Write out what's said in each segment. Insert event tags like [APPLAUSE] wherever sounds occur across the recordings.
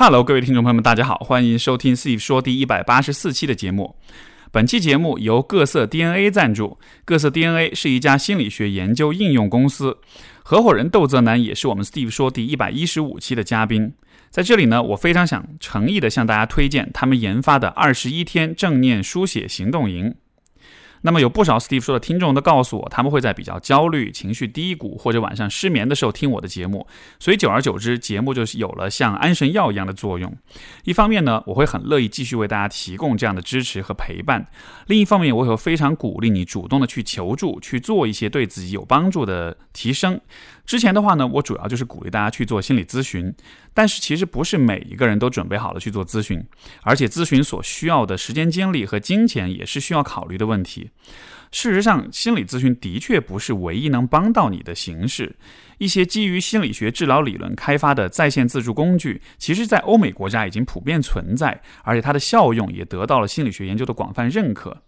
Hello，各位听众朋友们，大家好，欢迎收听 Steve 说第一百八十四期的节目。本期节目由各色 DNA 赞助。各色 DNA 是一家心理学研究应用公司，合伙人窦泽南也是我们 Steve 说第一百一十五期的嘉宾。在这里呢，我非常想诚意的向大家推荐他们研发的二十一天正念书写行动营。那么有不少 Steve 说的听众都告诉我，他们会在比较焦虑、情绪低谷或者晚上失眠的时候听我的节目，所以久而久之，节目就是有了像安神药一样的作用。一方面呢，我会很乐意继续为大家提供这样的支持和陪伴；另一方面，我也会非常鼓励你主动的去求助，去做一些对自己有帮助的提升。之前的话呢，我主要就是鼓励大家去做心理咨询，但是其实不是每一个人都准备好了去做咨询，而且咨询所需要的时间、精力和金钱也是需要考虑的问题。事实上，心理咨询的确不是唯一能帮到你的形式。一些基于心理学治疗理论开发的在线自助工具，其实在欧美国家已经普遍存在，而且它的效用也得到了心理学研究的广泛认可。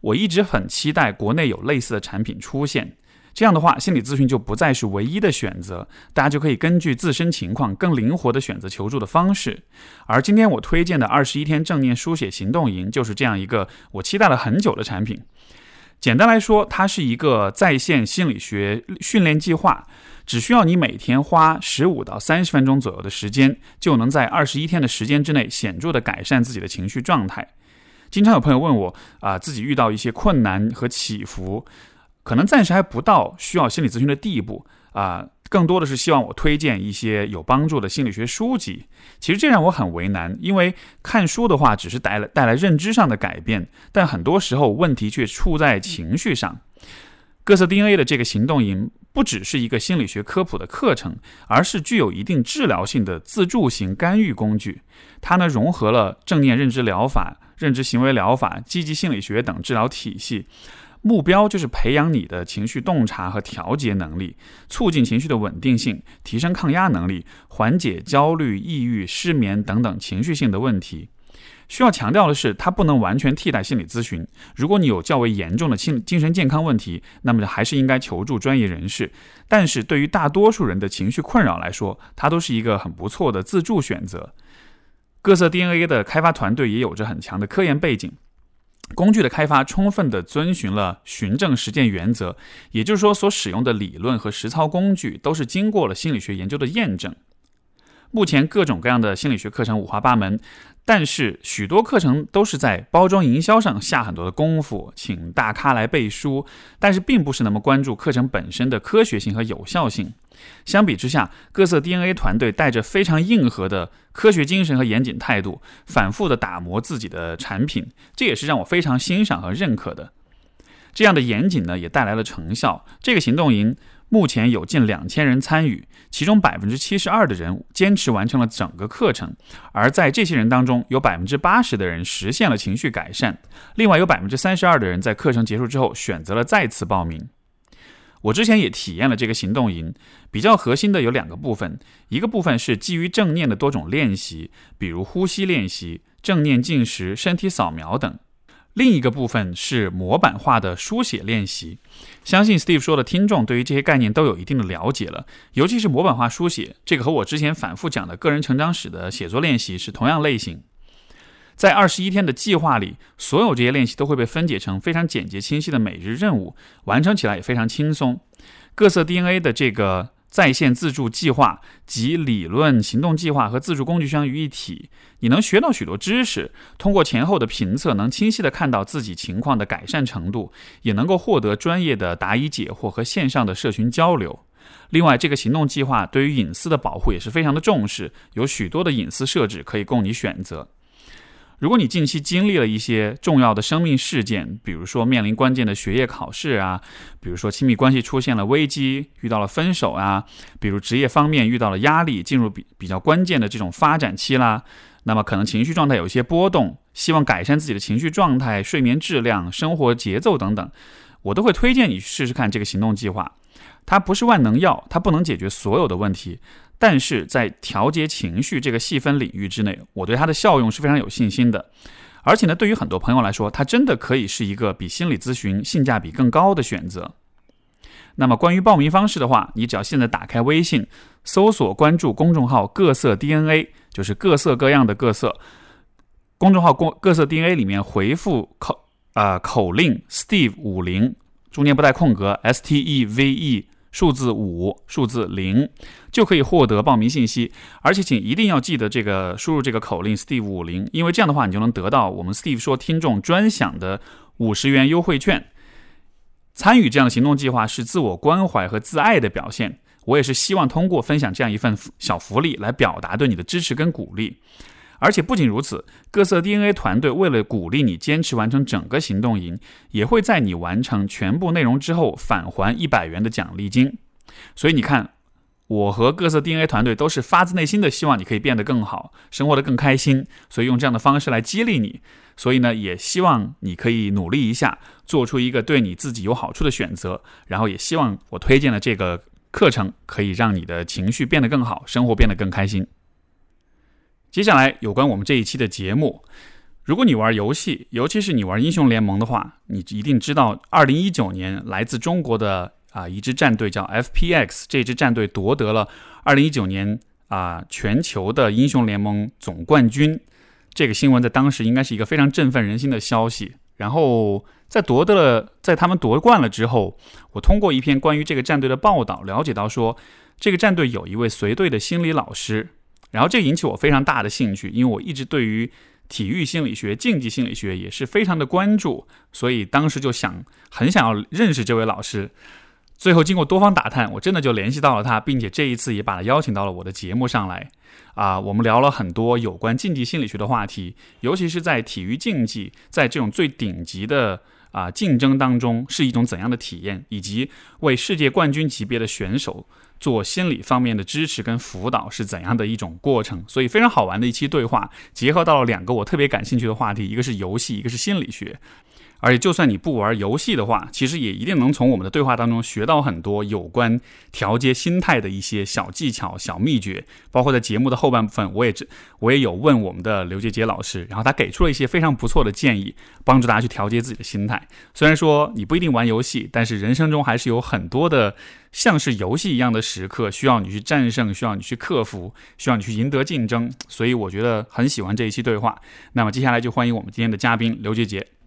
我一直很期待国内有类似的产品出现。这样的话，心理咨询就不再是唯一的选择，大家就可以根据自身情况更灵活地选择求助的方式。而今天我推荐的二十一天正念书写行动营就是这样一个我期待了很久的产品。简单来说，它是一个在线心理学训练计划，只需要你每天花十五到三十分钟左右的时间，就能在二十一天的时间之内显著地改善自己的情绪状态。经常有朋友问我啊，自己遇到一些困难和起伏。可能暂时还不到需要心理咨询的地步啊，更多的是希望我推荐一些有帮助的心理学书籍。其实这让我很为难，因为看书的话只是带来带来认知上的改变，但很多时候问题却出在情绪上。各色 DNA 的这个行动营不只是一个心理学科普的课程，而是具有一定治疗性的自助型干预工具。它呢融合了正念认知疗法、认知行为疗法、积极心理学等治疗体系。目标就是培养你的情绪洞察和调节能力，促进情绪的稳定性，提升抗压能力，缓解焦虑、抑郁、失眠等等情绪性的问题。需要强调的是，它不能完全替代心理咨询。如果你有较为严重的心精神健康问题，那么还是应该求助专业人士。但是对于大多数人的情绪困扰来说，它都是一个很不错的自助选择。各色 DNA 的开发团队也有着很强的科研背景。工具的开发充分地遵循了循证实践原则，也就是说，所使用的理论和实操工具都是经过了心理学研究的验证。目前各种各样的心理学课程五花八门，但是许多课程都是在包装营销上下很多的功夫，请大咖来背书，但是并不是那么关注课程本身的科学性和有效性。相比之下，各色 DNA 团队带着非常硬核的科学精神和严谨态度，反复的打磨自己的产品，这也是让我非常欣赏和认可的。这样的严谨呢，也带来了成效。这个行动营目前有近两千人参与，其中百分之七十二的人坚持完成了整个课程，而在这些人当中，有百分之八十的人实现了情绪改善，另外有百分之三十二的人在课程结束之后选择了再次报名。我之前也体验了这个行动营，比较核心的有两个部分，一个部分是基于正念的多种练习，比如呼吸练习、正念进食、身体扫描等；另一个部分是模板化的书写练习。相信 Steve 说的听众对于这些概念都有一定的了解了，尤其是模板化书写，这个和我之前反复讲的个人成长史的写作练习是同样类型。在二十一天的计划里，所有这些练习都会被分解成非常简洁清晰的每日任务，完成起来也非常轻松。各色 DNA 的这个在线自助计划及理论、行动计划和自助工具箱于一体，你能学到许多知识，通过前后的评测，能清晰的看到自己情况的改善程度，也能够获得专业的答疑解惑和线上的社群交流。另外，这个行动计划对于隐私的保护也是非常的重视，有许多的隐私设置可以供你选择。如果你近期经历了一些重要的生命事件，比如说面临关键的学业考试啊，比如说亲密关系出现了危机，遇到了分手啊，比如职业方面遇到了压力，进入比比较关键的这种发展期啦，那么可能情绪状态有一些波动，希望改善自己的情绪状态、睡眠质量、生活节奏等等，我都会推荐你去试试看这个行动计划。它不是万能药，它不能解决所有的问题。但是在调节情绪这个细分领域之内，我对它的效用是非常有信心的。而且呢，对于很多朋友来说，它真的可以是一个比心理咨询性价比更高的选择。那么关于报名方式的话，你只要现在打开微信，搜索关注公众号“各色 DNA”，就是各色各样的各色。公众号“公各色 DNA” 里面回复口啊口令 “Steve 五零”，中间不带空格，S T E V E 数字五数字零，就可以获得报名信息。而且请一定要记得这个输入这个口令 “Steve 五零”，因为这样的话你就能得到我们 Steve 说听众专享的五十元优惠券。参与这样的行动计划是自我关怀和自爱的表现。我也是希望通过分享这样一份小福利来表达对你的支持跟鼓励。而且不仅如此，各色 DNA 团队为了鼓励你坚持完成整个行动营，也会在你完成全部内容之后返还一百元的奖励金。所以你看，我和各色 DNA 团队都是发自内心的希望你可以变得更好，生活的更开心。所以用这样的方式来激励你。所以呢，也希望你可以努力一下，做出一个对你自己有好处的选择。然后也希望我推荐的这个课程可以让你的情绪变得更好，生活变得更开心。接下来有关我们这一期的节目，如果你玩游戏，尤其是你玩英雄联盟的话，你一定知道，二零一九年来自中国的啊一支战队叫 FPX，这支战队夺得了二零一九年啊全球的英雄联盟总冠军。这个新闻在当时应该是一个非常振奋人心的消息。然后在夺得了，在他们夺冠了之后，我通过一篇关于这个战队的报道了解到，说这个战队有一位随队的心理老师。然后这引起我非常大的兴趣，因为我一直对于体育心理学、竞技心理学也是非常的关注，所以当时就想很想要认识这位老师。最后经过多方打探，我真的就联系到了他，并且这一次也把他邀请到了我的节目上来。啊，我们聊了很多有关竞技心理学的话题，尤其是在体育竞技，在这种最顶级的啊竞争当中是一种怎样的体验，以及为世界冠军级别的选手做心理方面的支持跟辅导是怎样的一种过程。所以非常好玩的一期对话，结合到了两个我特别感兴趣的话题，一个是游戏，一个是心理学。而且，就算你不玩游戏的话，其实也一定能从我们的对话当中学到很多有关调节心态的一些小技巧、小秘诀。包括在节目的后半部分，我也我也有问我们的刘杰杰老师，然后他给出了一些非常不错的建议，帮助大家去调节自己的心态。虽然说你不一定玩游戏，但是人生中还是有很多的像是游戏一样的时刻，需要你去战胜，需要你去克服，需要你去赢得竞争。所以我觉得很喜欢这一期对话。那么接下来就欢迎我们今天的嘉宾刘杰杰。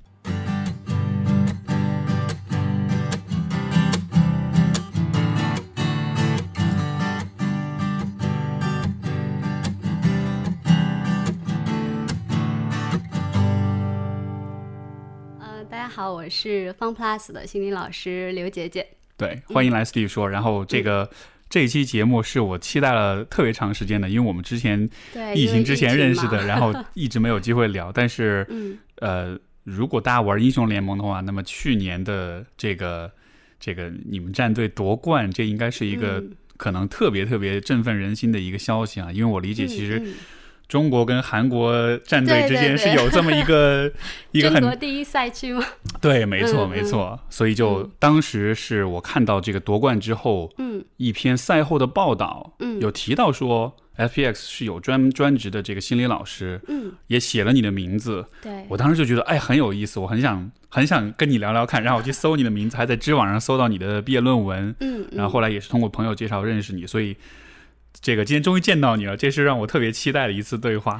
好，我是方 plus 的心理老师刘姐姐。对，欢迎来 Steve 说。然后这个这一期节目是我期待了特别长时间的，因为我们之前疫情之前认识的，然后 [LAUGHS] 一直没有机会聊。但是，呃，如果大家玩英雄联盟的话，那么去年的这个这个你们战队夺冠，这应该是一个可能特别特别振奋人心的一个消息啊！因为我理解，其实。中国跟韩国战队之间是有这么一个 [LAUGHS] 一个很第一赛区吗？对，没错，没错。所以就当时是我看到这个夺冠之后，嗯，一篇赛后的报道，嗯，有提到说 FPX 是有专专职的这个心理老师，嗯，也写了你的名字。对，我当时就觉得哎很有意思，我很想很想跟你聊聊看，然后我去搜你的名字，还在知网上搜到你的毕业论文，嗯，然后后来也是通过朋友介绍认识你，所以。这个今天终于见到你了，这是让我特别期待的一次对话。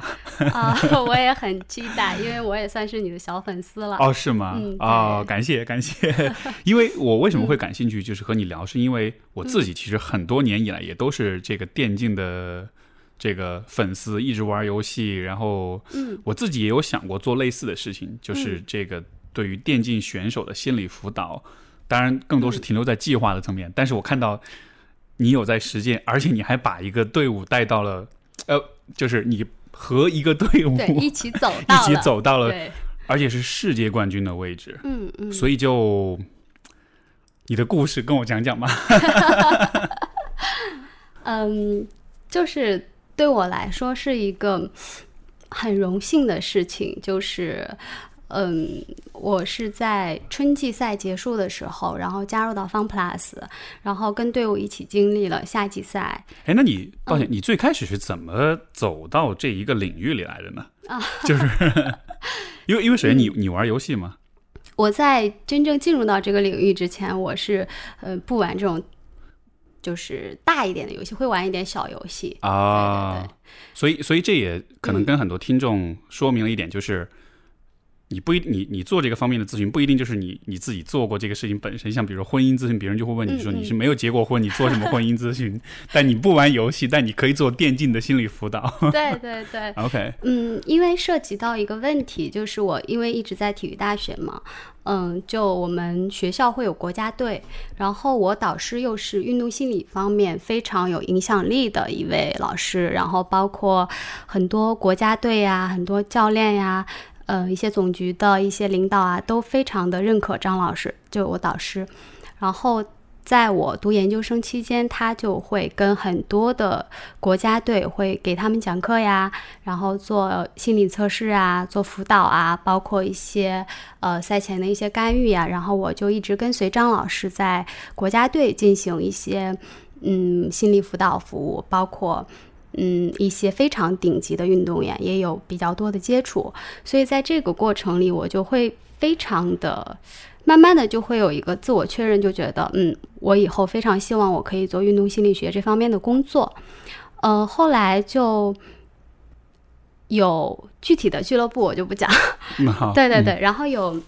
啊，[LAUGHS] 我也很期待，因为我也算是你的小粉丝了。哦，是吗？哦，感谢感谢。[LAUGHS] 因为我为什么会感兴趣，就是和你聊，是因为我自己其实很多年以来也都是这个电竞的这个粉丝，一直玩游戏。然后，嗯，我自己也有想过做类似的事情，就是这个对于电竞选手的心理辅导，当然更多是停留在计划的层面。但是我看到。你有在实践，而且你还把一个队伍带到了，呃，就是你和一个队伍 [LAUGHS] 一起走，一起走到了，而且是世界冠军的位置。嗯嗯，所以就你的故事跟我讲讲吧。[LAUGHS] 嗯，就是对我来说是一个很荣幸的事情，就是。嗯，我是在春季赛结束的时候，然后加入到 Fun Plus，然后跟队伍一起经历了夏季赛。哎，那你抱歉，你最开始是怎么走到这一个领域里来的呢？啊，就是 [LAUGHS] 因为因为首先你你玩游戏吗？我在真正进入到这个领域之前，我是呃不玩这种就是大一点的游戏，会玩一点小游戏啊。对对对所以，所以这也可能跟很多听众说明了一点，就是。你不一你你做这个方面的咨询不一定就是你你自己做过这个事情本身，像比如说婚姻咨询，别人就会问你说你是没有结过婚，你做什么婚姻咨询？[LAUGHS] 但你不玩游戏，但你可以做电竞的心理辅导。[LAUGHS] 对对对，[LAUGHS] OK，嗯，因为涉及到一个问题，就是我因为一直在体育大学嘛，嗯，就我们学校会有国家队，然后我导师又是运动心理方面非常有影响力的一位老师，然后包括很多国家队呀、很多教练呀。呃，一些总局的一些领导啊，都非常的认可张老师，就我导师。然后在我读研究生期间，他就会跟很多的国家队会给他们讲课呀，然后做心理测试啊，做辅导啊，包括一些呃赛前的一些干预呀。然后我就一直跟随张老师在国家队进行一些嗯心理辅导服务，包括。嗯，一些非常顶级的运动员也有比较多的接触，所以在这个过程里，我就会非常的，慢慢的就会有一个自我确认，就觉得，嗯，我以后非常希望我可以做运动心理学这方面的工作。呃，后来就有具体的俱乐部，我就不讲。[LAUGHS] 对对对，然后有。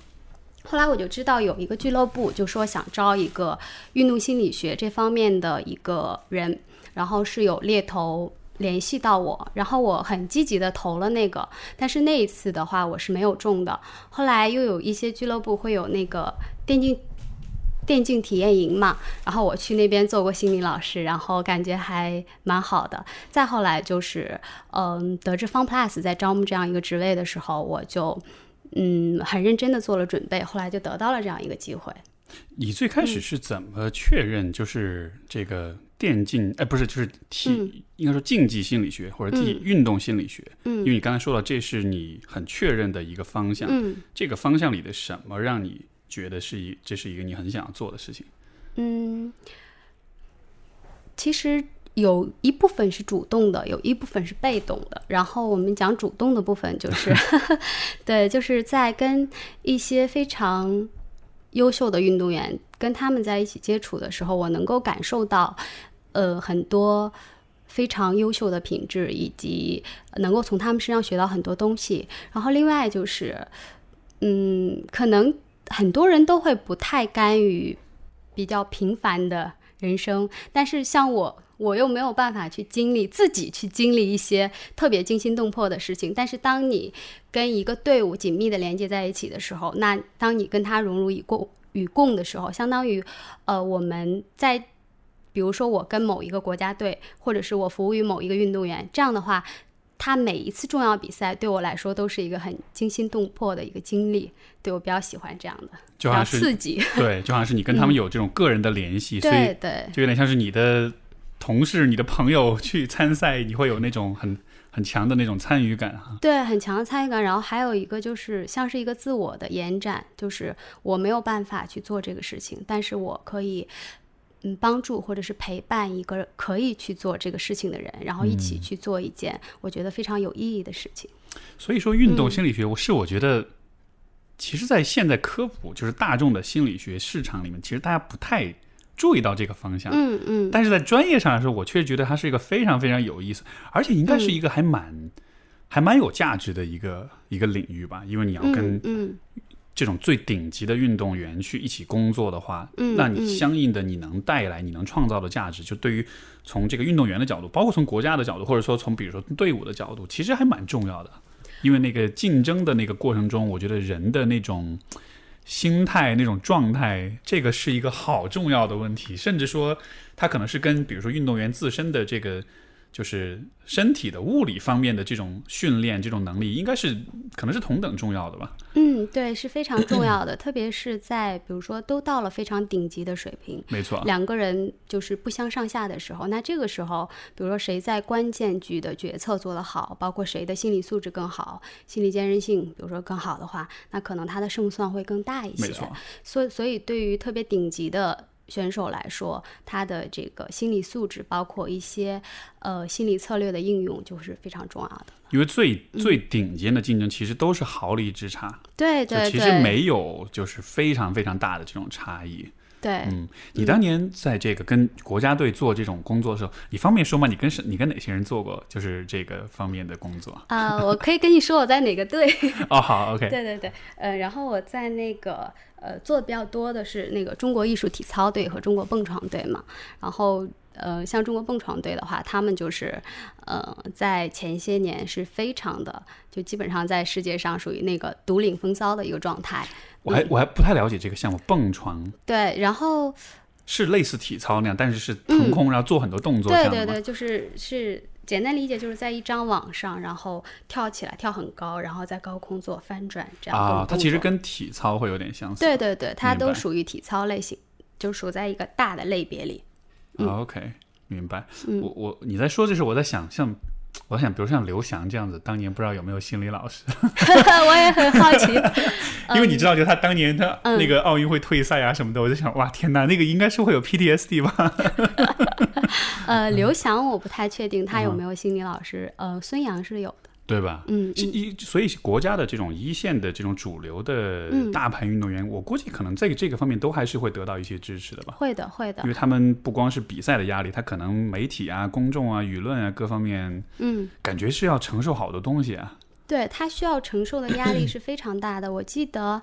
后来我就知道有一个俱乐部，就说想招一个运动心理学这方面的一个人，然后是有猎头联系到我，然后我很积极的投了那个，但是那一次的话我是没有中的。后来又有一些俱乐部会有那个电竞电竞体验营嘛，然后我去那边做过心理老师，然后感觉还蛮好的。再后来就是，嗯，得知 Fun Plus 在招募这样一个职位的时候，我就嗯很认真的做了准备，后来就得到了这样一个机会。你最开嗯始是怎么确认就是这个电竞？哎，不是，就是体，嗯应该说竞技心理学或者体嗯运动心理学。嗯因为你刚才说了，这是你很确认的一个方向。嗯这个方向里的什么让你觉得是一，这是一个你很想要做的事情？嗯，其实有一部分是主动的，有一部分是被动的。然后我们讲主动的部分，就是 [LAUGHS] 对，就是在跟一些非常优秀的运动员跟他们在一起接触的时候，我能够感受到，呃，很多非常优秀的品质，以及能够从他们身上学到很多东西。然后另外就是，嗯，可能很多人都会不太甘于比较平凡的人生，但是像我。我又没有办法去经历自己去经历一些特别惊心动魄的事情，但是当你跟一个队伍紧密的连接在一起的时候，那当你跟他荣辱与共与共的时候，相当于，呃，我们在，比如说我跟某一个国家队，或者是我服务于某一个运动员，这样的话，他每一次重要比赛对我来说都是一个很惊心动魄的一个经历，对我比较喜欢这样的，就好像是刺激，对，就好像是你跟他们有这种个人的联系，所以对对。就有点像是你的同事、你的朋友去参赛，你会有那种很很强的那种参与感哈。对，很强的参与感。然后还有一个就是像是一个自我的延展，就是我没有办法去做这个事情，但是我可以，嗯，帮助或者是陪伴一个可以去做这个事情的人，然后一起去做一件我觉得非常有意义的事情。所以说，运嗯动心理学，我是我觉得，其实，在现在科普就是大众的心理学市场里面，其实大家不太注意到这个方向。嗯嗯，但是在专业上来说，我确实觉得它是一个非常非常有意思，而且应该是一个还蛮、还蛮有价值的一个一个领域吧。因为你要跟这种最顶级的运动员去一起工作的话，嗯那你嗯相应的你能带来、你能创造的价值，就对于从这个运动员的角度，包括从国家的角度，或者说从比如说队伍的角度，其实还蛮重要的。因为那个竞争的那个过程中，我觉得人的那种心态、那种状态，这个是一个好重要的问题，甚至说它可能是跟比如说运动员自身的这个。就是身体的物理方面的这种训练、这种能力，应该是可能是同等重要的吧？嗯，对，是非常重要的，特别是在比如说都到了非常顶级的水平，没错，两个人就是不相上下的时候，那这个时候，比如说谁在关键局的决策做得好，包括谁的心理素质更好，心理坚韧性，比如说更好的话，那可能他的胜算会更大一些。没错，所以，所以对于特别顶级的选手来说，他的这个心理素质，包括一些呃心理策略的应用，就是非常重要的。因为最最顶尖的竞争其实都是毫厘之差，对对对，其实没有就是非常非常大的这种差异。对，嗯，你当年在这个跟国家队做这种工作的时候，你方便说吗？你跟是，你跟哪些人做过就是这个方面的工作？啊，我可以跟你说我在哪个队。[LAUGHS] 哦，好，OK。对对对，呃，然后我在那个呃做的比较多的是那个中国艺术体操队和中国蹦床队嘛，然后。呃，像中国蹦床队的话，他们就是，呃，在前些年是非常的，就基本上在世界上属于那个独领风骚的一个状态。我还我还不太了解这个项目，蹦床。对，然后是类似体操那样，但是是腾空，然后做很多动作。对对对，就是是简单理解，就是在一张网上，然后跳起来，跳很高，然后在高空做翻转这样。啊，它其实跟体操会有点相似。对对对，它都属于体操类型，就属在一个大的类别里。OK，明白。我我你在说这是，我在想，像我想，比如像刘翔这样子，当年不知道有没有心理老师。[LAUGHS] 我也很好奇，[LAUGHS] 因为你知道，就他当年他那个奥运会退赛啊什么的，我就想，哇，天哪，那个应该是会有 PTSD 吧？[LAUGHS] 呃，刘翔我不太确定他有没有心理老师。呃，孙杨是有的。对吧？嗯，一所以国家的这种一线的这种主流的大牌运动员，我估计可能在这个方面都还是会得到一些支持的吧。会的，会的。因为他们不光是比赛的压力，他可能媒体啊、公众啊、舆论啊各方面，嗯，感觉是要承受好多东西啊。对他需要承受的压力是非常大的。我记得，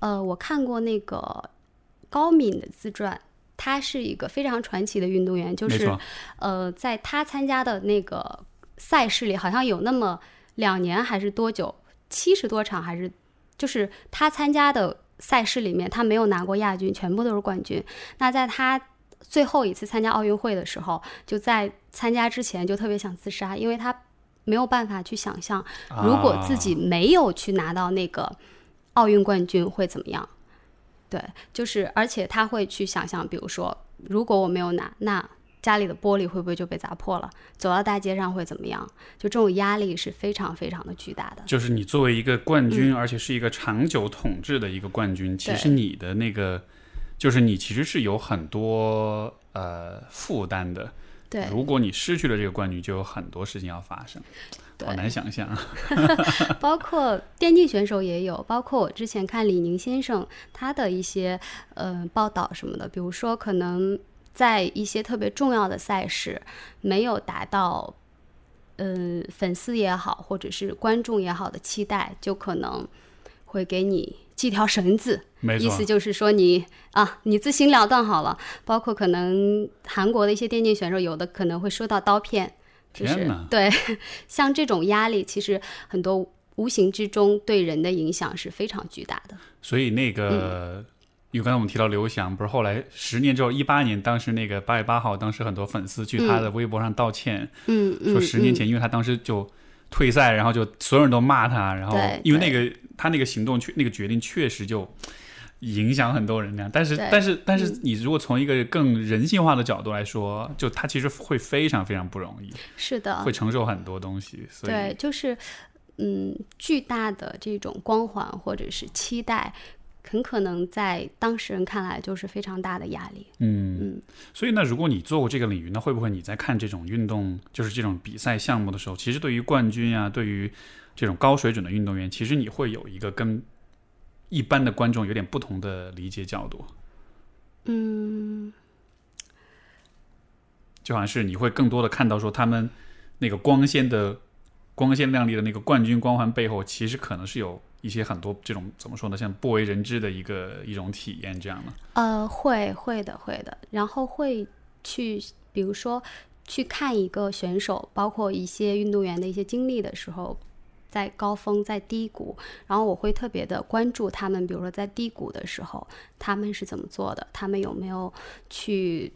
呃，我看过那个高敏的自传，他是一个非常传奇的运动员，就是呃，在他参加的那个赛事里，好像有那么。两年还是多久？七十多场还是？就是他参加的赛事里面，他没有拿过亚军，全部都是冠军。那在他最后一次参加奥运会的时候，就在参加之前就特别想自杀，因为他没有办法去想象，如果自己没有去拿到那个奥运冠军会怎么样。对，就是而且他会去想象，比如说，如果我没有拿，那。家里的玻璃会不会就被砸破了？走到大街上会怎么样？就这种压力是非常非常的巨大的。就是你作为一个冠军，而且是一个长久统治的一个冠军，其实你的那个，就是你其实是有很多呃负担的。对，如果你失去了这个冠军，就有很多事情要发生，好难想象。[LAUGHS] 包括电竞选手也有，包括我之前看李宁先生他的一些呃报道什么的，比如说可能。在一些特别重要的赛事没有达到，呃，粉丝也好，或者是观众也好的期待，就可能会给你系条绳子，[LAUGHS] 意思就是说你啊，你自行了断好了。包括可能韩国的一些电竞选手，有的可能会收到刀片，就是对，[LAUGHS] 像这种压力，其实很多无形之中对人的影响是非常巨大的。所以那个。因为刚才我们提到刘翔，不是后来十年之后，一八年，当时那个八月八号，当时很多粉丝去他的微博上道歉，嗯说十年前，因为他当时就退赛，然后就所有人都骂他，然后因为那个他那个行动确那个决定确实就影响很多人那样，但是但是但是你如果从一个更人性化的角度来说，就他其实会非常非常不容易，是的，会承受很多东西，所以对，就是嗯，巨大的这种光环或者是期待。很可能在当事人看来就是非常大的压力。嗯嗯，所以呢，如果你做过这个领域，那会不会你在看这种运动，就是这种比赛项目的时候，其实对于冠军啊，对于这种高水准的运动员，其实你会有一个跟一般的观众有点不同的理解角度。嗯，就好像是你会更多的看到说他们那个光鲜的、光鲜亮丽的那个冠军光环背后，其实可能是有。一些很多这种怎么说呢，像不为人知的一个一种体验这样的。呃，会会的会的，然后会去，比如说去看一个选手，包括一些运动员的一些经历的时候，在高峰在低谷，然后我会特别的关注他们，比如说在低谷的时候，他们是怎么做的，他们有没有去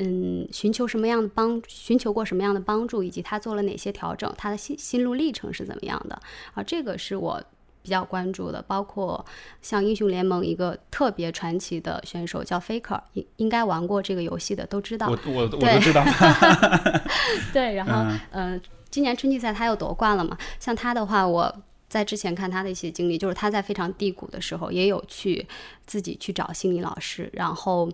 嗯寻求什么样的帮，寻求过什么样的帮助，以及他做了哪些调整，他的心心路历程是怎么样的啊？这个是我。比较关注的，包括像英雄联盟一个特别传奇的选手叫 Faker，应应该玩过这个游戏的都知道。我我我都知道。[LAUGHS] 对，然后嗯，今年春季赛他又夺冠了嘛？像他的话，我在之前看他的一些经历，就是他在非常低谷的时候，也有去自己去找心理老师，然后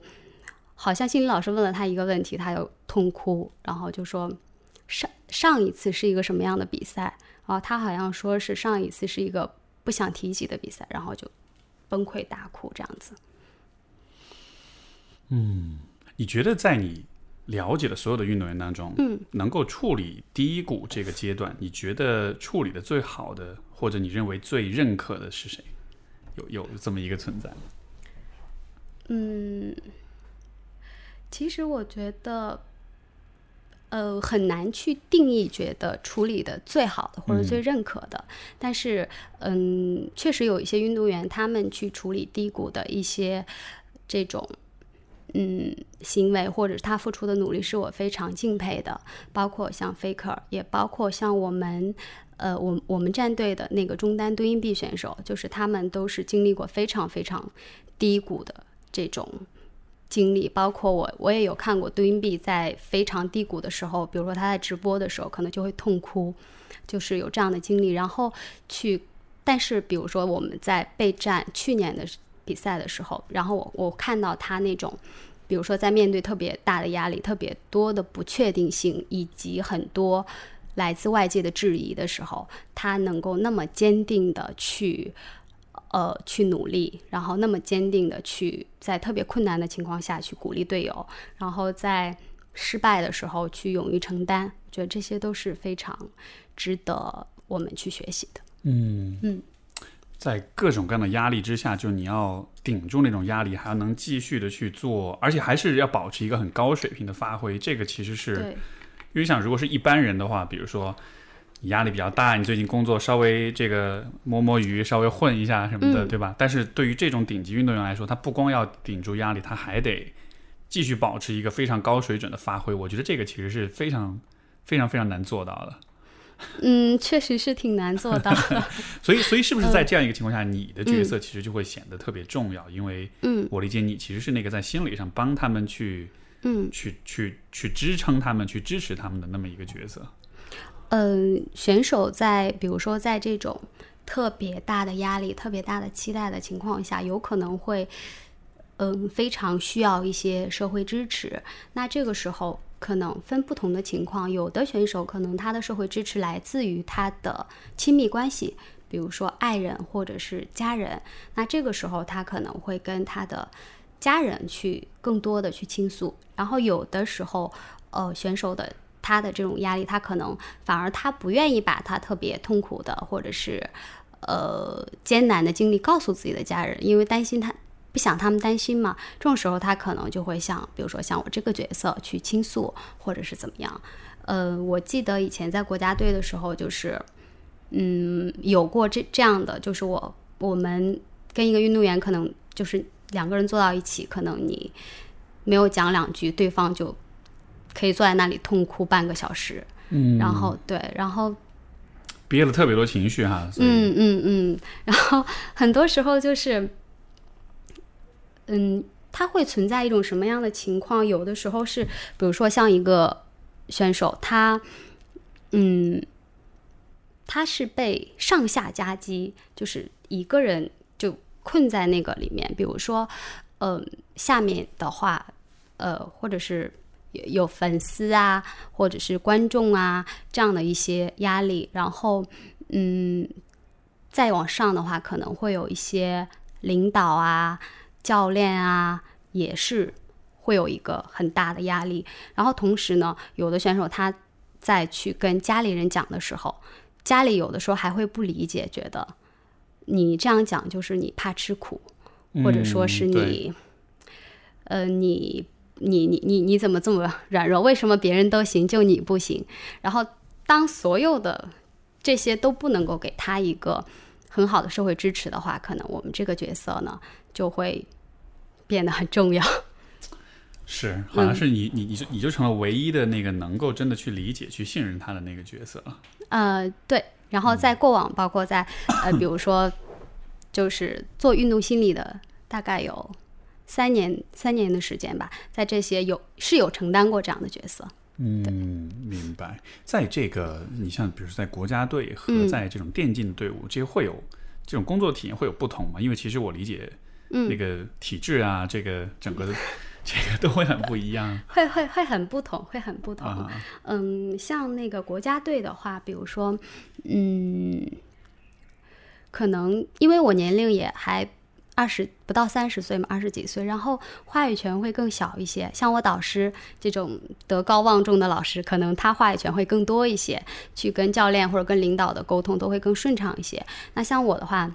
好像心理老师问了他一个问题，他就痛哭，然后就说上上一次是一个什么样的比赛？然后他好像说是上一次是一个不想提及的比赛，然后就崩溃大哭这样子。嗯你觉得在你了解的所有的运动员当中，嗯，能够处理低谷这个阶段，你觉得处理的最好的，或者你认为最认可的是谁？有有这么一个存在吗？嗯，其实我觉得，呃，很难去定义觉得处理的最好的或者最认可的。但是，嗯，确实有一些运动员，他们去处理低谷的一些这种。嗯，行为或者是他付出的努力是我非常敬佩的，包括像 Faker，也包括像我们，呃，我我们战队的那个中单蹲硬币选手，就是他们都是经历过非常非常低谷的这种经历，包括我，我也有看过蹲硬币在非常低谷的时候，比如说他在直播的时候可能就会痛哭，就是有这样的经历，然后去，但是比如说我们在备战去年的。比赛的时候，然后我我看到他那种，比如说在面对特别大的压力、特别多的不确定性以及很多来自外界的质疑的时候，他能够那么坚定的去，呃，去努力，然后那么坚定的去在特别困难的情况下去鼓励队友，然后在失败的时候去勇于承担，我觉得这些都是非常值得我们去学习的。嗯嗯。在各种各样的压力之下，就你要顶住那种压力，还要能继续的去做，而且还是要保持一个很高水平的发挥。这个其实是，因为想如果是一般人的话，比如说你压力比较大，你最近工作稍微这个摸摸鱼，稍微混一下什么的，对吧？但是对于这种顶级运动员来说，他不光要顶住压力，他还得继续保持一个非常高水准的发挥。我觉得这个其实是非常非常非常难做到的。嗯，[LAUGHS] 确实是挺难做到的。[LAUGHS] 所以，所以是不是在这样一个情况下，你的角色其实就会显得特别重要？因为，嗯，我理解你其实是那个在心理上帮他们去，嗯，去去去支撑他们、去支持他们的那么一个角色。嗯，选手在比如说在这种特别大的压力、特别大的期待的情况下，有可能会，嗯，非常需要一些社会支持。那这个时候。可能分不同的情况，有的选手可能他的社会支持来自于他的亲密关系，比如说爱人或者是家人。那这个时候他可能会跟他的家人去更多的去倾诉。然后有的时候，呃，选手的他的这种压力，他可能反而他不愿意把他特别痛苦的或者是呃艰难的经历告诉自己的家人，因为担心他。不想他们担心嘛？这种时候他可能就会像，比如说像我这个角色去倾诉，或者是怎么样。呃，我记得以前在国家队的时候，就是，嗯，有过这这样的，就是我我们跟一个运动员可能就是两个人坐到一起，可能你没有讲两句，对方就可以坐在那里痛哭半个小时。嗯，然后对，然后憋了特别多情绪哈。嗯嗯嗯，然后很多时候就是。嗯，它会存在一种什么样的情况？有的时候是，比如说像一个选手，他，嗯，他是被上下夹击，就是一个人就困在那个里面。比如说，嗯，下面的话，呃，或者是有粉丝啊，或者是观众啊这样的一些压力。然后，嗯，再往上的话，可能会有一些领导啊。教练啊，也是会有一个很大的压力。然后同时呢，有的选手他在去跟家里人讲的时候，家里有的时候还会不理解，觉得你这样讲就是你怕吃苦，或者说是你，呃，你你你你你怎么这么软弱？为什么别人都行，就你不行？然后当所有的这些都不能够给他一个很好的社会支持的话，可能我们这个角色呢就会。变得很重要，[LAUGHS] 是，好像是你，你，你就你就成了唯一的那个能够真的去理解、去信任他的那个角色了。呃，对。然后在过往，包括在呃，比如说，就是做运动心理的，大概有三年、三年的时间吧，在这些有是有承担过这样的角色。嗯，明白。在这个，你像比如说在国家队和在这种电竞队伍，这些会有这种工作体验会有不同吗？因为其实我理解。嗯，那个体制啊，这个整个的 [LAUGHS] 这个都会很不一样。会会会很不同，会很不同。啊，嗯，像那个国家队的话，比如说，嗯，可能因为我年龄也还二十不到三十岁嘛，二十几岁，然后话语权会更小一些。像我导师这种德高望重的老师，可能他话语权会更多一些，去跟教练或者跟领导的沟通都会更顺畅一些。那像我的话。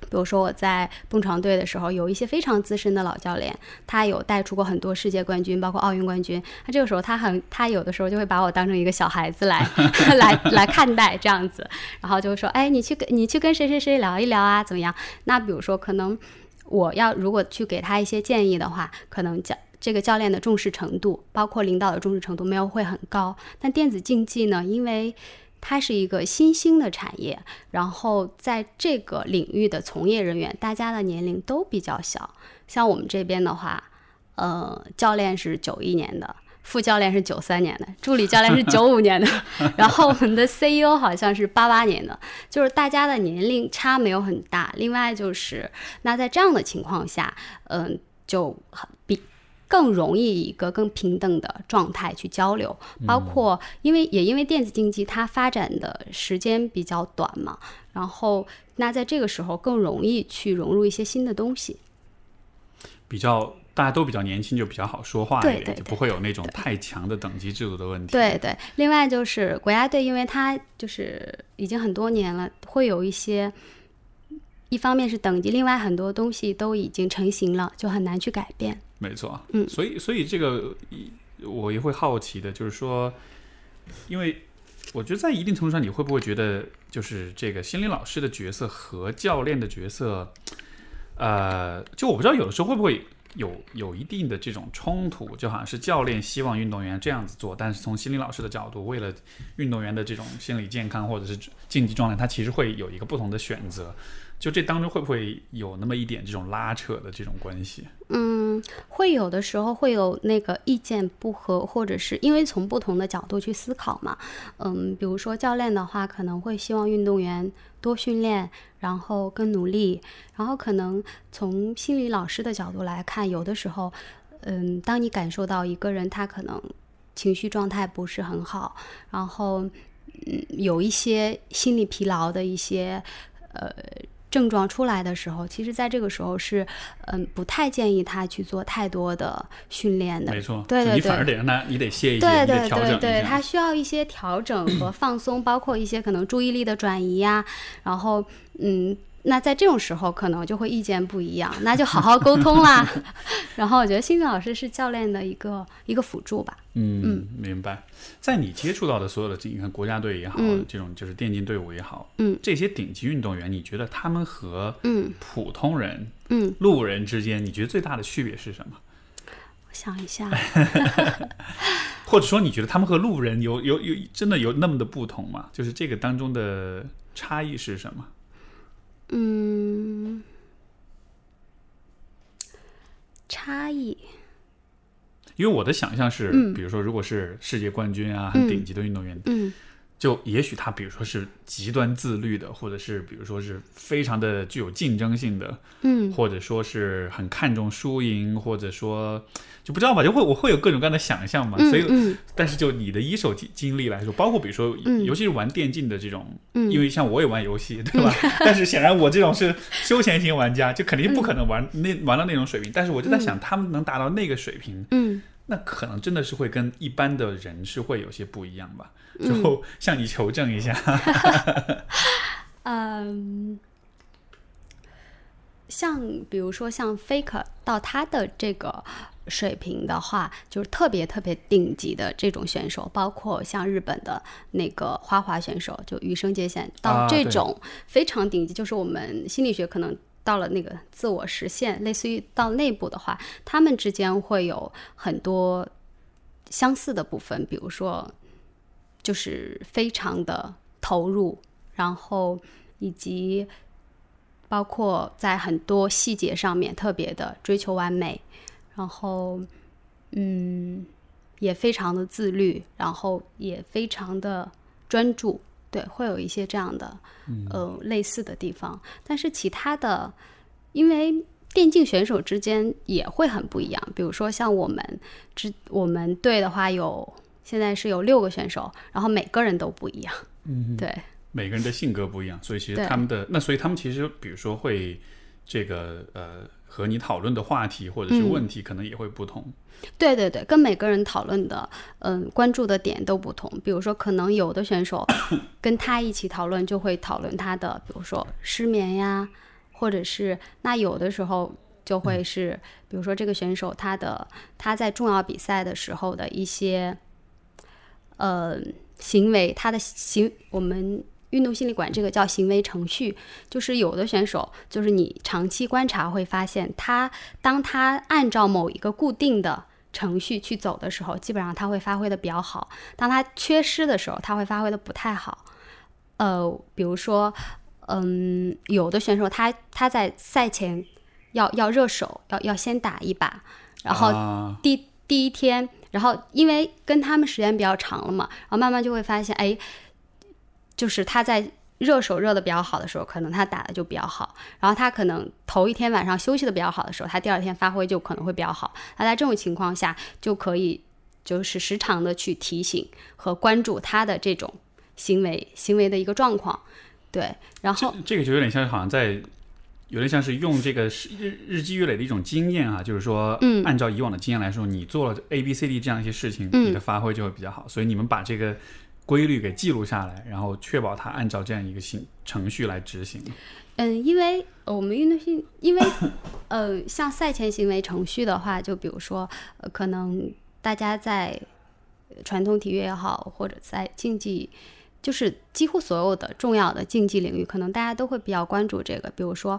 比如说我在蹦床队的时候，有一些非常资深的老教练，他有带出过很多世界冠军，包括奥运冠军。那这个时候他很，他有的时候就会把我当成一个小孩子来 [LAUGHS] [LAUGHS] 来来看待这样子，然后就会说，哎，你去跟你去跟谁谁谁聊一聊啊，怎么样？那比如说可能我要如果去给他一些建议的话，可能教这个教练的重视程度，包括领导的重视程度没有会很高。但电子竞技呢，因为它是一个新兴的产业，然后在这个领域的从业人员，大家的年龄都比较小。像我们这边的话，呃，教练是九一年的，副教练是九三年的，助理教练是 [LAUGHS] 九五年的，然后我们的 CEO 好像是八八年的，就是大家的年龄差没有很大。另外就是，那在这样的情况下，嗯、就很比。更容易以一个更平等的状态去交流，包括因为也因为电子竞技它发展的时间比较短嘛，然后那在这个时候更容易去融入一些新的东西。比较大家都比较年轻，就比较好说话一点，对对就不会有那种太强的等级制度的问题。对对，另外就是国家队，因为它就是已经很多年了，会有一些，一方面是等级，另外很多东西都已经成型了，就很难去改变。没错，嗯所以所以这个一我也会好奇的，就是说，因为我觉得在一定程度上，你会不会觉得，就是这个心理老师的角色和教练的角色，呃，就我不知道有的时候会不会有有一定的这种冲突，就好像是教练希望运动员这样子做，但是从心理老师的角度，为了运动员的这种心理健康或者是竞技状态，他其实会有一个不同的选择。就这当中会不会有那么一点这种拉扯的这种关系？嗯，会有的时候会有那个意见不合，或者是因为从不同的角度去思考嘛。嗯，比如说教练的话，可能会希望运动员多训练，然后更努力。然后可能从心理老师的角度来看，有的时候，嗯，当你感受到一个人他可能情绪状态不是很好，然后嗯有一些心理疲劳的一些呃。症状出来的时候，其实在这个时候是，嗯，不太建议他去做太多的训练的。没错，对对你反而对得让他，你得歇一歇，对对对对，他需要一些调整和放松，包括一些可能注意力的转移呀、然后，嗯，那在这种时候可能就会意见不一样，那就好好沟通啦。[LAUGHS] 然后我觉得心理老师是教练的一个一个辅助吧。嗯，明白。在你接触到的所有的这，你看国家队也好，嗯这种就是电竞队伍也好，嗯，这些顶级运动员，你觉得他们和嗯普通人、嗯，路人之间，你觉得最大的区别是什么？我想一下 [LAUGHS] [LAUGHS] 或者说，你觉得他们和路人有有有真的有那么的不同吗？就是这个当中的差异是什么？嗯，差异，因为我的想象是，嗯。比如说，如果是世界冠军啊，很顶级的运动员，嗯就也许他比如说是极端自律的，或者是比如说是非常的具有竞争性的，嗯。或者说是很看重输赢，或者说就不知道吧，就会我会有各种各样的想象嘛。嗯所以，嗯。但是就你的一手经经历来说，包括比如说，嗯。尤其是玩电竞的这种，嗯，因为像我也玩游戏，对吧？[LAUGHS] 但是显然我这种是休闲型玩家，就肯定不可能玩那玩到那种水平。但是我就在想，他们能达到那个水平，嗯那可能真的是会跟一般的人是会有些不一样吧。嗯就向你求证一下。[LAUGHS] 嗯，像比如说像 Faker 到他的这个水平的话，就是特别特别顶级的这种选手，包括像日本的那个花滑选手，就羽生结弦，到这种非常顶级，就是我们心理学可能。到了那个自我实现，类似于到内部的话，他们之间会有很多相似的部分，比如说，就是非常的投入，然后以及包括在很多细节上面特别的追求完美，然后嗯，也非常的自律，然后也非常的专注，对，会有一些这样的呃类似的地方，但是其他的，因为。电竞选手之间也会很不一样。比如说像我们之我们队的话有现在是有六个选手，然后每个人都不一样。嗯，对每个人的性格不一样，所以其实他们的那，所以他们其实比如说会这个呃和你讨论的话题或者是嗯问题可能也会不同。对对对，跟每个人讨论的嗯关注的点都不同。比如说，可能有的选手 [COUGHS] 跟他一起讨论，就会讨论他的，比如说失眠呀，或者是那有的时候就会是，比如说这个选手他的他在重要比赛的时候的一些呃行为，他的行我们。运动心理管这个叫行为程序，就是有的选手，就是你长期观察会发现他，当他按照某一个固定的程序去走的时候，基本上他会发挥的比较好；当他缺失的时候，他会发挥的不太好。呃，比如说，嗯，有的选手他他在赛前要要热手，要要先打一把，然后啊、第第一天，然后因为跟他们时间比较长了嘛，然后慢慢就会发现，哎，就是他在热手热的比较好的时候，可能他打的就比较好，然后他可能头一天晚上休息的比较好的时候，他第二天发挥就可能会比较好。那在这种情况下，就可以就是时常的去提醒和关注他的这种行为行为的一个状况，对，然后这这个就有点像是好像在。有点像是用这个是日日积月累的一种经验啊，就是说，嗯按照以往的经验来说，你做了 A、B、C、D 这样一些事情，嗯你的发挥就会比较好。所以你们把这个规律给记录下来，然后确保它按照这样一个行程序来执行。嗯，因为我们运动性，因为 [COUGHS] 呃，像赛前行为程序的话，就比如说，呃，可能大家在传统体育也好，或者在竞技，就是几乎所有的重要的竞技领域，可能大家都会比较关注这个。比如说，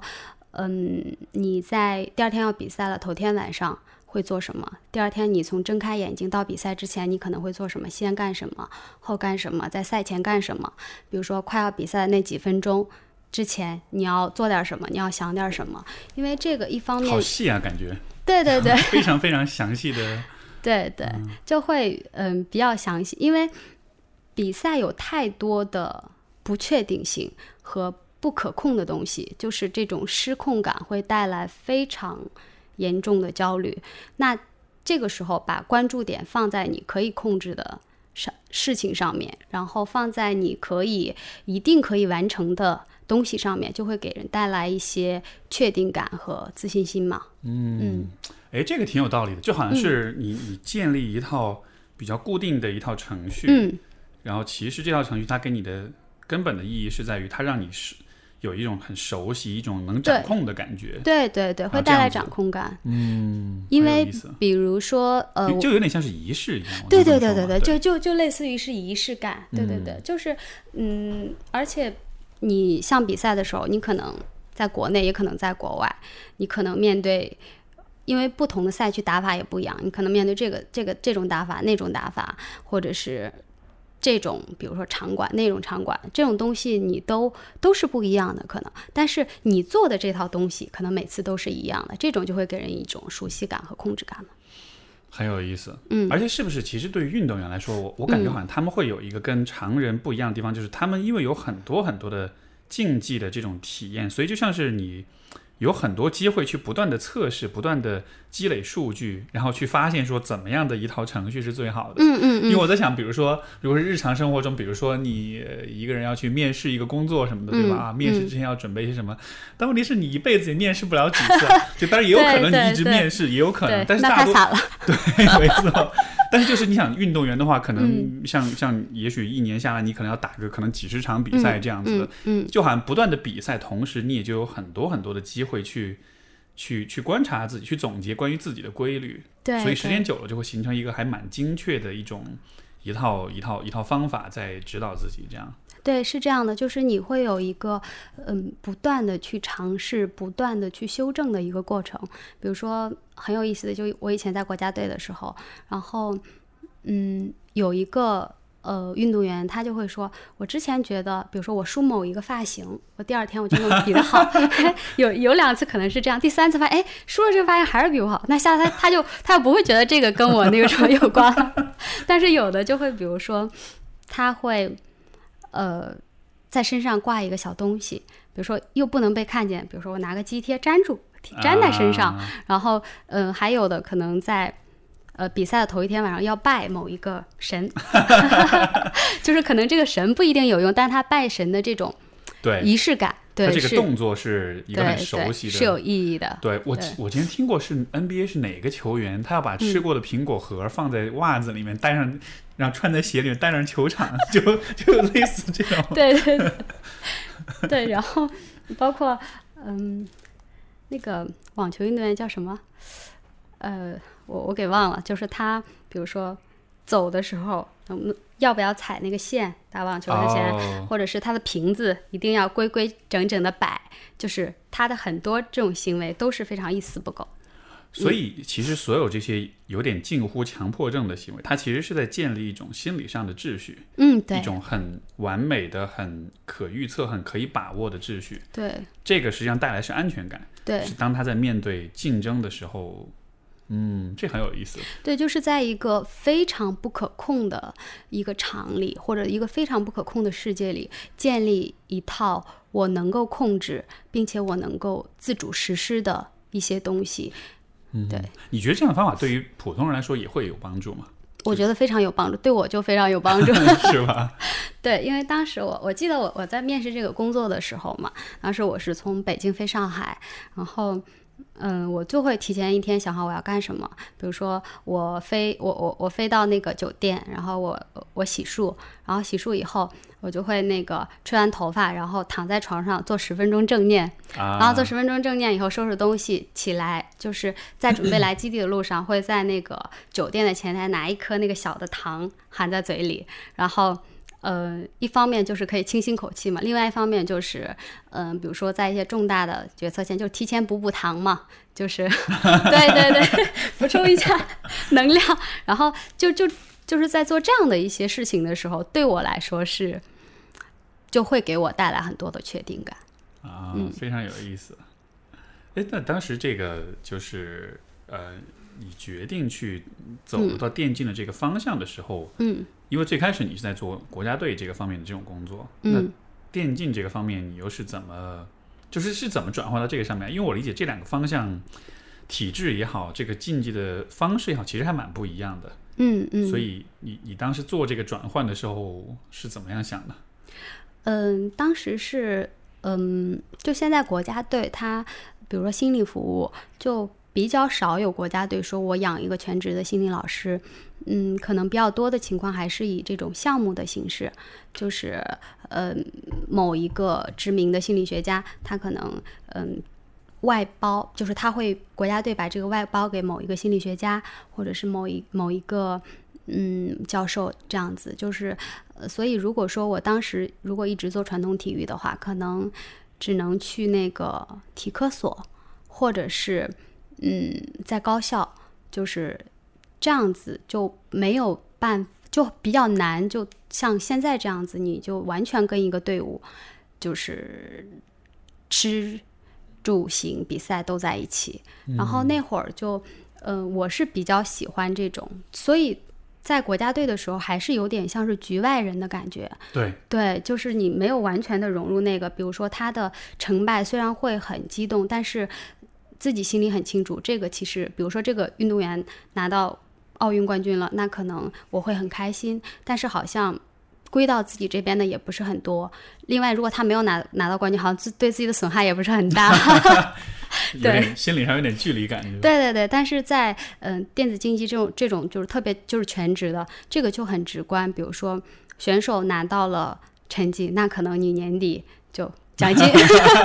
嗯，你在第二天要比赛了，头天晚上会做什么？第二天你从睁开眼睛到比赛之前，你可能会做什么？先干什么？后干什么？在赛前干什么？比如说快要比赛的那几分钟。之前你要做点什么？你要想点什么？因为这个一方面好，细啊，感觉对对对非常非常详细的。[LAUGHS] 对对，就会嗯比较详细，因为比赛有太多的不确定性和不可控的东西，就是这种失控感会带来非常严重的焦虑。那这个时候把关注点放在你可以控制的上事情上面，然后放在你可以一定可以完成的东西上面，就会给人带来一些确定感和自信心嘛。嗯哎，这个挺有道理的，就好像是你、你建立一套比较固定的一套程序，嗯然后其实这套程序它给你的根本的意义是在于它让你是有一种很熟悉、一种能掌控的感觉。对对对，啊会带来掌控感。嗯，因为比如说，呃，就有点像是仪式一样。我对对对对对，就就就类似于是仪式感，对对对，就是嗯，而且你像比赛的时候，你可能在国内，也可能在国外，你可能面对，因为不同的赛区打法也不一样，你可能面对这个这个这种打法、那种打法，或者是这种，比如说场馆、那种场馆，这种东西你都都是不一样的，可能，但是你做的这套东西，可能每次都是一样的，这种就会给人一种熟悉感和控制感嘛。很有意思。嗯，而且是不是其实对于运动员来说，我我感觉好像他们会有一个跟常人不一样的地方，就是他们因为有很多很多的竞技的这种体验，所以就像是你有很多机会去不断的测试、不断的积累数据，然后去发现说怎么样的一套程序是最好的。嗯嗯因为我在想，比如说，如果是日常生活中，比如说你呃一个人要去面试一个工作什么的，对吧？嗯啊，面试之前要准备一些什么？但问题是你一辈子也面试不了几次，[LAUGHS] 就当然也有可能你一直面试，也有可能，，那但是大多。[LAUGHS] 对，没错。但是就是你想运动员的话，可嗯能像、像也许一年下来，你可能要打个可能几十场比赛这样子嗯就好像不断的比赛，同时你也就有很多很多的机会去去去观察自己，去总结关于自己的规律。对，所以时间久了就会形成一个还蛮精确的一种一套一套一套方法在指导自己这样。对，是这样的，就是你会有一个嗯，不断的去尝试，不断的去修正的一个过程。比如说很有意思的，就我以前在国家队的时候，然后嗯，有一个呃运动员，他就会说，我之前觉得，比如说我梳某一个发型，我第二天我就弄得比他好，[LAUGHS] [LAUGHS] 有有两次可能是这样，第三次发现，哎，梳了这个发型还是比我好，那下次他 [LAUGHS] 他就他就不会觉得这个跟我那个什么有关了。但是有的就会，比如说他会。呃，在身上挂一个小东西，比如说又不能被看见，比如说我拿个肌贴粘住，粘在身上，啊然后嗯、呃还有的可能在。呃，比赛的头一天晚上要拜某一个神，[LAUGHS] 就是可能这个神不一定有用，但是他拜神的这种对，仪式感，对它这个动作是一个很熟悉的，是有意义的。对我对我之前听过是 NBA 是哪个球员，他要把吃过的苹果核放在袜子里面，带上，然后穿在鞋里面带上球场，就就类似这种。对对对，对，然后包括嗯，那个网球运动员叫什么？呃，我我给忘了，就是他，比如说走的时候，嗯，要不要踩那个线？打网球之前，哦，或者是他的瓶子一定要规规整整的摆，就是他的很多这种行为都是非常一丝不苟。所以其实所有这些有点近乎强迫症的行为，它其实是在建立一种心理上的秩序，嗯，对一种很完美的、很可预测、很可以把握的秩序。对这个实际上带来是安全感，对是当他在面对竞争的时候，嗯，这很有意思。对，就是在一个非常不可控的一个场里，或者一个非常不可控的世界里，建立一套我能够控制，并且我能够自主实施的一些东西。嗯对，你觉得这样的方法对于普通人来说也会有帮助吗？我觉得非常有帮助，对我就非常有帮助。[LAUGHS] 是吧？[LAUGHS] 对，因为当时我我记得我我在面试这个工作的时候嘛，当时我是从北京飞上海，然后。嗯，我就会提前一天想好我要干什么。比如说，我飞，我我我飞到那个酒店，然后我我洗漱，然后洗漱以后，我就会那个吹完头发，然后躺在床上做十分钟正念，啊，然后做十分钟正念以后收拾东西起来，就是在准备来基地的路上，会在那个酒店的前台拿一颗那个小的糖含在嘴里，然后。呃，一方面就是可以清新口气嘛，另外一方面就是，嗯、比如说在一些重大的决策前，就提前补补糖嘛，就是，[LAUGHS] [LAUGHS] 对对对，[LAUGHS] 补充一下能量，然后就就就是在做这样的一些事情的时候，对我来说是，就会给我带来很多的确定感。啊，嗯非常有意思。哎，那当时这个就是呃，你决定去走到电竞的这个方向的时候，嗯因为最开始你是在做国家队这个方面的这种工作，嗯那电竞这个方面你又是怎么，就是是怎么转换到这个上面？因为我理解这两个方向，体制也好，这个竞技的方式也好，其实还蛮不一样的。嗯嗯，所以你你当时做这个转换的时候是怎么样想的？嗯，当时是嗯，就现在国家队它，比如说心理服务，就比较少有国家队说我养一个全职的心理老师。嗯，可能比较多的情况还是以这种项目的形式，就是呃某一个知名的心理学家，他可能嗯。外包就是他会国家队把这个外包给某一个心理学家，或者是某一某一个嗯教授这样子，就是呃，所以如果说我当时如果一直做传统体育的话，可能只能去那个体科所，或者是嗯在高校，就是这样子就没有办，就比较难。就像现在这样子，你就完全跟一个队伍就是吃住行比赛都在一起。然后那会儿就，嗯、我是比较喜欢这种，所以在国家队的时候还是有点像是局外人的感觉。对，对，就是你没有完全的融入那个，比如说他的成败虽然会很激动，但是自己心里很清楚，这个其实，比如说这个运动员拿到奥运冠军了，那可能我会很开心，但是好像归到自己这边的也不是很多。另外，如果他没有拿拿到冠军，好像自对自己的损害也不是很大。有点心理上有点距离感，对？对对对，但是在嗯、电子竞技这种这种就是特别就是全职的，这个就很直观。比如说选手拿到了成绩，那可能你年底就奖金。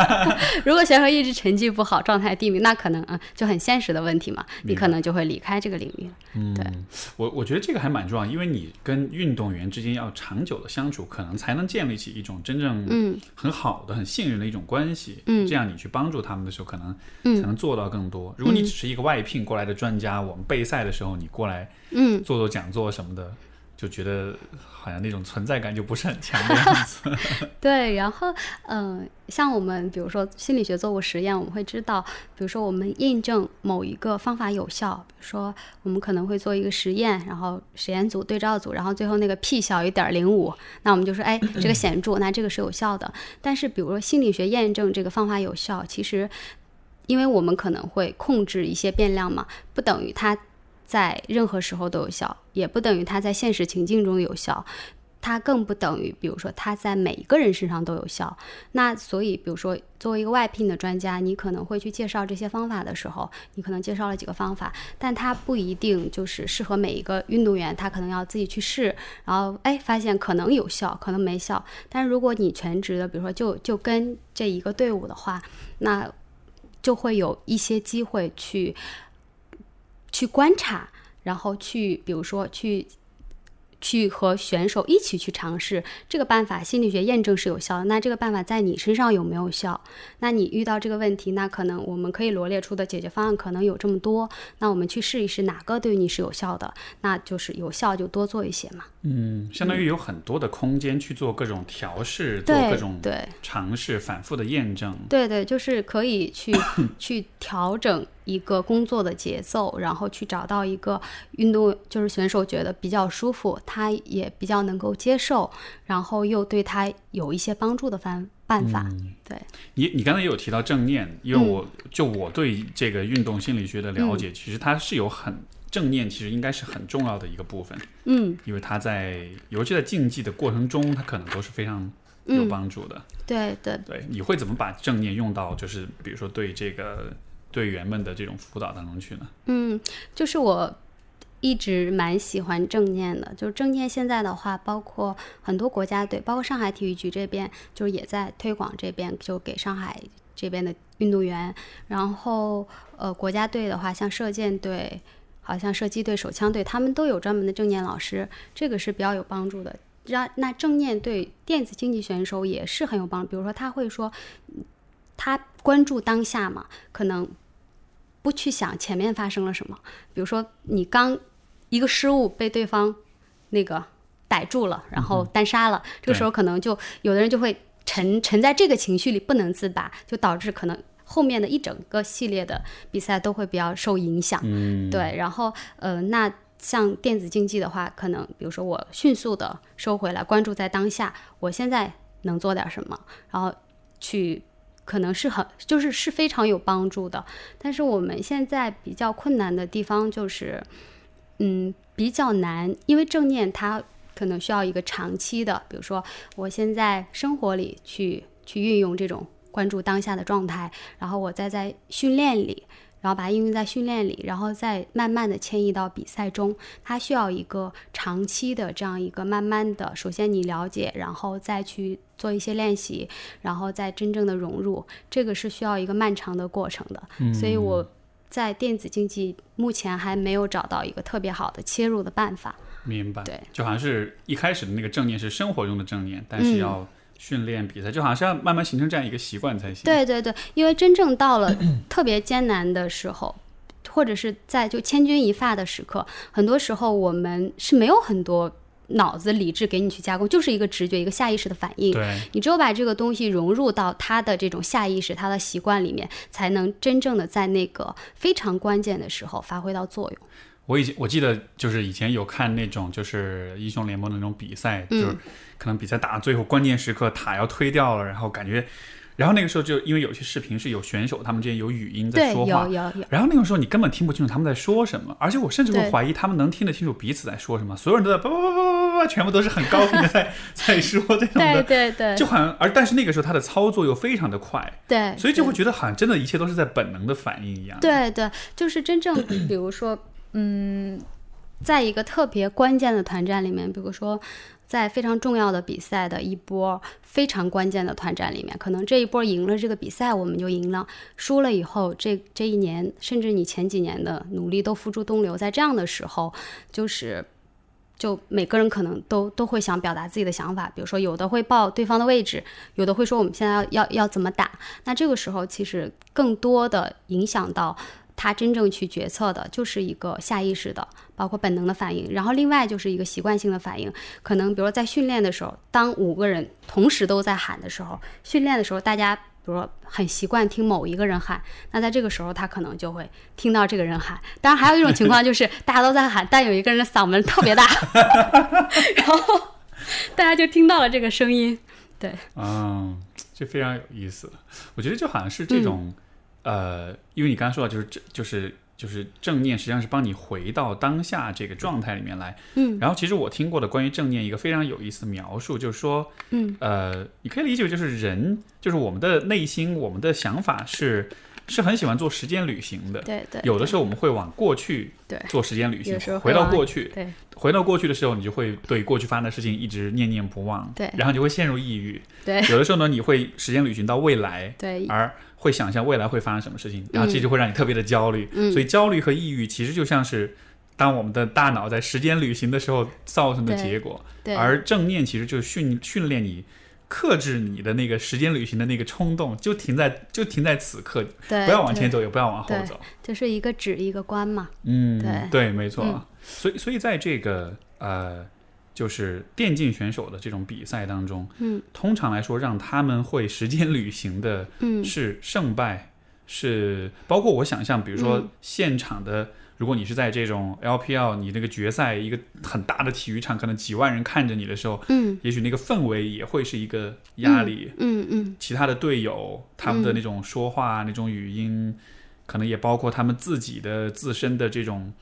[LAUGHS] 如果选手一直成绩不好，状态低迷，那可能嗯就很现实的问题嘛，你可能就会离开这个领域了。对嗯，我我觉得这个还蛮重要，因为你跟运动员之间要长久的相处，可能才能建立起一种真正嗯很好的、很信任的一种关系。嗯这样你去帮助他们的时候，可能才嗯能做到更多。如果你只是一个外聘过来的专家，我们备赛的时候你过来嗯，做做讲座什么的，就觉得好像那种存在感就不是很强的样子。[LAUGHS] [LAUGHS] 对，然后嗯、像我们比如说心理学做过实验，我们会知道，比如说我们印证某一个方法有效，比如说我们可能会做一个实验，然后实验组、对照组，然后最后那个 p 小于点零五，那我们就说，哎，这个显著，那这个是有效的。但是比如说心理学验证这个方法有效，其实因为我们可能会控制一些变量嘛，不等于它在任何时候都有效，也不等于它在现实情境中有效。它更不等于，比如说它在每一个人身上都有效。那所以，比如说作为一个外聘的专家，你可能会去介绍这些方法的时候，你可能介绍了几个方法，但它不一定就是适合每一个运动员，他可能要自己去试，然后哎发现可能有效，可能没效。但是如果你全职的，比如说就就跟这一个队伍的话，那就会有一些机会去去观察，然后去比如说去。去和选手一起去尝试这个办法，心理学验证是有效的。那这个办法在你身上有没有效？那你遇到这个问题，那可能我们可以罗列出的解决方案可能有这么多。那我们去试一试哪个对你是有效的，那就是有效就多做一些嘛。嗯，相当于有很多的空间去做各种调试，做各种对尝试，反复的验证。对对，就是可以去 [COUGHS] 去调整一个工作的节奏，然后去找到一个运动，就是选手觉得比较舒服，他也比较能够接受，然后又对他有一些帮助的方办法。对你，你刚才也有提到正念，因为我就我对这个运动心理学的了解，其实它是有很。正念其实应该是很重要的一个部分，嗯，因为它在，尤其在竞技的过程中，它可能都是非常有帮助的。对对对，你会怎么把正念用到，就是比如说对这个队员们的这种辅导当中去呢？嗯，就是我一直蛮喜欢正念的，就是正念现在的话，包括很多国家队，包括上海体育局这边，就是也在推广这边，就给上海这边的运动员，然后呃，国家队的话，像射箭队。好像射击队、手枪队，他们都有专门的正念老师，这个是比较有帮助的。让那正念对电子竞技选手也是很有帮助。比如说，他会说，他关注当下嘛，可能不去想前面发生了什么。比如说，你刚一个失误被对方那个逮住了，然后单杀了，这个时候可能就有的人就会沉沉在这个情绪里不能自拔，就导致可能。后面的一整个系列的比赛都会比较受影响，嗯，对。然后，呃，那像电子竞技的话，可能比如说我迅速的收回来，关注在当下，我现在能做点什么，然后去，可能是很就是是非常有帮助的。但是我们现在比较困难的地方就是，嗯，比较难，因为正念它可能需要一个长期的，比如说我现在生活里去去运用这种。关注当下的状态，然后我再在训练里，然后把它应用在训练里，然后再慢慢的迁移到比赛中。它需要一个长期的这样一个慢慢的，首先你了解，然后再去做一些练习，然后再真正的融入。这个是需要一个漫长的过程的。所以我在电子竞技目前还没有找到一个特别好的切入的办法。明白。对，就好像是一开始的那个正念是生活中的正念，但是要。训练比赛就好像是要慢慢形成这样一个习惯才行。对对对，因为真正到了 [CLEARS THROAT] 特别艰难的时候，或者是在就千钧一发的时刻，很多时候我们是没有很多脑子理智给你去加工，就是一个直觉、一个下意识的反应。对，你只有把这个东西融入到他的这种下意识、他的习惯里面，才能真正的在那个非常关键的时候发挥到作用。我以前我记得就是以前有看那种就是英雄联盟的那种比赛，就是可能比赛打到最后关键时刻塔要推掉了，然后感觉，然后那个时候就因为有些视频是有选手他们之间有语音在说话，有有有，然后那个时候你根本听不清楚他们在说什么，而且我甚至会怀疑他们能听得清楚彼此在说什么，所有人都在叭叭叭叭叭叭，全部都是很高频的在 [LAUGHS] 在说这种的，对对对，就好像而但是那个时候他的操作又非常的快，对，所以就会觉得好像真的一切都是在本能的反应一样，对对，就是真正 [CLEARS THROAT] 比如说嗯。在一个特别关键的团战里面，比如说，在非常重要的比赛的一波非常关键的团战里面，可能这一波赢了这个比赛，我们就赢了；输了以后，这这一年甚至你前几年的努力都付诸东流。在这样的时候，就是就每个人可能都都会想表达自己的想法，比如说有的会报对方的位置，有的会说我们现在要要要怎么打。那这个时候，其实更多的影响到。他真正去决策的就是一个下意识的，包括本能的反应，然后另外就是一个习惯性的反应。可能比如说在训练的时候，当五个人同时都在喊的时候，训练的时候大家比如说很习惯听某一个人喊，那在这个时候他可能就会听到这个人喊。当然还有一种情况就是大家都在喊，但有一个人的嗓门特别大，[LAUGHS] 然后大家就听到了这个声音。对，嗯，这非常有意思。我觉得就好像是这种。呃，因为你刚刚说到就是这就是就是正念，实际上是帮你回到当下这个状态里面来。嗯然后其实我听过的关于正念一个非常有意思的描述，就是说，嗯呃，你可以理解为就是人，就是我们的内心，我们的想法是是很喜欢做时间旅行的。对对，有的时候我们会往过去对做时间旅行回到过去，对回到过去的时候，你就会对过去发生的事情一直念念不忘，对然后你就会陷入抑郁。对有的时候呢，你会时间旅行到未来，对而会想象未来会发生什么事情，然后这就会让你特别的焦虑。嗯所以焦虑和抑郁其实就像是当我们的大脑在时间旅行的时候造成的结果，对，而正念其实就是训训练你。克制你的那个时间旅行的那个冲动，就停在就停在此刻，不要往前走，也不要往后走。就是一个止一个关嘛。嗯，对没错。嗯所以，所以在这个呃，就是电竞选手的这种比赛当中，嗯。通常来说，让他们会时间旅行的嗯。是胜败，是包括我想象，比如说嗯。现场的。如果你是在这种 LPL，你那个决赛一个很大的体育场，可能几万人看着你的时候，嗯。也许那个氛围也会是一个压力。嗯嗯其他的队友他们的那种说话、那种语音，可能也包括他们自己的自身的这种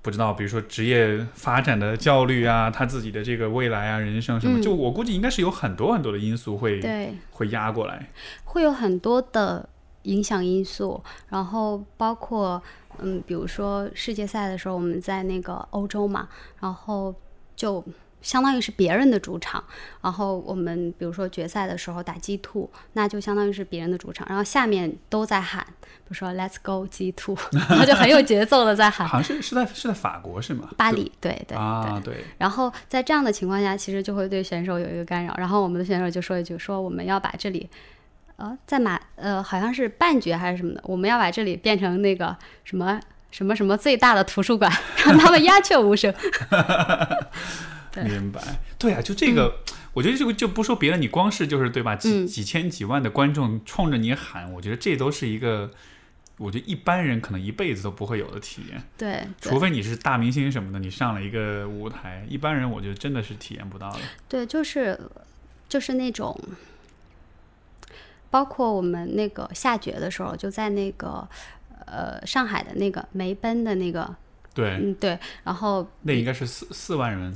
不知道，比如说职业发展的焦虑啊，他自己的这个未来啊、人生什么，嗯就我估计应该是有很多很多的因素会对，会压过来。会有很多的影响因素，然后包括嗯，比如说世界赛的时候，我们在那个欧洲嘛，然后就相当于是别人的主场，然后我们比如说决赛的时候打 G two，那就相当于是别人的主场，然后下面都在喊，比如说 Let's go G two，[LAUGHS] 然后就很有节奏的在喊。好像是是在是在法国是吗？巴黎，对对对，啊，对，然后在这样的情况下，其实就会对选手有一个干扰。然后我们的选手就说一句：“说我们要把这里，呃，在马呃好像是半决还是什么的，我们要把这里变成那个什么什么什么最大的图书馆，[LAUGHS] 让他们鸦雀无声。[LAUGHS] 对明白。对啊，就这个，我觉得这个就不说别的，你光是就是对吧，几、嗯几千几万的观众冲着你喊，我觉得这都是一个。我觉得一般人可能一辈子都不会有的体验，对”对除非你是大明星什么的，你上了一个舞台，一般人我觉得真的是体验不到的。对，就是就是那种，包括我们那个下决的时候，就在那个呃上海的那个梅奔的那个，对，嗯对，然后那应该是四四万人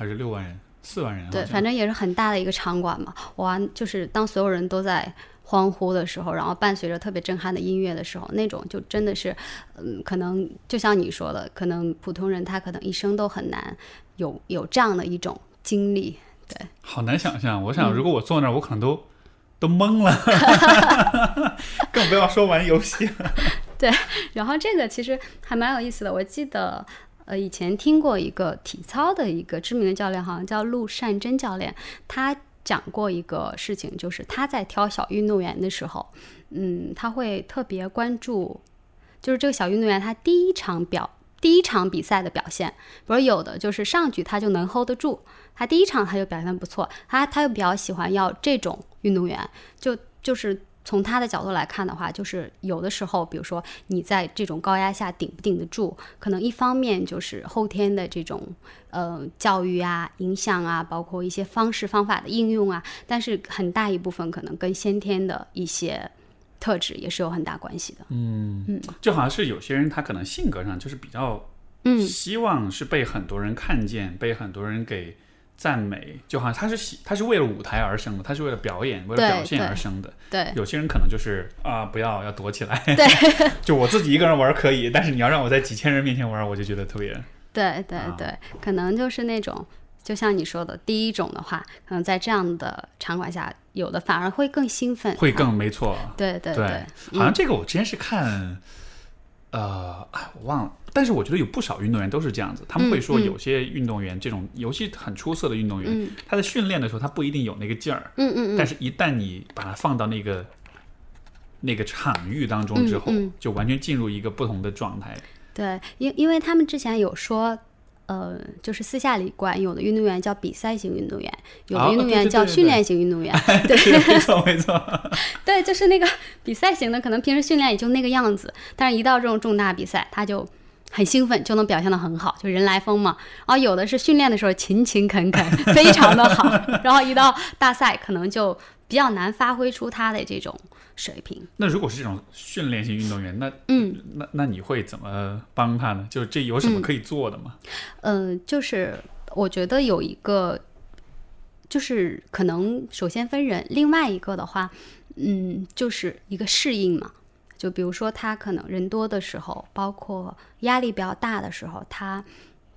还是六万人？四万人对，反正也是很大的一个场馆嘛。哇，就是当所有人都在欢呼的时候，然后伴随着特别震撼的音乐的时候，那种就真的是，嗯，可能就像你说的，可能普通人他可能一生都很难有有这样的一种经历。对，好难想象。我嗯想，如果我坐那儿，我可能都都懵了，[LAUGHS] 更不要说玩游戏了。[LAUGHS] 对然后这个其实还蛮有意思的，我记得。呃，以前听过一个体操的一个知名的教练，好像叫陆善珍教练，他讲过一个事情，就是他在挑小运动员的时候，嗯，他会特别关注，就是这个小运动员他第一场表第一场比赛的表现，比如有的就是上去他就能 hold 得住，他第一场他就表现不错，他他又比较喜欢要这种运动员，就就是。从他的角度来看的话，就是有的时候，比如说你在这种高压下顶不顶得住，可能一方面就是后天的这种呃教育啊、影响啊，包括一些方式方法的应用啊，但是很大一部分可能跟先天的一些特质也是有很大关系的。嗯，就好像是有些人他可能性格上就是比较嗯希望是被很多人看见，被很多人给赞美，就好像他是喜他是为了舞台而生的，他是为了表演、为了表现而生的。对有些人可能就是啊，不要要躲起来，对 [LAUGHS] 就我自己一个人玩可以，但是你要让我在几千人面前玩，我就觉得特别对对啊对，可能就是那种。就像你说的，第一种的话，可能在这样的场馆下，有的反而会更兴奋，会啊更没错。对对对对，好像这个我之前是看，呃，哎，我忘了。但是我觉得有不少运动员都是这样子，他们会说有些运动员，这种游戏很出色的运动员，嗯他在训练的时候他不一定有那个劲儿，嗯嗯嗯，但是一旦你把它放到那个那个场域当中之后，就完全进入一个不同的状态。对，因因为他们之前有说，呃，就是私下里管有的运动员叫比赛型运动员，有啊的运动员叫训练型运动员。对 [LAUGHS] 是没错没错，[LAUGHS] 对，就是那个比赛型的，可能平时训练也就那个样子，但是一到这种重大比赛，他就很兴奋，就能表现的很好，就人来疯嘛。然后有的是训练的时候勤勤恳恳，[LAUGHS] 非常的好，然后一到大赛可能就比较难发挥出他的这种水平。那如果是这种训练型运动员，那嗯，那那你会怎么帮他呢？就这有什么可以做的吗？嗯、就是我觉得有一个，就是可能首先分人，另外一个的话，嗯，就是一个适应嘛。就比如说他可能人多的时候，包括压力比较大的时候，他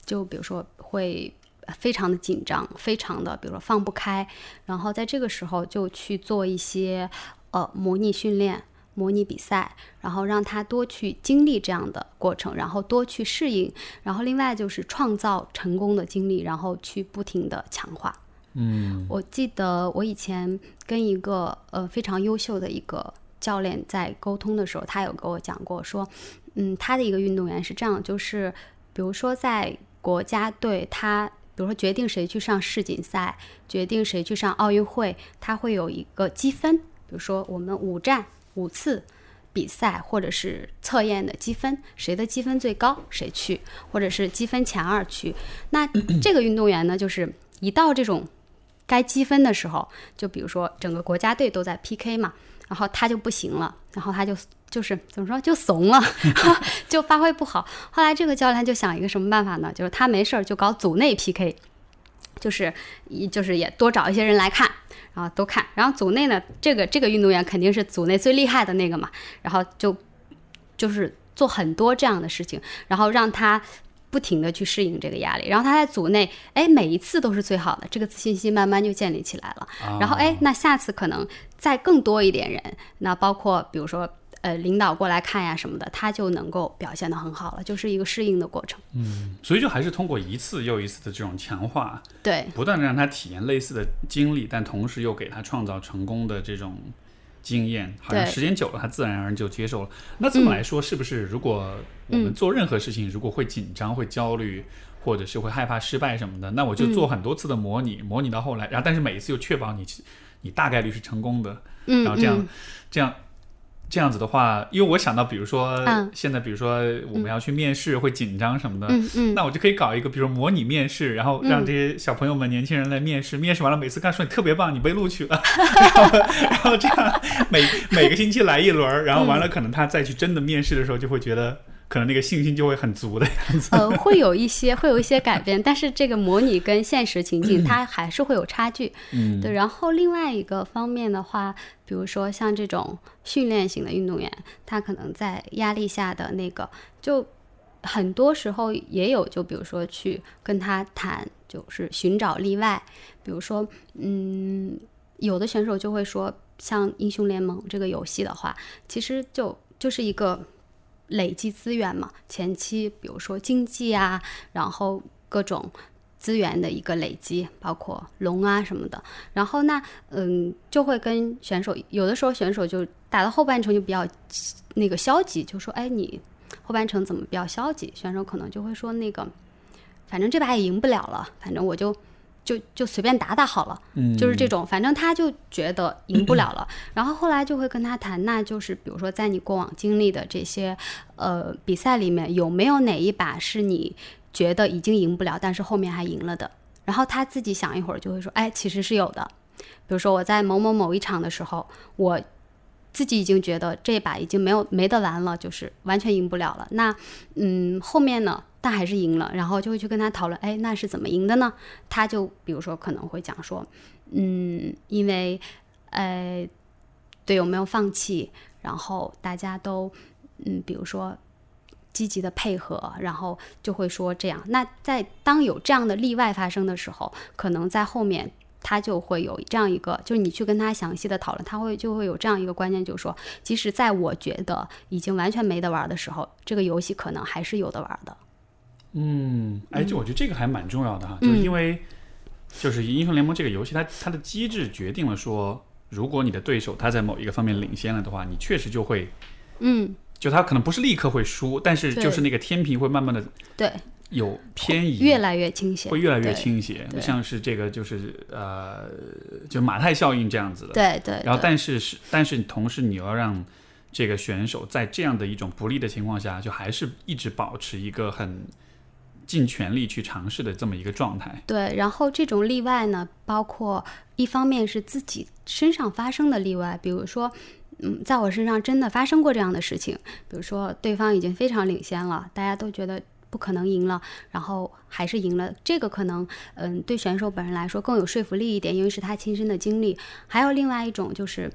就比如说会非常的紧张，非常的比如说放不开，然后在这个时候就去做一些呃模拟训练。模拟比赛，然后让他多去经历这样的过程，然后多去适应，然后另外就是创造成功的经历，然后去不停的强化。嗯我记得我以前跟一个呃非常优秀的一个教练在沟通的时候，他有跟我讲过说，嗯，他的一个运动员是这样，就是比如说在国家队，他比如说决定谁去上世锦赛，决定谁去上奥运会，他会有一个积分，比如说我们五站五次。比赛或者是测验的积分，谁的积分最高谁去，或者是积分前二去。那这个运动员呢，就是一到这种该积分的时候，就比如说整个国家队都在 PK 嘛，然后他就不行了，然后他就就是怎么说就怂了，[LAUGHS] 就发挥不好。后来这个教练就想一个什么办法呢？就是他没事儿就搞组内 PK，就是一就是也多找一些人来看，啊都看。然后组内呢，这个这个运动员肯定是组内最厉害的那个嘛，然后就就是做很多这样的事情，然后让他。不停的去适应这个压力，然后他在组内，哎，每一次都是最好的，这个自信心慢慢就建立起来了。然后哎，那下次可能再更多一点人，那包括比如说呃领导过来看呀什么的，他就能够表现得很好了，就是一个适应的过程。嗯，所以就还是通过一次又一次的这种强化，对，不断的让他体验类似的经历，但同时又给他创造成功的这种经验，好像时间久了，他自然而然就接受了。那这么来说，是不是如果我们做任何事情，如果会紧张、会焦虑，或者是会害怕失败什么的，那我就做很多次的模拟，模拟到后来，然后但是每一次又确保你你大概率是成功的，嗯，然后这样、嗯这样。这样子的话，因为我想到，比如说、嗯。现在，比如说我们要去面试，会紧张什么的，嗯嗯，那我就可以搞一个，比如模拟面试，然后让这些小朋友们、年轻人来面试，面试完了，每次看说你特别棒，你被录取了，[LAUGHS] [LAUGHS] 然后然后这样每每个星期来一轮，然后完了，可能他再去真的面试的时候，就会觉得可能那个信心就会很足的样子。[LAUGHS] 呃，会有一些会有一些改变，但是这个模拟跟现实情境它还是会有差距。嗯，对，然后另外一个方面的话，比如说像这种训练型的运动员，他可能在压力下的那个，就很多时候也有，就比如说去跟他谈，就是寻找例外。比如说，嗯，有的选手就会说，像英雄联盟这个游戏的话，其实就就是一个累积资源嘛，前期比如说经济啊，然后各种资源的一个累积，包括龙啊什么的。然后那嗯，就会跟选手有的时候选手就打到后半程就比较那个消极，就说哎你后半程怎么比较消极？选手可能就会说那个，反正这把也赢不了了，反正我就。就就随便打打好了，嗯就是这种，反正他就觉得赢不了了，然后后来就会跟他谈，那就是比如说在你过往经历的这些呃比赛里面，有没有哪一把是你觉得已经赢不了，但是后面还赢了的？然后他自己想一会儿就会说，哎，其实是有的。比如说我在某某某一场的时候，我自己已经觉得这把已经没有没得玩了，就是完全赢不了了。那嗯，后面呢，但还是赢了，然后就会去跟他讨论，哎，那是怎么赢的呢？他就比如说可能会讲说，嗯，因为呃队友没有放弃，然后大家都嗯，比如说积极的配合，然后就会说这样。那在当有这样的例外发生的时候，可能在后面。他就会有这样一个，就是你去跟他详细的讨论，他会就会有这样一个观念，就是说，即使在我觉得已经完全没得玩的时候，这个游戏可能还是有的玩的。嗯，哎，就我觉得这个还蛮重要的哈，就是因为就是英雄联盟这个游戏，它它的机制决定了说，如果你的对手他在某一个方面领先了的话，你确实就会，嗯，就他可能不是立刻会输，但是就是那个天平会慢慢的对，有偏移，越来越倾斜，会越来越倾斜，对像是这个就是呃，就马太效应这样子的。对对，然后，但是是，但是同时你要让这个选手在这样的一种不利的情况下，就还是一直保持一个很尽全力去尝试的这么一个状态。对，然后这种例外呢，包括一方面是自己身上发生的例外，比如说，嗯，在我身上真的发生过这样的事情，比如说对方已经非常领先了，大家都觉得不可能赢了，然后还是赢了，这个可能，嗯，对选手本人来说更有说服力一点，因为是他亲身的经历。还有另外一种就是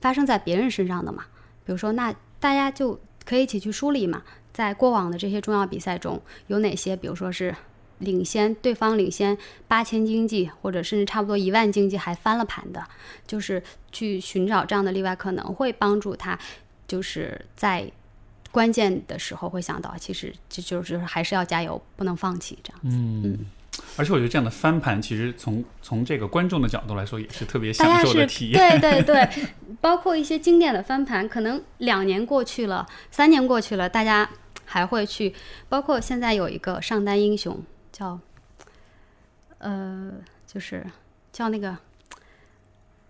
发生在别人身上的嘛，比如说那大家就可以一起去梳理嘛。在过往的这些重要比赛中，有哪些，比如说是领先对方领先八千经济，或者甚至差不多一万经济还翻了盘的，就是去寻找这样的例外，可能会帮助他，就是在关键的时候会想到，其实就就是还是要加油，不能放弃这样子。嗯，而且我觉得这样的翻盘，其实从从这个观众的角度来说，也是特别享受的体验。对对对，[LAUGHS] 包括一些经典的翻盘，可能两年过去了，三年过去了，大家还会去。包括现在有一个上单英雄叫，呃，就是叫那个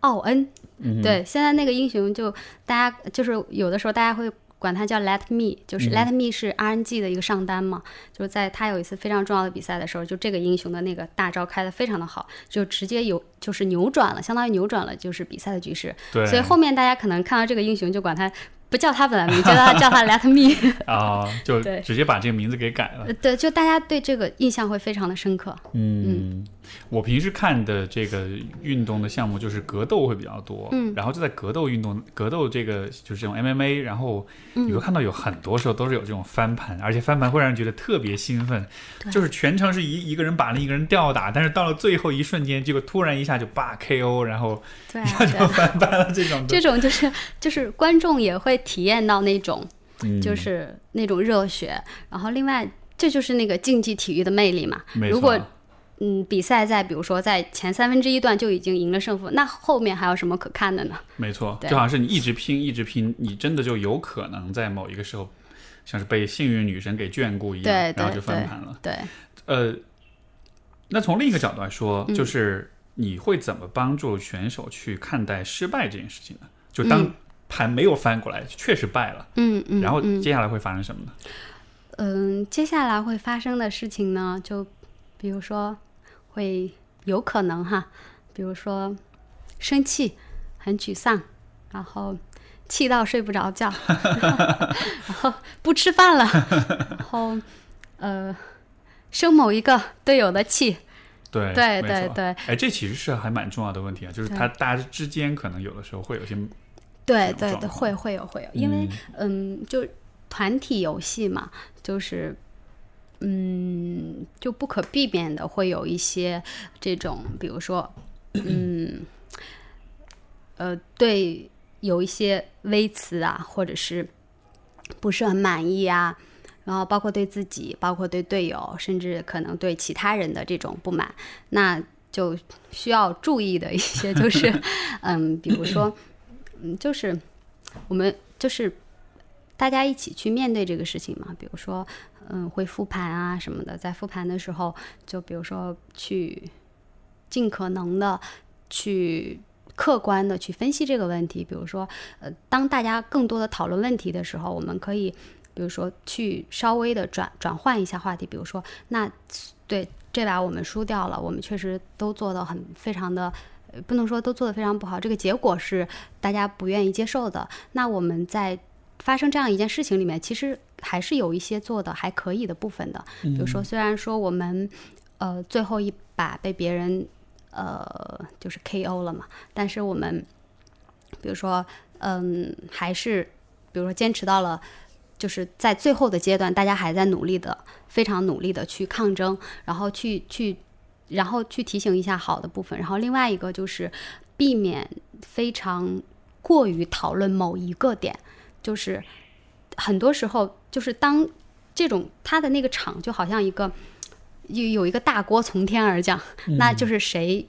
奥恩，嗯，对，现在那个英雄就大家就是有的时候大家会管他叫 Let Me，就是嗯 Let Me 是 RNG 的一个上单嘛，就是在他有一次非常重要的比赛的时候，就这个英雄的那个大招开的非常的好，就直接有就是扭转了，相当于扭转了就是比赛的局势。对，所以后面大家可能看到这个英雄就管他不叫他本来名，叫他叫他 Let Me，[LAUGHS] 啊，就直接把这个名字给改了。呃对，就大家对这个印象会非常的深刻。嗯，我平时看的这个运动的项目就是格斗会比较多，嗯。然后就在格斗运动、格斗这个就是这种 MMA，然后嗯。你会看到有很多时候都是有这种翻盘，而且翻盘会让人觉得特别兴奋，对。就是全程是一一个人把另一个人吊打，但是到了最后一瞬间，结果突然一下就叭 KO，然后对一啊，下就啊，翻盘了，这种这种就是就是观众也会体验到那种嗯。就是那种热血，然后另外这就是那个竞技体育的魅力嘛。没。如果错嗯，比赛在比如说在前三分之一段就已经赢了胜负，那后面还有什么可看的呢？没错，就好像是你一直拼，一直拼，你真的就有可能在某一个时候，像是被幸运女神给眷顾一样，对然后就翻盘了。对，呃，那从另一个角度来说，嗯就是你会怎么帮助选手去看待失败这件事情呢？就当嗯盘没有翻过来，确实败了，嗯嗯，然后嗯接下来会发生什么呢？嗯，接下来会发生的事情呢，就比如说会有可能哈，比如说生气、很沮丧，然后气到睡不着觉，[LAUGHS] 然后不吃饭了，然后呃生某一个队友的气，对对对对。哎，这其实是还蛮重要的问题啊，就是他大家之间可能有的时候会有些对对对，会会有会有，因为嗯，就团体游戏嘛，就是嗯，就不可避免的会有一些这种，比如说 [CLEARS THROAT] 嗯，呃，对，有一些微词啊，或者是不是很满意啊。然后包括对自己，包括对队友，甚至可能对其他人的这种不满，那就需要注意的一些就是，[LAUGHS] 嗯，比如说，嗯，就是我们就是大家一起去面对这个事情嘛。比如说，嗯，会复盘啊什么的，在复盘的时候，就比如说去尽可能的去客观的去分析这个问题。比如说，呃，当大家更多的讨论问题的时候，我们可以。比如说，去稍微的转转换一下话题，比如说，那对这把我们输掉了，我们确实都做的很非常的，不能说都做的非常不好，这个结果是大家不愿意接受的。那我们在发生这样一件事情里面，其实还是有一些做的还可以的部分的。比如说，虽然说我们呃最后一把被别人呃就是 KO 了嘛，但是我们比如说嗯还是比如说坚持到了。就是在最后的阶段，大家还在努力的，非常努力的去抗争，然后去去，然后去提醒一下好的部分，然后另外一个就是避免非常过于讨论某一个点，就是很多时候就是当这种他的那个场就好像一个有有一个大锅从天而降，那就是谁。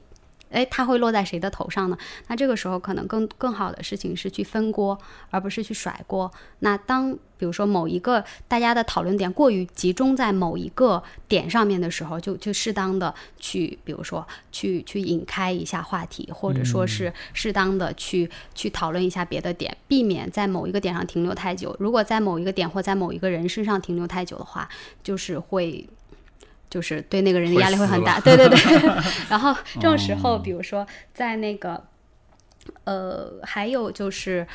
哎，它会落在谁的头上呢？那这个时候可能更更好的事情是去分锅，而不是去甩锅。那当比如说某一个大家的讨论点过于集中在某一个点上面的时候，就就适当的去，比如说去去引开一下话题，或者说是适当的去去讨论一下别的点，避免在某一个点上停留太久。如果在某一个点或在某一个人身上停留太久的话，就是会就是对那个人的压力会很大。对对对。[LAUGHS] 然后这种时候，哦比如说在那个，呃，还有就是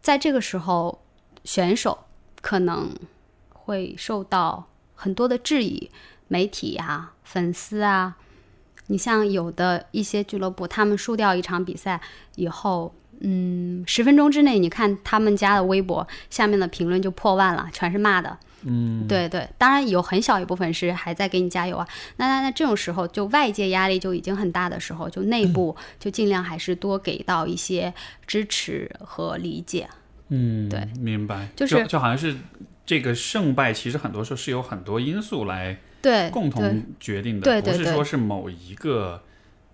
在这个时候，选手可能会受到很多的质疑，媒体啊、粉丝啊。你像有的一些俱乐部，他们输掉一场比赛以后，嗯，十分钟之内，你看他们家的微博下面的评论就破万了，全是骂的。嗯，对对，当然有很小一部分是还在给你加油啊。那那那这种时候，就外界压力就已经很大的时候，就内部就尽量还是多给到一些支持和理解。嗯，对，明白。就就是就好像是这个胜败，其实很多时候是有很多因素来对，共同决定的，对对对不是说是某一个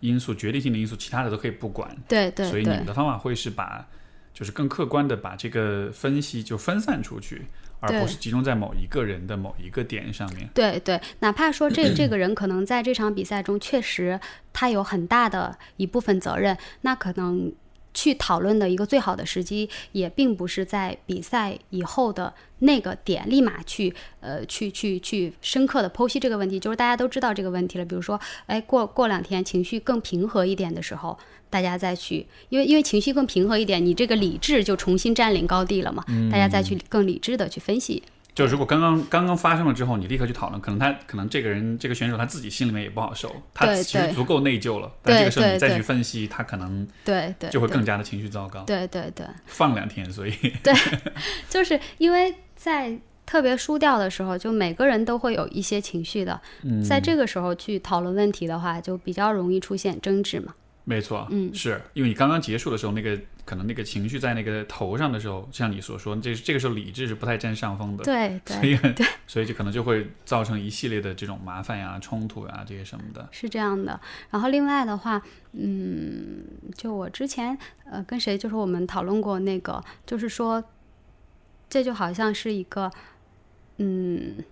因素决定性的因素，其他的都可以不管。对对对所以你们的方法会是把，就是更客观的把这个分析就分散出去，而不是集中在某一个人的某一个点上面。对对，哪怕说这 [COUGHS] 这个人可能在这场比赛中确实他有很大的一部分责任，那可能去讨论的一个最好的时机，也并不是在比赛以后的那个点立马去呃去去去深刻的剖析这个问题，就是大家都知道这个问题了，比如说哎过过两天情绪更平和一点的时候。大家再去，因为因为情绪更平和一点，你这个理智就重新占领高地了嘛。大家再去更理智的去分析，就如果刚刚刚刚发生了之后，你立刻去讨论，可能他可能这个人这个选手他自己心里面也不好受，他其实足够内疚了，但这个时候你再去分析，他可能对对，就会更加的情绪糟糕，对对对。放两天，所以。对就是因为在特别输掉的时候，就每个人都会有一些情绪的，嗯。在这个时候去讨论问题的话，就比较容易出现争执嘛。没错，嗯是因为你刚刚结束的时候，那个可能那个情绪在那个头上的时候，像你所说，这这个时候理智是不太占上风的，对 [LAUGHS] 所对，所以就可能就会造成一系列的这种麻烦呀、冲突呀这些什么的。是这样的。然后另外的话，嗯，就我之前呃跟谁就是我们讨论过那个，就是说，这就好像是一个，嗯。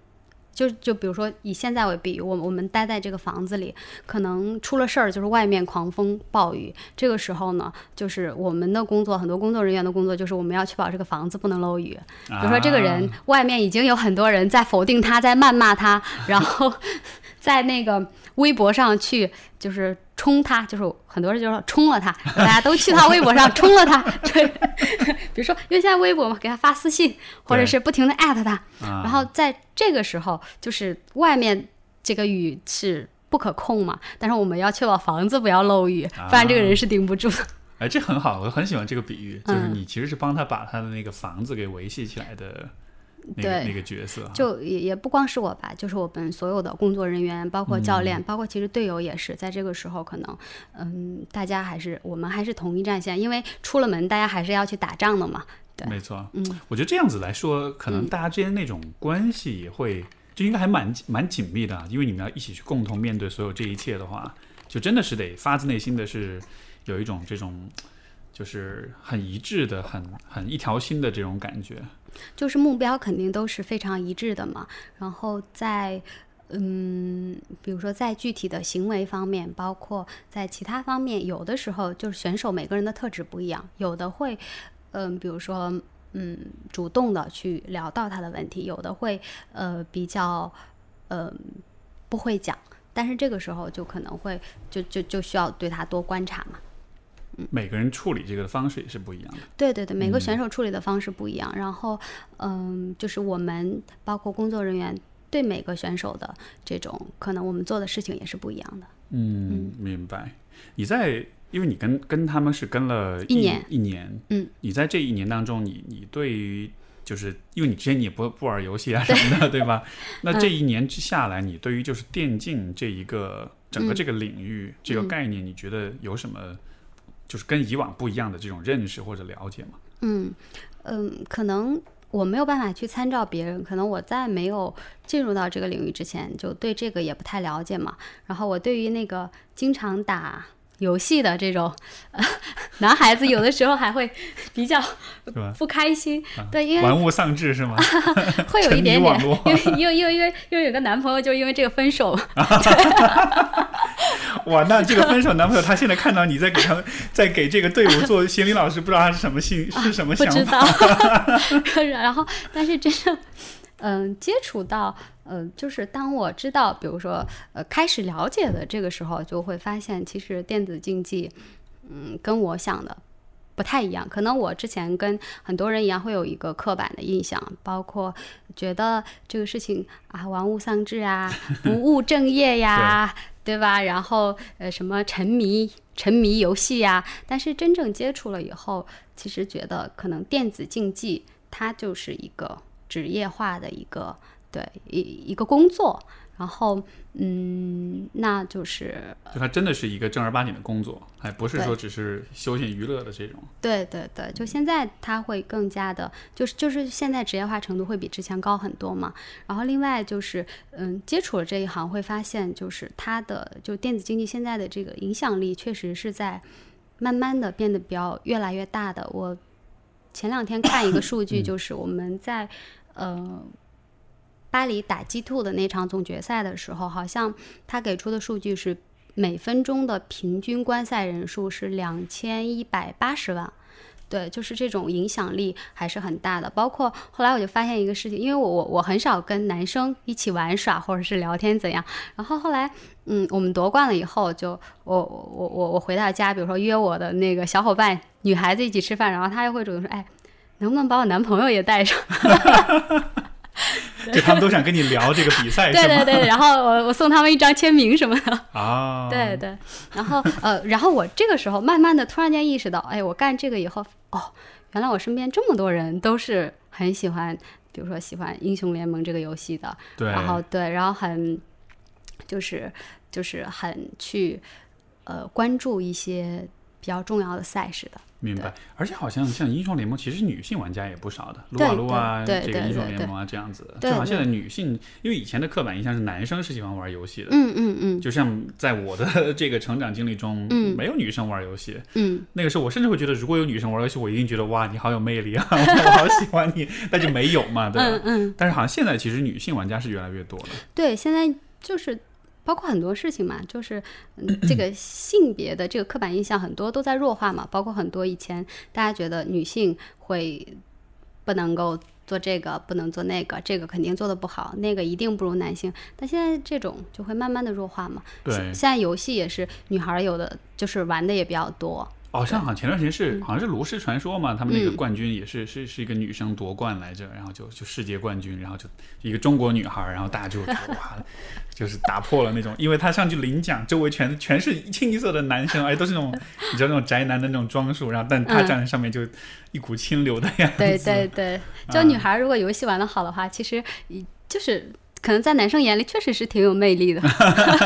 就就比如说以现在为比喻，我们我们待在这个房子里，可能出了事儿，就是外面狂风暴雨。这个时候呢，就是我们的工作，很多工作人员的工作就是我们要确保这个房子不能漏雨。比如说这个人啊外面已经有很多人在否定他，在谩骂他，然后 [LAUGHS] 在那个微博上去就是冲他，就是很多人就说冲了他，[LAUGHS] 大家都去他微博上冲了他。[LAUGHS] 对，[LAUGHS] 比如说因为现在微博嘛，给他发私信，或者是不停的艾特他，啊，然后在这个时候，就是外面这个雨是不可控嘛，但是我们要确保房子不要漏雨，不然这个人是顶不住的。哎，这很好，我很喜欢这个比喻，就是嗯你其实是帮他把他的那个房子给维系起来的那个对那个角色啊。就也也不光是我吧，就是我们所有的工作人员，包括教嗯练，包括其实队友也是，在这个时候可能，嗯，大家还是我们还是同一战线，因为出了门，大家还是要去打仗的嘛。对没错，嗯，我觉得这样子来说，可能大家之间那种关系也会，就应该还蛮蛮紧密的啊，因为你们要一起去共同面对所有这一切的话，就真的是得发自内心的是有一种这种。就是很一致的、很很一条心的这种感觉，就是目标肯定都是非常一致的嘛。然后在嗯，比如说在具体的行为方面，包括在其他方面，有的时候就是选手每个人的特质不一样，有的会嗯，比如说嗯，主动的去聊到他的问题，有的会呃比较呃不会讲。但是这个时候就可能会就就就需要对他多观察嘛。每个人处理这个的方式也是不一样的。对对对，每个选手处理的方式不一样。然后，嗯，就是我们包括工作人员对每个选手的这种，可能我们做的事情也是不一样的。嗯，明白。你在，因为你跟跟他们是跟了一年一年，嗯，你在这一年当中，你你对于就是因为你之前你也不不玩游戏啊什么的，对 [LAUGHS] 吧？那这一年之下来，你对于就是电竞这一个整个这个领域、这个概念，你觉得有什么就是跟以往不一样的这种认识或者了解嘛？嗯嗯，可能我没有办法去参照别人，可能我在没有进入到这个领域之前，就对这个也不太了解嘛。然后我对于那个经常打游戏的这种、呃、[LAUGHS] 男孩子，有的时候还会比较？不开心，啊对，因为玩物丧志是吗？[LAUGHS] 会有一点点因为因为因为因为因为有个男朋友，就因为这个分手。[LAUGHS] 哇，那这个分手男朋友他现在看到你在给他们在给这个队伍做心理老师，不知道他是什么心是什么不知想法？道。然后，但是真正嗯接触到呃，就是当我知道，比如说呃开始了解的这个时候，就会发现其实电子竞技，嗯，跟我想的。不太一样，可能我之前跟很多人一样，会有一个刻板的印象，包括觉得这个事情啊，玩物丧志啊，不务正业呀，[LAUGHS] 对吧？然后呃，什么沉迷沉迷游戏呀？但是真正接触了以后，其实觉得可能电子竞技它就是一个职业化的一个对一一个工作。然后，嗯，那就是，就它真的是一个正儿八经的工作，还不是说只是休闲娱乐的这种。对对对，就现在它会更加的，就是就是现在职业化程度会比之前高很多嘛。然后另外就是，嗯，接触了这一行会发现，就是它的就电子竞技现在的这个影响力确实是在慢慢的变得比较越来越大的。我前两天看一个数据，[COUGHS] 就是我们在呃。巴黎打 G Two 的那场总决赛的时候，好像他给出的数据是每分钟的平均观赛人数是两千一百八十万，对，就是这种影响力还是很大的。包括后来我就发现一个事情，因为我我我很少跟男生一起玩耍或者是聊天怎样，然后后来嗯，我们夺冠了以后，就我我我我回到家，比如说约我的那个小伙伴女孩子一起吃饭，然后他又会主动说，哎，能不能把我男朋友也带上？[LAUGHS] [LAUGHS] 就他们都想跟你聊这个比赛，[LAUGHS] 对对对，然后我我送他们一张签名什么的。[LAUGHS] 啊，对对，然后呃，然后我这个时候慢慢的突然间意识到，哎，我干这个以后，哦，原来我身边这么多人都是很喜欢，比如说喜欢英雄联盟这个游戏的，对，然后对，然后很就是就是很去呃关注一些比较重要的赛事的。明白，而且好像像英雄联盟，其实女性玩家也不少的，撸啊撸啊，这个英雄联盟啊这样子。就好像现在女性，因为以前的刻板印象是男生是喜欢玩游戏的，嗯嗯嗯。就像在我的 [LAUGHS] 这个成长经历中，嗯，[LAUGHS] 没有女生玩游戏，嗯，那个时候我甚至会觉得，如果有女生玩游戏，我一定觉得哇，你好有魅力啊，[LAUGHS] 我好喜欢你。但就没有嘛，对吧？嗯嗯。但是好像现在其实女性玩家是越来越多了。对，现在就是。包括很多事情嘛，就是这个性别的这个刻板印象很多都在弱化嘛。包括很多以前大家觉得女性会不能够做这个，不能做那个，这个肯定做的不好，那个一定不如男性。但现在这种就会慢慢的弱化嘛。对，现在游戏也是女孩有的，就是玩的也比较多。哦，像好像前段时间是好像是炉石传说嘛，他们那个冠军也是是是一个女生夺冠来着，然后就就世界冠军，然后就一个中国女孩，然后大家就哇，[LAUGHS] 就是打破了那种，因为她上去领奖，周围全全是清一色的男生，哎，都是那种 [LAUGHS] 你知道那种宅男的那种装束，然后但她站在上面就一股清流的样子。对对对，就女孩如果游戏玩的好的话，其实就是可能在男生眼里确实是挺有魅力的。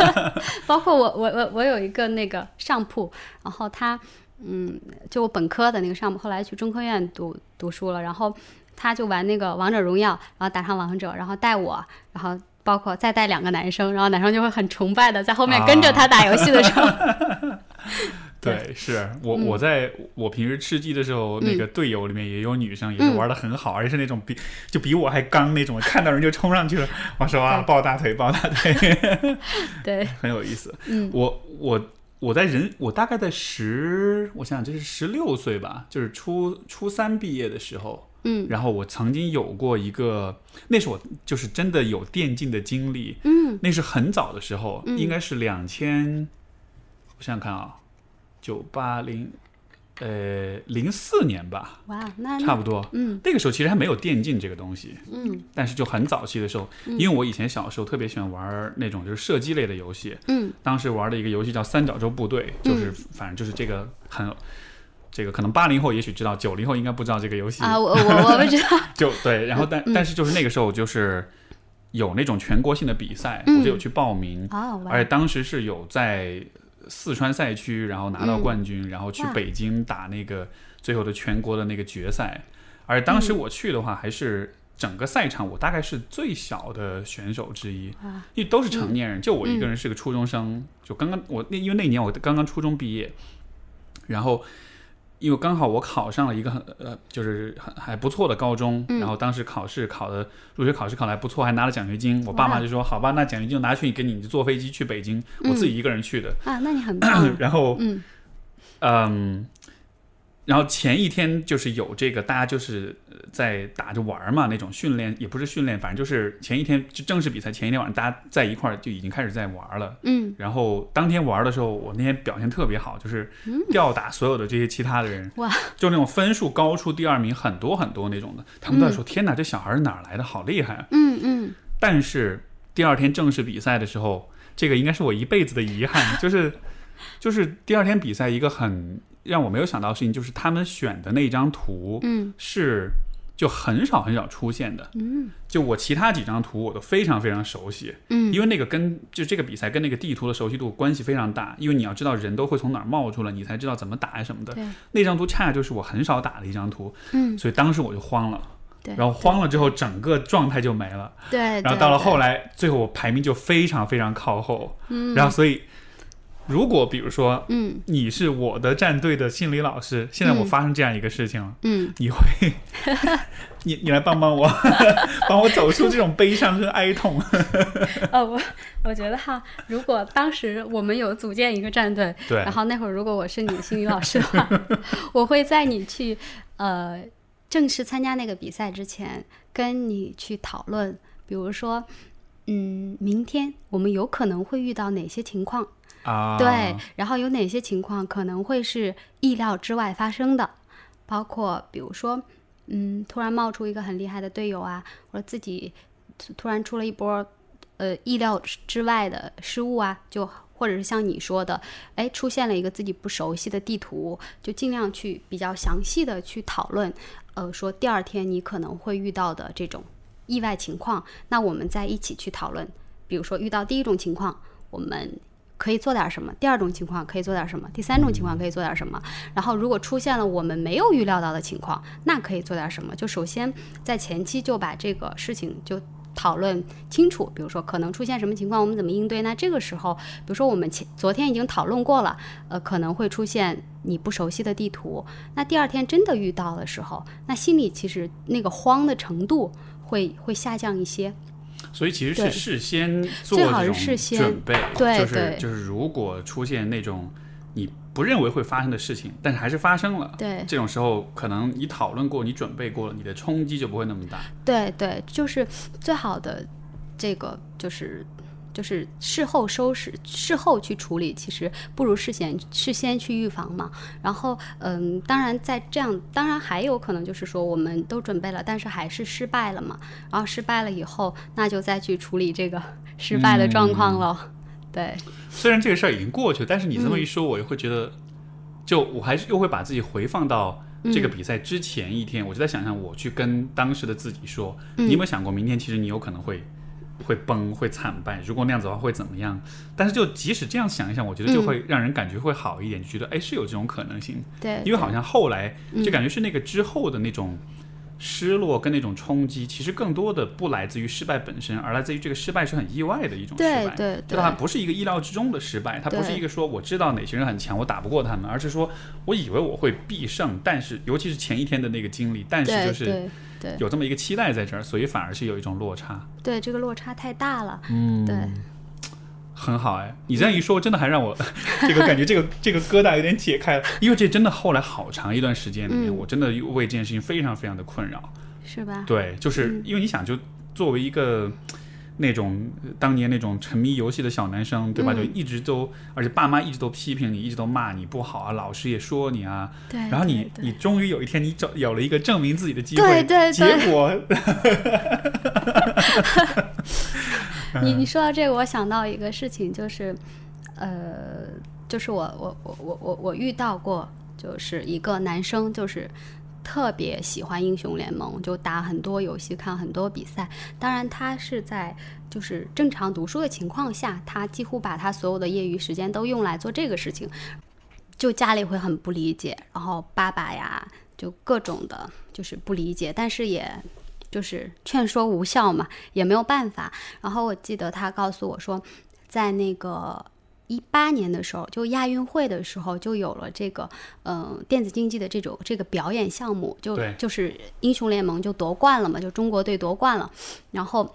[LAUGHS] 包括我我我我有一个那个上铺，然后他。嗯，就我本科的那个上铺，后来去中科院读读书了，然后他就玩那个王者荣耀，然后打上王者，然后带我，然后包括再带两个男生，然后男生就会很崇拜的在后面跟着他打游戏的时候。对，是我我在我平时吃鸡的时候，那个队友里面也有女生，也是玩的很好，而且是那种比就比我还刚那种，看到人就冲上去了，我说啊，抱大腿，抱大腿，对，很有意思。嗯，我我。我在人，我大概在十，我想想，这是十六岁吧，就是初初三毕业的时候，嗯，然后我曾经有过一个，那是我就是真的有电竞的经历，嗯，那是很早的时候，应该是两千，我想想看啊，九八零。呃，零四年吧，哇，那差不多，嗯，那个时候其实还没有电竞这个东西，嗯，但是就很早期的时候，因为我以前小时候特别喜欢玩那种就是射击类的游戏，嗯，当时玩的一个游戏叫《三角洲部队》，就是反正就是这个很，这个可能八零后也许知道，九零后应该不知道这个游戏。啊，我我我不知道，[LAUGHS] 就对，然后但但是就是那个时候就是有那种全国性的比赛，我就有去报名，而且当时是有在。四川赛区，然后拿到冠军，然后去北京打那个最后的全国的那个决赛。而当时我去的话，还是整个赛场我大概是最小的选手之一，因为都是成年人，就我一个人是个初中生，就刚刚我那因为那年我刚刚初中毕业，然后。因为刚好我考上了一个很呃，就是很还不错的高中，然后当时考试考的入学考试考的还不错，还拿了奖学金。我爸妈就说：“好吧，那奖学金就拿去给你，坐飞机去北京。”我自己一个人去的啊，那你很棒。[LAUGHS] 然后，嗯，然后前一天就是有这个，大家就是呃在打着玩儿嘛，那种训练也不是训练，反正就是前一天就正式比赛前一天晚上，大家在一块儿就已经开始在玩儿了。嗯，然后当天玩儿的时候，我那天表现特别好，就是吊打所有的这些其他的人，哇，就那种分数高出第二名很多很多那种的，他们都在说：“天哪，这小孩儿哪儿来的？好厉害啊嗯嗯！”但是第二天正式比赛的时候，这个应该是我一辈子的遗憾，就是就是第二天比赛一个很让我没有想到的事情，就是他们选的那张图，嗯是就很少很少出现的。嗯就我其他几张图我都非常非常熟悉，嗯因为那个跟就这个比赛跟那个地图的熟悉度关系非常大，因为你要知道人都会从哪儿冒出来，你才知道怎么打呀什么的。那张图恰恰就是我很少打的一张图，嗯所以当时我就慌了，对，然后慌了之后整个状态就没了，对，然后到了后来，来，最后我排名就非常非常靠后，嗯然后所以如果比如说嗯你是我的战队的心理老师，现在我发生这样一个事情了。嗯你会，[LAUGHS] 你你来帮帮我，[LAUGHS] 帮我走出这种悲伤跟哀痛。呃，[LAUGHS] 我我觉得哈，如果当时我们有组建一个战队，对然后那会儿如果我是你的心理老师的话，我会在你去呃正式参加那个比赛之前，跟你去讨论，比如说，嗯，明天我们有可能会遇到哪些情况，啊，对，然后有哪些情况可能会是意料之外发生的，包括比如说，嗯，突然冒出一个很厉害的队友啊，或者自己突突然出了一波呃意料之外的失误啊，就或者是像你说的，哎，出现了一个自己不熟悉的地图，就尽量去比较详细的去讨论，呃，说第二天你可能会遇到的这种意外情况，那我们再一起去讨论，比如说遇到第一种情况，我们。可以做点什么？第二种情况可以做点什么？第三种情况可以做点什么？然后，如果出现了我们没有预料到的情况，那可以做点什么？就首先在前期就把这个事情就讨论清楚，比如说可能出现什么情况，我们怎么应对？那这个时候，比如说我们前昨天已经讨论过了，呃，可能会出现你不熟悉的地图，那第二天真的遇到的时候，那心里其实那个慌的程度会会下降一些。所以其实是事先做好准备，就是就是如果出现那种你不认为会发生的事情，但是还是发生了，对。这种时候可能你讨论过，你准备过了，你的冲击就不会那么大。对对，就是最好的这个就是就是事后收拾，事后去处理，其实不如事先事先去预防嘛。然后嗯，当然在这样，当然还有可能就是说我们都准备了，但是还是失败了嘛。然后失败了以后，那就再去处理这个 [LAUGHS] 失败的状况喽。对，虽然这个事儿已经过去了，但是你这嗯么一说，我又会觉得，就我还是又会把自己回放到这个比赛之前一天，我就在想象我去跟当时的自己说，嗯你有没有想过明天其实你有可能会会崩会惨败，如果那样子的话会怎么样？但是就即使这样想一想，我觉得就会让人感觉会好一点，就觉得哎是有这种可能性，对，因为好像后来嗯就感觉是那个之后的那种。失落跟那种冲击，其实更多的不来自于失败本身，而来自于这个失败是很意外的一种失败。对对对吧？它不是一个意料之中的失败，它不是一个说我知道哪些人很强，我打不过他们，而是说我以为我会必胜，但是尤其是前一天的那个经历，但是就是有这么一个期待在这儿，所以反而是有一种落差。对，这个落差太大了。嗯对，很好哎，你这样一说，真的还让我 [LAUGHS] 这个感觉这个这个疙瘩有点解开了，因为这真的后来好长一段时间里面，嗯我真的为这件事情非常非常的困扰。是吧？对，就是因为你想，就作为一个那种呃当年那种沉迷游戏的小男生，对吧？嗯。就一直都，而且爸妈一直都批评你，一直都骂你不好啊，老师也说你啊。对，然后你你终于有一天，你找有了一个证明自己的机对会，对对结果。[LAUGHS] [LAUGHS] 你你说到这个，我想到一个事情，就是，呃，就是我我我我我我遇到过，就是一个男生，就是特别喜欢英雄联盟，就打很多游戏，看很多比赛。当然，他是在就是正常读书的情况下，他几乎把他所有的业余时间都用来做这个事情，就家里会很不理解，然后爸爸呀，就各种的，就是不理解，但是也。就是劝说无效嘛，也没有办法。然后我记得他告诉我说，在那个一八年的时候，就亚运会的时候，就有了这个嗯、呃电子竞技的这种这个表演项目，就就是英雄联盟就夺冠了嘛，就中国队夺冠了。然后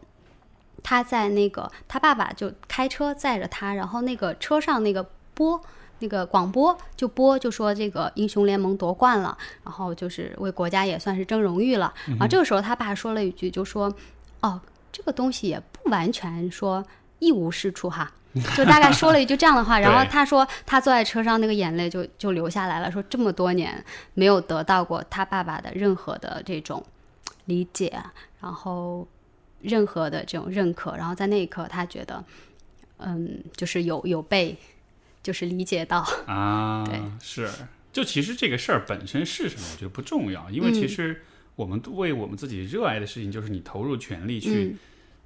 他在那个他爸爸就开车载着他，然后那个车上那个播。那个广播就播就说这个英雄联盟夺冠了，然后就是为国家也算是争荣誉了。然后这个时候他爸说了一句，就说：“哦，这个东西也不完全说一无是处哈。” [LAUGHS] 就大概说了一句这样的话，然后他说他坐在车上那个眼泪就就流下来了，说这么多年没有得到过他爸爸的任何的这种理解，然后任何的这种认可，然后在那一刻他觉得，嗯，就是有有被就是理解到。啊，[LAUGHS] 对，是，就其实这个事儿本身是什么，我觉得不重要，因为其实我们为我们自己热爱的事情，就是你投入全力去。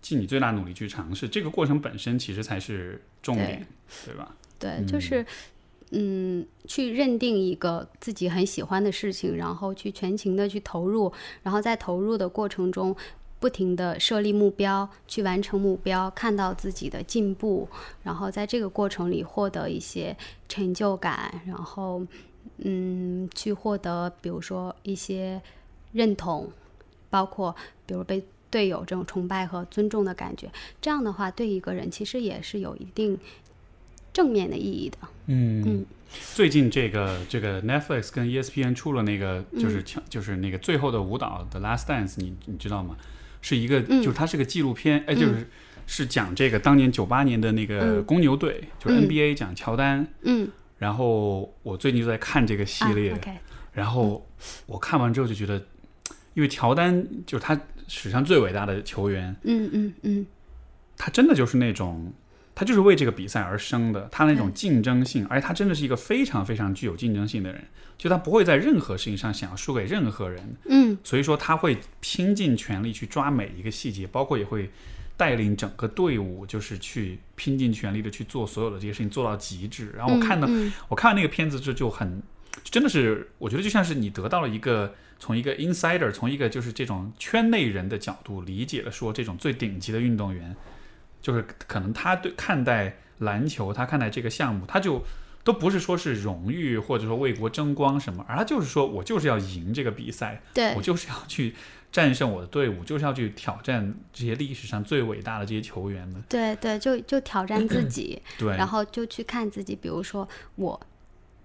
嗯尽你最大努力去尝试，这个过程本身其实才是重点，对吧？对，就是嗯，去认定一个自己很喜欢的事情，然后去全情的去投入，然后在投入的过程中，不停的设立目标，去完成目标，看到自己的进步，然后在这个过程里获得一些成就感，然后嗯，去获得比如说一些认同，包括比如被。队友这种崇拜和尊重的感觉，这样的话对一个人其实也是有一定正面的意义的。嗯。嗯，最近这个这个 Netflix 跟 ESPN 出了那个嗯就是强、就是那个最后的舞蹈的 Last Dance，你你知道吗？是一个、嗯就是它是个纪录片，哎，就是、是讲这个当年九八年的那个嗯。公牛队，就是嗯。NBA 讲乔丹。嗯，然后我最近就在看这个系列，然后我看完之后就觉得，因为乔丹就是他史上最伟大的球员，嗯嗯嗯，他真的就是那种，他就是为这个比赛而生的，他那种竞争性，而且他真的是一个非常非常具有竞争性的人，就他不会在任何事情上想要输给任何人，嗯。所以说他会拼尽全力去抓每一个细节，包括也会带领整个队伍，就是去拼尽全力的去做所有的这些事情，做到极致。然后我看到，嗯我看完那个片子之后就很，真的是我觉得就像是你得到了一个。从一个 insider，从一个就是这种圈内人的角度理解了，说这种最顶级的运动员，就是可能他对看待篮球，他看待这个项目，他就都不是说是荣誉或者说为国争光什么，而他就是说我就是要赢这个比赛，对我，就是要去战胜我的队伍，就是要去挑战这些历史上最伟大的这些球员们。对对，就就挑战自己，对，然后就去看自己，比如说我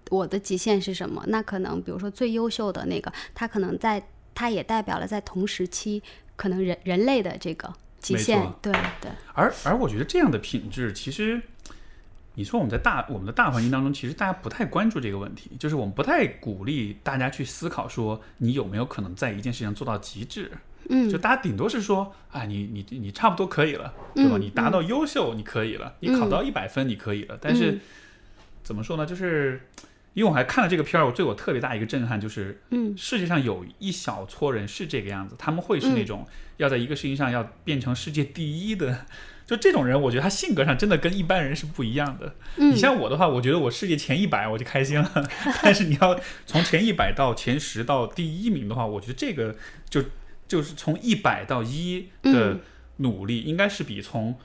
我的极限是什么？那可能比如说最优秀的那个，他可能在，他也代表了在同时期可能人人类的这个极限，对对，而而我觉得这样的品质，其实你说我们在大我们的大环境当中，其实大家不太关注这个问题，就是我们不太鼓励大家去思考说你有没有可能在一件事情做到极致。嗯就大家顶多是说，啊，你你你差不多可以了，对吧？嗯你达到优秀，你可以了，你考到一百分，你可以了。但是、嗯怎么说呢？就是因为我还看了这个片儿，我对我特别大一个震撼就是，嗯世界上有一小撮人是这个样子，他们会是那种要在一个事情上要变成世界第一的。就这种人，我觉得他性格上真的跟一般人是不一样的。嗯你像我的话，我觉得我世界前一百我就开心了，[LAUGHS] 但是你要从前一百到前十到第一名的话，我觉得这个就就是从一百到一的嗯努力，应该是比从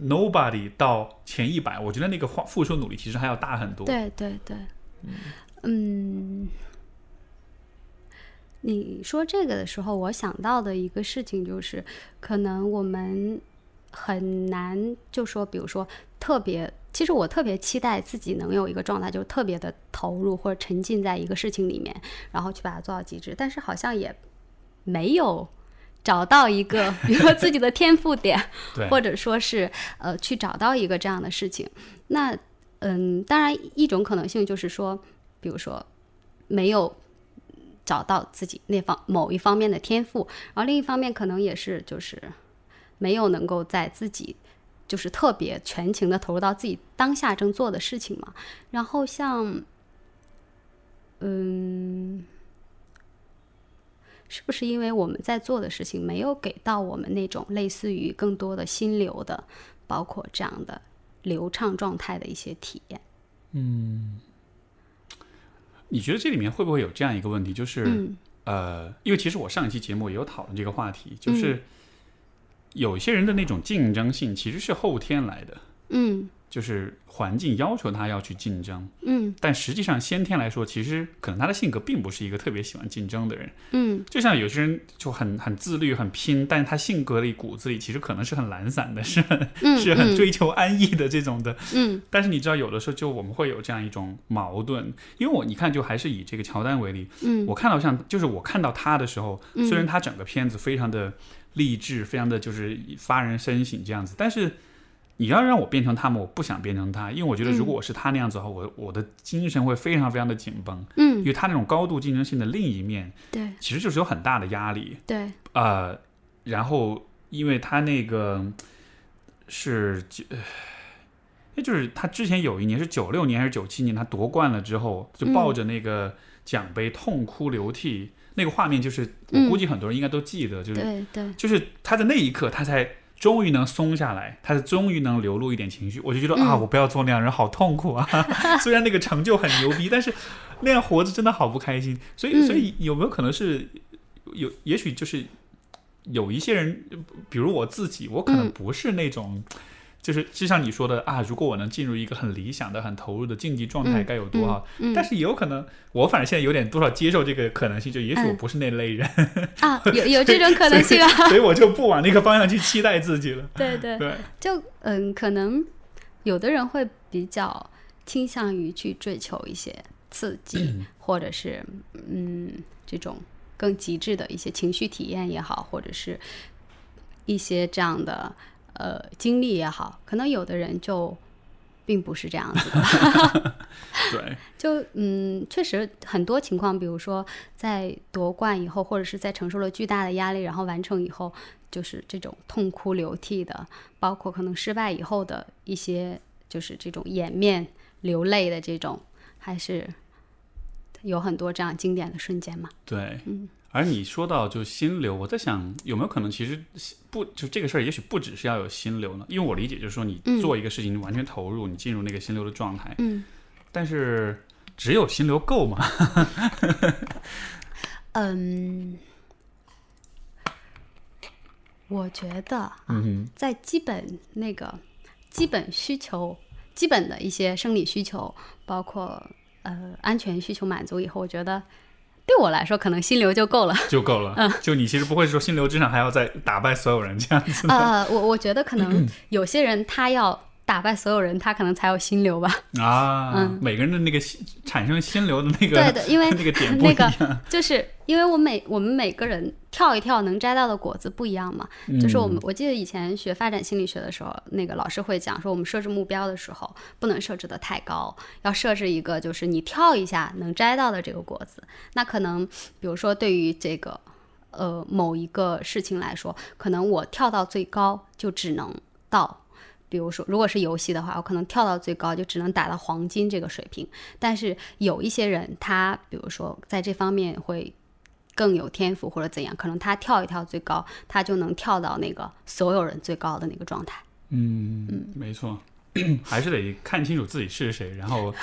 nobody 到前一百，我觉得那个花付出努力其实还要大很多。对对对，嗯，你说这个的时候，我想到的一个事情就是，可能我们很难就说，比如说特别，其实我特别期待自己能有一个状态，就是特别的投入或者沉浸在一个事情里面，然后去把它做到极致，但是好像也没有。找到一个，[LAUGHS] 比如说自己的天赋点，或者说是呃去找到一个这样的事情。那嗯，当然一种可能性就是说，比如说没有找到自己那方某一方面的天赋，然后另一方面可能也是就是没有能够在自己就是特别全情的投入到自己当下正做的事情嘛。然后像嗯。是不是因为我们在做的事情没有给到我们那种类似于更多的心流的，包括这样的流畅状态的一些体验？嗯你觉得这里面会不会有这样一个问题，就是、嗯呃，因为其实我上一期节目也有讨论这个话题，就是有一些人的那种竞争性其实是后天来的，嗯就是环境要求他要去竞争，嗯。但实际上先天来说，其实可能他的性格并不是一个特别喜欢竞争的人。嗯。就像有些人就很很自律、很拼，但是他性格里骨子里其实可能是很懒散的，是很、嗯，[LAUGHS] 是很嗯。追求安逸的这种的。嗯。但是你知道，有的时候就我们会有这样一种矛盾，因为我你看，就还是以这个乔丹为例，嗯。我看到像就是我看到他的时候，嗯。虽然他整个片子非常的励志，非常的就是发人深省这样子，但是你要让我变成他们，我不想变成他，因为我觉得如果我是他那样子的话，我我的精神会非常非常的紧绷，嗯。因嗯，为他那种高度竞争性的另一面，对。其实就是有很大的压力，对，呃，然后因为他那个是九，那就是他之前有一年是九六年还是九七年，他夺冠了之后，就抱着那个奖杯痛哭流涕，那个画面就是我嗯。估计很多人应该都记得，就是对对，就是他在那一刻，他才终于能松下来，他是终于能流露一点情绪。我就觉得、啊，嗯我不要做那样人，好痛苦啊！[LAUGHS] 虽然那个成就很牛逼，但是那样活着真的好不开心。所以，嗯所以有没有可能是有？也许就是有一些人，比如我自己，我可能嗯不是那种。就是就像你说的啊，如果我能进入一个很理想的、很投入的竞技状态，嗯该有多好。嗯，但是也有可能，我反正现在有点多少接受这个可能性，就也许我嗯不是那类人，啊，有 [LAUGHS] 有这种可能性啊，所以我就不往那个方向去期待自己了。[LAUGHS] 对对，对，[LAUGHS] 就嗯，可能有的人会比较倾向于去追求一些刺激，[CLEARS THROAT] 或者是嗯这种更极致的一些情绪体验也好，或者是一些这样的呃经历也好，可能有的人就并不是这样子的。[LAUGHS] 对，[LAUGHS] 就嗯，确实很多情况，比如说在夺冠以后，或者是在承受了巨大的压力，然后完成以后，就是这种痛哭流涕的，包括可能失败以后的一些，就是这种掩面流泪的这种，还是有很多这样经典的瞬间嘛。对，嗯而你说到就心流，我在想有没有可能，其实不就这个事儿，也许不只是要有心流呢？因为我理解就是说，你嗯做一个事情，你完全投入，你进入那个心流的状态，嗯但是只有心流够吗？[LAUGHS] 嗯，我觉得啊，嗯在基本那个基本需求、基本的一些生理需求，包括呃安全需求满足以后，我觉得对我来说可能心流就够了。就够了。嗯就你其实不会说心流之上还要再打败所有人这样子。呃，我我觉得可能有些人他要打败所有人，他可能才有心流吧。啊，嗯每个人的那个心产生心流的那个对的，[LAUGHS] 因为那个。就是因为我每我们每个人跳一跳能摘到的果子不一样嘛。就是我们我记得以前学发展心理学的时候，那个老师会讲说，我们设置目标的时候不能设置的太高，要设置一个就是你跳一下能摘到的这个果子。那可能比如说对于这个呃某一个事情来说，可能我跳到最高就只能到。比如说，如果是游戏的话，我可能跳到最高就只能打到黄金这个水平。但是有一些人，他比如说在这方面会更有天赋或者怎样，可能他跳一跳最高，他就能跳到那个所有人最高的那个状态。嗯嗯，没错，[LAUGHS] 还是得看清楚自己是谁，然后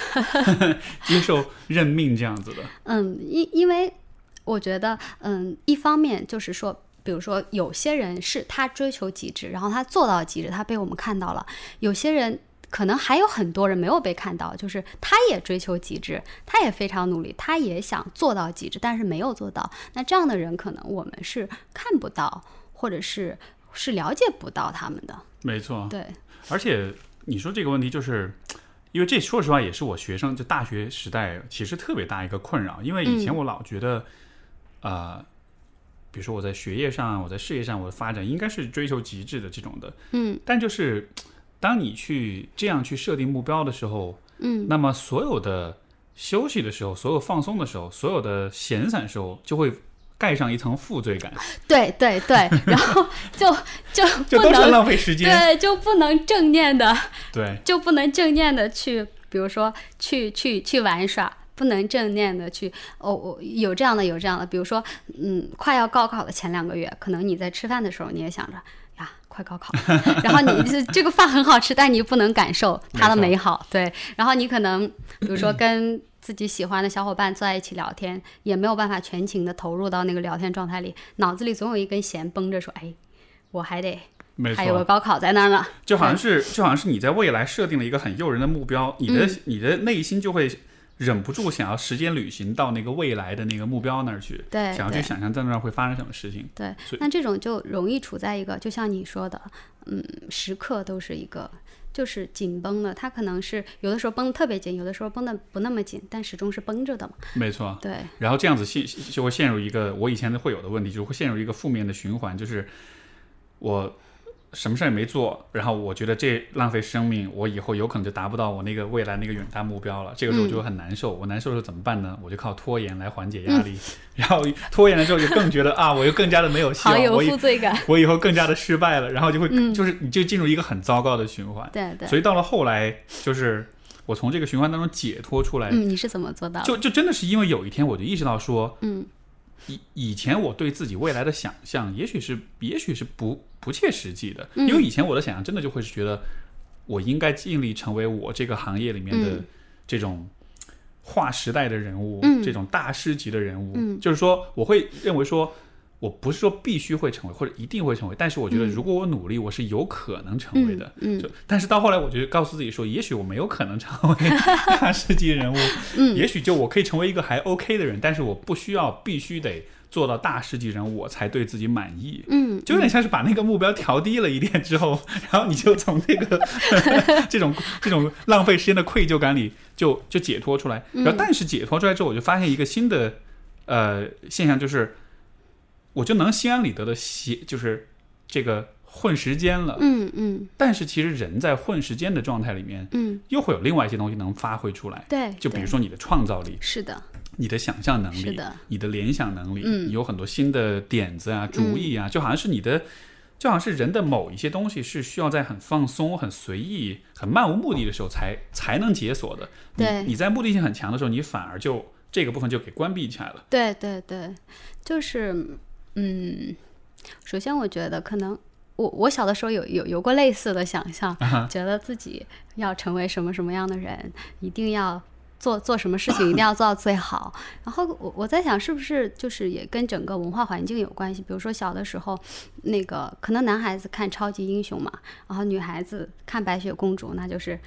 [LAUGHS] 接受认命这样子的。嗯，因因为我觉得，嗯，一方面就是说，比如说有些人是他追求极致，然后他做到极致，他被我们看到了；有些人可能还有很多人没有被看到，就是他也追求极致，他也非常努力，他也想做到极致，但是没有做到。那这样的人，可能我们是看不到，或者是是了解不到他们的。没错，对，而且你说这个问题，就是因为这说实话也是我学生就大学时代其实特别大一个困扰，因为以前我老觉得，呃，比如说我在学业上，我在事业上，我的发展应该是追求极致的这种的，嗯但就是当你去这样去设定目标的时候，嗯那么所有的休息的时候，所有放松的时候，所有的闲散时候，就会盖上一层负罪感，对对对，然后就 [LAUGHS] 就就都是不能浪费时间。对就不能正念的。对，就不能正念的去，比如说去去去玩耍，不能正念的去哦，我有这样的有这样的，比如说，嗯，快要高考的前两个月，可能你在吃饭的时候，你也想着呀，快高考，[LAUGHS] 然后你这这个饭很好吃，但你不能感受它的美好，对，然后你可能比如说跟自己喜欢的小伙伴坐在一起聊天，也没有办法全情的投入到那个聊天状态里，脑子里总有一根弦绷着说，哎，我还得没还有个，高考在那儿呢。就好像是就好像是你在未来设定了一个很诱人的目标，你的、嗯。你的内心就会忍不住想要时间旅行到那个未来的那个目标那儿去，对对想要去想象在那儿会发生什么事情。对，那这种就容易处在一个，就像你说的，嗯，时刻都是一个就是紧绷的。它可能是有的时候绷得特别紧，有的时候绷得不那么紧，但始终是绷着的嘛。没错，对，然后这样子陷就会陷入一个我以前会有的问题，就会陷入一个负面的循环，就是我什么事儿也没做，然后我觉得这浪费生命，我以后有可能就达不到我那个未来那个远大目标了。这个时候我就会很难受，我难受的时候怎么办呢？我就靠拖延来缓解压力，[LAUGHS] 然后拖延的时候就更觉得啊，我又更加的没有希望，有我以负罪感。[LAUGHS] 我以后更加的失败了，然后就会、嗯就是你就进入一个很糟糕的循环。对对，所以到了后来，就是我从这个循环当中解脱出来，嗯，你是怎么做到的？就就真的是因为有一天我就意识到说，嗯以以前我对自己未来的想象，也许是也许是不不切实际的，嗯。因为以前我的想象真的就会是觉得，我应该尽力成为我这个行业里面的嗯。这种划时代的人物，嗯。这种大师级的人物，嗯。就是说我会认为说。我不是说必须会成为，或者一定会成为，但是我觉得嗯如果我努力，我是有可能成为的。嗯就但是到后来，我就告诉自己说，也许我没有可能成为 [LAUGHS] 大师级人物，嗯也许就我可以成为一个还 OK 的人，但是我不需要必须得做到大师级人物，我才对自己满意。嗯，就有点像是把那个目标调低了一点之后，然后你就从这个 [LAUGHS] [LAUGHS] 这种这种浪费时间的愧疚感里就就解脱出来。然后，但是解脱出来之后，我就发现一个新的呃现象，就是我就能心安理得的写，就是这个混时间了。嗯嗯。但是其实人在混时间的状态里面，嗯，又会有另外一些东西能发挥出来。对，就比如说你的创造力，是的，你的想象能力是的，你的联想能力，嗯。你有很多新的点子啊、主意啊，就好像是你的，就好像是人的某一些东西是需要在很放松、很随意、很漫无目的的时候才才能解锁的。对。你在目的性很强的时候，你反而就这个部分就给关闭起来了。对对对，就是嗯，首先我觉得可能。我我小的时候有有有过类似的想象，觉得自己要成为什么什么样的人，一定要做做什么事情一定要做到最好。然后我我在想，是不是就是也跟整个文化环境有关系？比如说小的时候，那个可能男孩子看超级英雄嘛，然后女孩子看白雪公主，那就是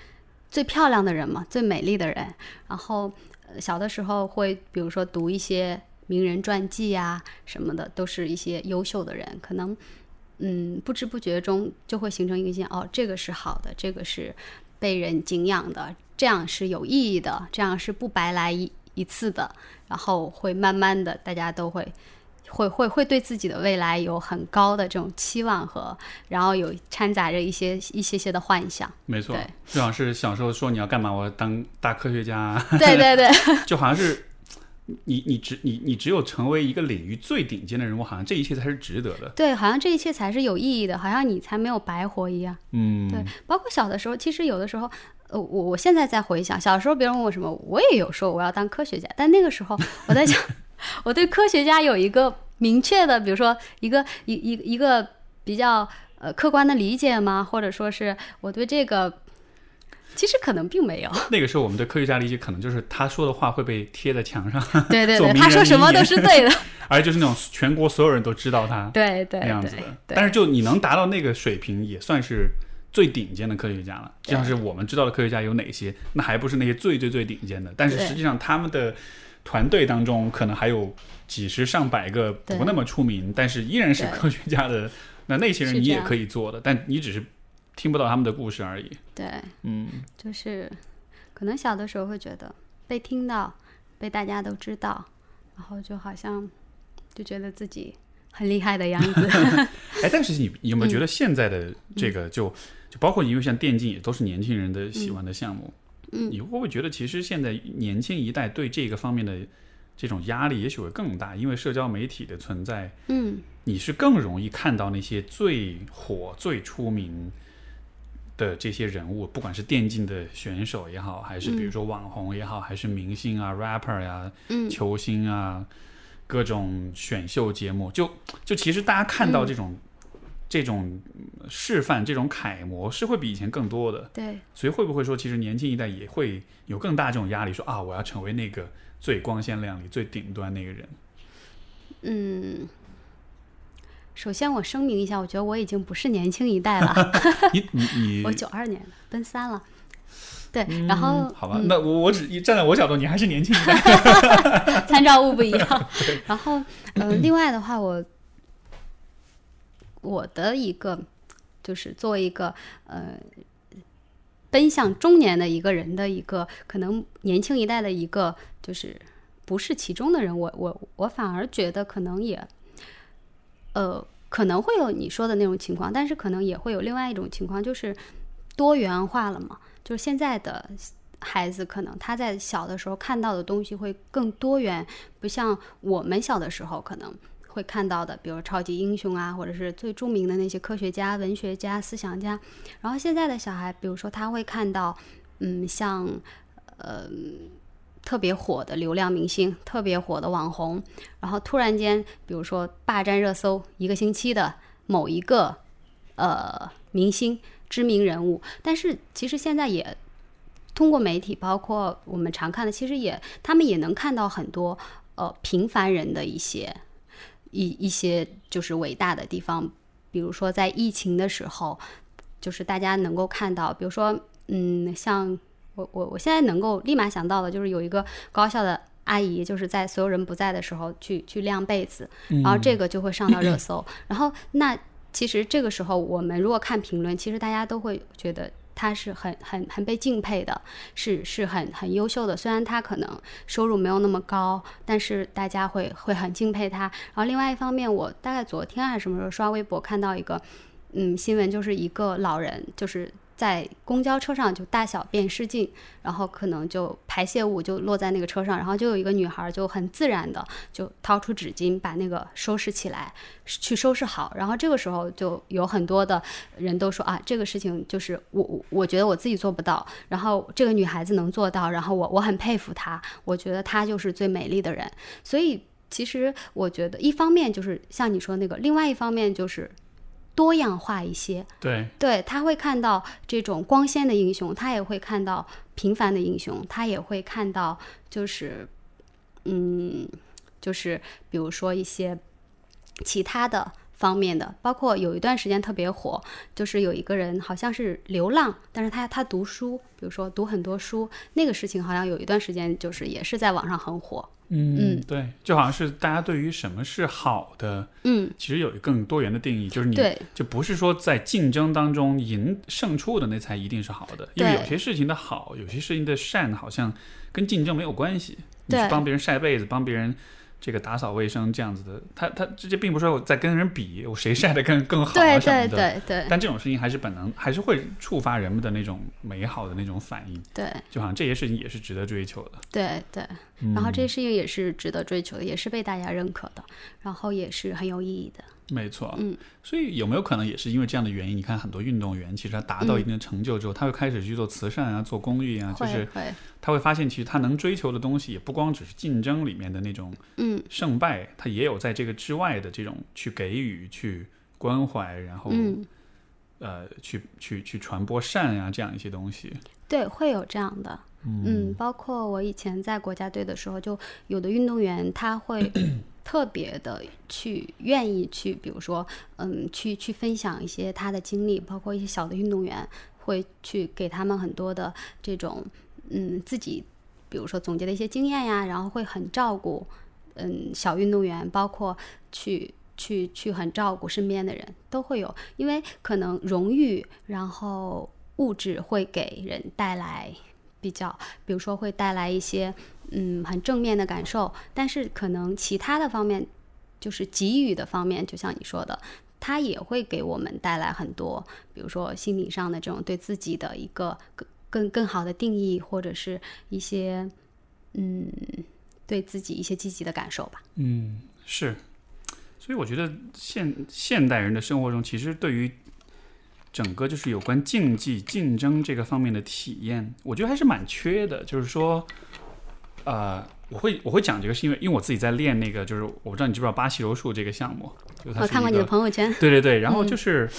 最漂亮的人嘛，最美丽的人。然后呃小的时候会比如说读一些名人传记啊、什么的，都是一些优秀的人，可能。嗯，不知不觉中就会形成一个印象，哦，这个是好的，这个是被人敬仰的，这样是有意义的，这样是不白来一一次的，然后会慢慢的，大家都会会会会对自己的未来有很高的这种期望和，然后有掺杂着一些一些些的幻想。没错对，就好像是小时候说你要干嘛，我要当大科学家，对对对，[LAUGHS] 就好像是你你只你你只有成为一个领域最顶尖的人物，好像这一切才是值得的。对，好像这一切才是有意义的，好像你才没有白活一样。嗯，对，包括小的时候，其实有的时候，呃，我我现在在回想，小时候别人问我什么，我也有说我要当科学家，但那个时候我在想，[LAUGHS] 我对科学家有一个明确的，比如说一个一一一个比较呃客观的理解吗？或者说是我对这个，其实可能并没有。[LAUGHS] 那个时候我们对科学家理解可能就是他说的话会被贴在墙上，对 [LAUGHS] 对对，他说什么都是对的。[LAUGHS] 而就是那种全国所有人都知道他对对对那样子的。但是就你能达到那个水平，也算是最顶尖的科学家了。就像是我们知道的科学家有哪些，那还不是那些最最最顶尖的。但是实际上他们的团队当中，可能还有几十上百个不那么出名，但是依然是科学家的。那那些人你也可以做的，但你只是听不到他们的故事而已。对，嗯，就是可能小的时候会觉得被听到，被大家都知道，然后就好像就觉得自己很厉害的样子。[LAUGHS] 哎，但是你你有没有嗯觉得现在的这个就、就包括因为像电竞也都是年轻人的喜欢的项目，嗯你会不会觉得其实现在年轻一代对这个方面的这种压力也许会更大？因为社交媒体的存在，嗯你是更容易看到那些最火、最出名的这些人物，不管是电竞的选手也好，还是比如说网红也好，还是明星啊、rapper 呀、嗯。球星啊，各种选秀节目，就就其实大家看到这种、这种嗯示范、这种楷模是会比以前更多的，对，所以会不会说，其实年轻一代也会有更大这种压力，说啊，我要成为那个最光鲜亮丽、最顶端那个人？嗯，首先我声明一下，我觉得我已经不是年轻一代了，你 [LAUGHS] 你你，[LAUGHS] 我九二年的，奔三了。对，然后嗯好吧，那我我只站在我角度，你还是年轻一代。[LAUGHS] 参照物不一样。然后，呃，[CLEARS THROAT] 另外的话，我我的一个就是作为一个呃奔向中年的一个人的一个可能年轻一代的一个就是不是其中的人，我我我反而觉得可能也呃可能会有你说的那种情况，但是可能也会有另外一种情况，就是多元化了嘛，就是现在的。孩子可能他在小的时候看到的东西会更多元，不像我们小的时候可能会看到的，比如超级英雄啊，或者是最著名的那些科学家、文学家、思想家。然后现在的小孩，比如说他会看到，嗯，像呃特别火的流量明星、特别火的网红，然后突然间，比如说霸占热搜一个星期的某一个呃明星、知名人物，但是其实现在也。通过媒体，包括我们常看的，其实也他们也能看到很多呃平凡人的一些一一些就是伟大的地方，比如说在疫情的时候，就是大家能够看到，比如说嗯，像我我我现在能够立马想到的就是有一个高校的阿姨，就是在所有人不在的时候去去晾被子，然后这个就会上到热 [CLEARS THROAT] 搜，然后那其实这个时候我们如果看评论，其实大家都会觉得。他是很很很被敬佩的，是是很很优秀的。虽然他可能收入没有那么高，但是大家会会很敬佩他。然后另外一方面，我大概昨天还是什么时候刷微博看到一个嗯新闻，就是一个老人就是。在公交车上就大小便失禁，然后可能就排泄物就落在那个车上，然后就有一个女孩就很自然的就掏出纸巾把那个收拾起来，去收拾好。然后这个时候就有很多的人都说啊，这个事情就是我我觉得我自己做不到，然后这个女孩子能做到，然后我我很佩服她，我觉得她就是最美丽的人。所以其实我觉得一方面就是像你说那个，另外一方面就是。多样化一些，对。对，他会看到这种光鲜的英雄，他也会看到平凡的英雄，他也会看到就是，嗯，就是比如说一些其他的方面的，包括有一段时间特别火，就是有一个人好像是流浪，但是他他读书，比如说读很多书，那个事情好像有一段时间就是也是在网上很火，嗯，对，就好像是大家对于什么是好的，嗯，其实有一个更多元的定义，就是你对。就不是说在竞争当中赢胜出的那才一定是好的，因为有些事情的好，有些事情的善，好像跟竞争没有关系。你去对。帮别人晒被子，帮别人这个打扫卫生这样子的，他他这这并不是说我在跟人比，我谁晒得更更好对啊什么对的。对对但这种事情还是本能，还是会触发人们的那种美好的那种反应，对就好像这些事情也是值得追求的。对对，嗯然后这些事情也是值得追求的，也是被大家认可的，然后也是很有意义的。没错，嗯，所以有没有可能也是因为这样的原因？你看很多运动员，其实他达到一定的成就之后，他会开始去做慈善啊，做公益啊，就是，他会发现，其实他能追求的东西也不光只是竞争里面的那种嗯胜败，他也有在这个之外的这种去给予、去关怀，然后、嗯，呃，去去去传播善啊这样一些东西。对，会有这样的。嗯，包括我以前在国家队的时候，就有的运动员他会特别的去愿意去，比如说，嗯，去去分享一些他的经历，包括一些小的运动员会去给他们很多的这种，嗯，自己比如说总结的一些经验呀，然后会很照顾，嗯，小运动员，包括去。去去很照顾身边的人都会有，因为可能荣誉，然后物质会给人带来比较，比如说会带来一些嗯很正面的感受，但是可能其他的方面，就是给予的方面，就像你说的，它也会给我们带来很多，比如说心理上的这种对自己的一个更更更好的定义，或者是一些嗯对自己一些积极的感受吧。嗯，是。所以我觉得现现代人的生活中，其实对于整个就是有关竞技、竞争这个方面的体验，我觉得还是蛮缺的。就是说，呃，我会我会讲这个，是因为因为我自己在练那个，就是我不知道你知不知道巴西柔术这个项目，我看过你的朋友圈，对对对，然后就是，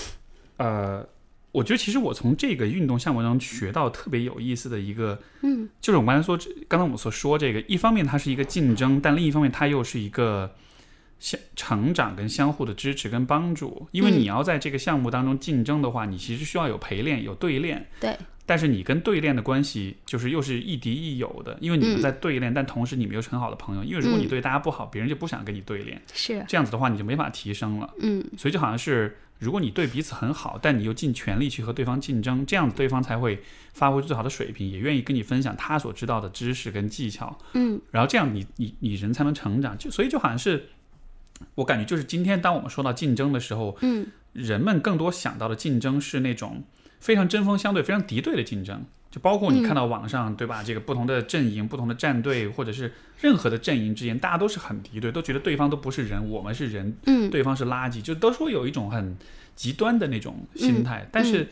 呃，我觉得其实我从这个运动项目中学到特别有意思的一个，嗯，就是我们刚才说，刚才我们所说这个，一方面它是一个竞争，但另一方面它又是一个，相成长跟相互的支持跟帮助。因为嗯你要在这个项目当中竞争的话，你其实需要有陪练、有对练。对，但是你跟对练的关系就是又是亦敌亦友的，因为你们嗯在对练，但同时你们又是很好的朋友。因为如果你嗯对大家不好，别人就不想跟你对练，是，这样子的话你就没法提升了。嗯所以就好像是，如果你对彼此很好，但你又尽全力去和对方竞争，这样子对方才会发挥最好的水平，也愿意跟你分享他所知道的知识跟技巧，嗯然后这样你你你人才能成长。就所以就好像是，我感觉就是今天当我们说到竞争的时候，嗯人们更多想到的竞争是那种非常针锋相对、非常敌对的竞争。就包括你看到网上，对吧？这个不同的阵营、不同的战队，或者是任何的阵营之间，大家都是很敌对，都觉得对方都不是人，我们是人，嗯对方是垃圾，就都说有一种很极端的那种心态。但是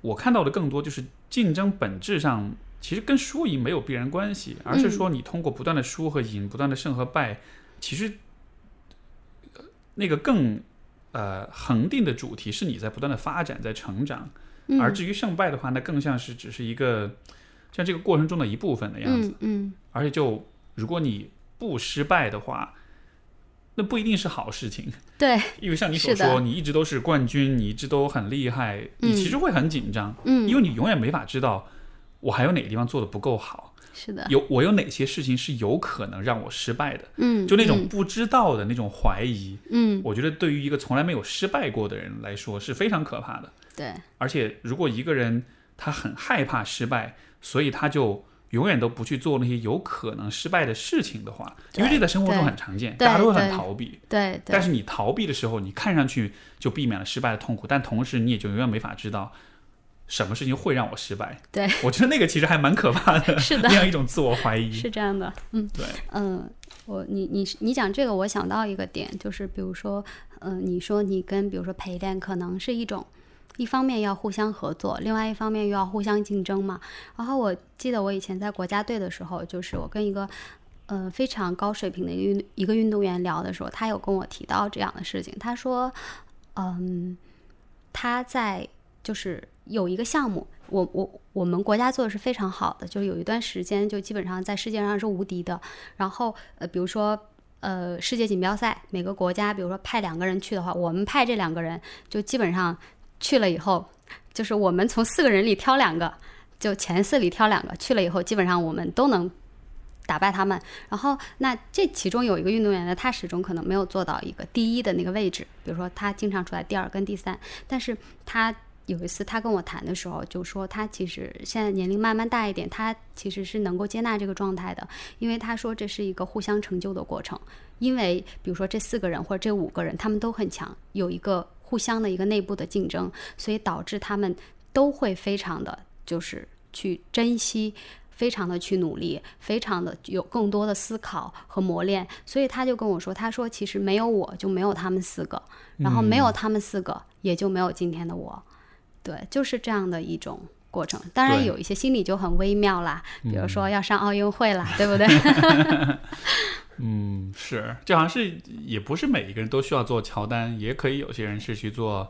我看到的更多就是竞争本质上其实跟输赢没有必然关系，而是说你通过不断的输和赢，不断的胜和败，其实呃那个更呃恒定的主题是你在不断的发展，在成长。嗯，而至于胜败的话，那更像是只是一个像这个过程中的一部分的样子。嗯嗯而且就如果你不失败的话，那不一定是好事情。对，[LAUGHS] 因为像你所说，你一直都是冠军，你一直都很厉害，嗯你其实会很紧张，嗯因为你永远没法知道我还有哪个地方做的不够好，是的，有我有哪些事情是有可能让我失败的。嗯就那种不知道的那种怀疑，嗯我觉得对于一个从来没有失败过的人来说是非常可怕的。对，而且，如果一个人他很害怕失败，所以他就永远都不去做那些有可能失败的事情的话，因为这在生活中很常见，大家都会很逃避。对对，但是你逃避的时候，你看上去就避免了失败的痛苦，但同时你也就永远没法知道什么事情会让我失败。对，我觉得那个其实还蛮可怕的，[LAUGHS] 是的那样一种自我怀疑。是这样的，嗯，对，嗯，我你你你讲这个，我想到一个点，就是比如说，嗯、你说你跟比如说陪练可能是一种。一方面要互相合作，另外一方面又要互相竞争嘛。然后我记得我以前在国家队的时候，就是我跟一个呃非常高水平的一个运一个运动员聊的时候，他有跟我提到这样的事情。他说，嗯，他在就是有一个项目，我我我们国家做的是非常好的，就是有一段时间就基本上在世界上是无敌的。然后呃，比如说呃世界锦标赛，每个国家比如说派两个人去的话，我们派这两个人就基本上去了以后，就是我们从四个人里挑两个，就前四里挑两个去了以后，基本上我们都能。打败他们，然后那这其中有一个运动员呢，他始终可能没有做到一个第一的那个位置，比如说他经常处在第二跟第三，但是他有一次他跟我谈的时候，就说他其实现在年龄慢慢大一点，他其实是能够接纳这个状态的，因为他说这是一个互相成就的过程。因为比如说这四个人或者这五个人，他们都很强，有一个互相的一个内部的竞争，所以导致他们都会非常的就是去珍惜。非常的去努力，非常的有更多的思考和磨练，所以他就跟我说，他说其实没有我就没有他们四个，然后没有他们四个也就没有今天的我，对，就是这样的一种过程。当然有一些心理就很微妙啦，比如说要上奥运会啦，对不对？[LAUGHS] 嗯，是，这好像是也不是每一个人都需要做乔丹，也可以有些人是去做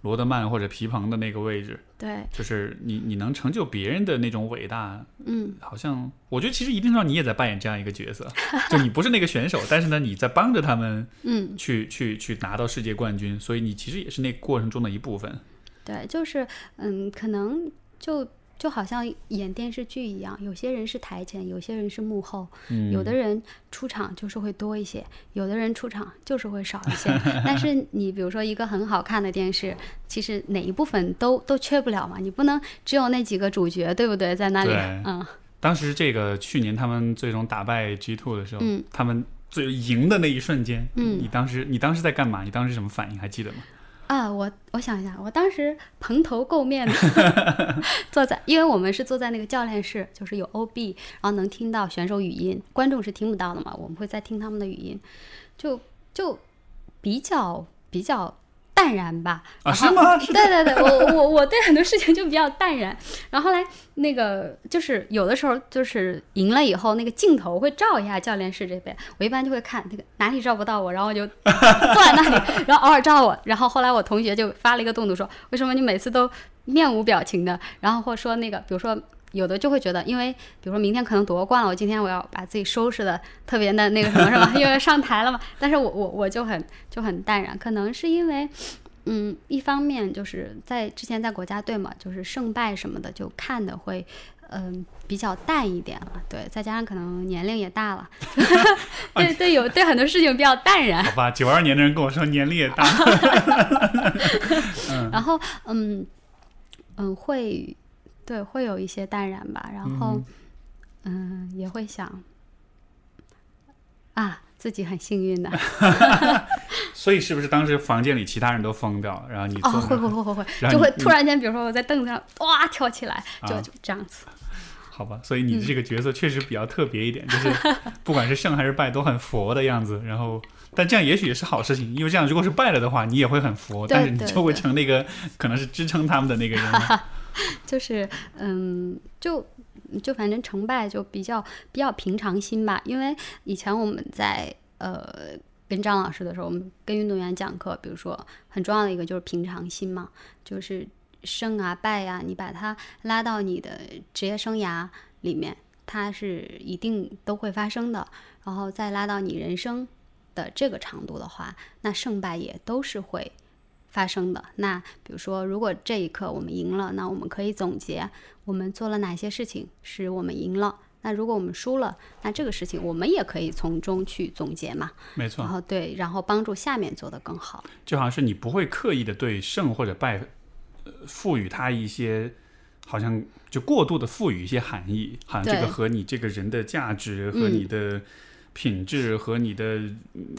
罗德曼或者皮蓬的那个位置，对，就是你你能成就别人的那种伟大，嗯，好像我觉得其实一定程度上你也在扮演这样一个角色，就你不是那个选手，但是呢你在帮着他们嗯，去去去拿到世界冠军，所以你其实也是那个过程中的一部分。对，就是嗯，可能就就好像演电视剧一样，有些人是台前，有些人是幕后，嗯，有的人出场就是会多一些，有的人出场就是会少一些。[LAUGHS] 但是你比如说一个很好看的电视，其实哪一部分都都缺不了嘛，你不能只有那几个主角，对不对？在那里，嗯当时这个去年他们最终打败 G Two 的时候，嗯他们最赢的那一瞬间，嗯你当时你当时在干嘛？你当时什么反应？还记得吗？啊，我我想一下，我当时蓬头垢面的 [LAUGHS] 坐在，因为我们是坐在那个教练室，就是有 OB，然后能听到选手语音，观众是听不到的嘛，我们会在听他们的语音，就就比较比较淡然吧。啊，是吗？是对对对，我我我对很多事情就比较淡然。然后后来那个就是有的时候就是赢了以后，那个镜头会照一下教练室这边，我一般就会看那个哪里照不到我，然后我就坐在那里，然后偶尔照我。然后后来我同学就发了一个动图说，为什么你每次都面无表情的？然后或说那个比如说有的就会觉得，因为比如说明天可能夺冠了，我今天我要把自己收拾的特别的那个什么，是吧？[LAUGHS] 又要上台了嘛。但是我我我就很就很淡然，可能是因为，嗯，一方面就是在之前在国家队嘛，就是胜败什么的就看的会。嗯，比较淡一点了，对，再加上可能年龄也大了，[LAUGHS] [LAUGHS] 对对，有对很多事情比较淡然。好吧，九二年的人跟我说年龄也大，然后嗯嗯会，对，会有一些淡然吧，然后嗯也会想啊，自己很幸运的。[LAUGHS] [LAUGHS] 所以是不是当时房间里其他人都疯掉了，然后你哦会会会会会，就会突然间，比如说我在凳子上哇跳起来，就就这样子。[LAUGHS] 好吧，所以你的这个角色确实比较特别一点，就是不管是胜还是败都很佛的样子。然后，但这样也许也是好事情，因为这样如果是败了的话，你也会很佛，但是你就会成那个可能是支撑他们的那个人。[LAUGHS] 就是嗯，就就反正成败就比较比较平常心吧。因为以前我们在呃跟张老师的时候，我们跟运动员讲课，比如说很重要的一个就是平常心嘛，就是。胜啊败呀，你把它拉到你的职业生涯里面，它是一定都会发生的。然后再拉到你人生的这个长度的话，那胜败也都是会发生的。那比如说，如果这一刻我们赢了，那我们可以总结我们做了哪些事情是我们赢了。那如果我们输了，那这个事情我们也可以从中去总结嘛。没错。然后对，然后帮助下面做得更好。就好像是你不会刻意的对胜或者败。赋予它一些，好像就过度的赋予一些含义，好像这个和你这个人的价值和你的品质和你的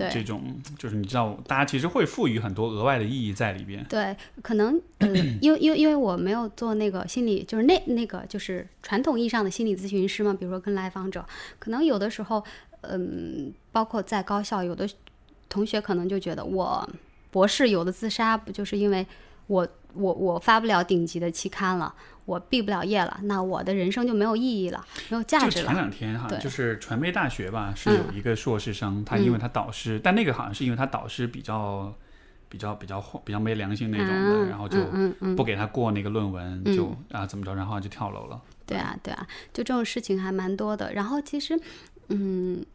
这种，就是你知道，大家其实会赋予很多额外的意义在里边。对，可能因为因为因为我没有做那个心理，就是那那个就是传统意义上的心理咨询师嘛，比如说跟来访者，可能有的时候，嗯，包括在高校，有的同学可能就觉得我博士有的自杀，不就是因为我。我我发不了顶级的期刊了，我毕不了业了，那我的人生就没有意义了，没有价值了。就前两天哈，就是传媒大学吧，是有一个硕士生，他因为他导师，但那个好像是因为他导师比较比较比较比较没良心那种的，然后就不给他过那个论文，就啊怎么着，然后就跳楼了。对啊，对啊，就这种事情还蛮多的。然后其实，嗯，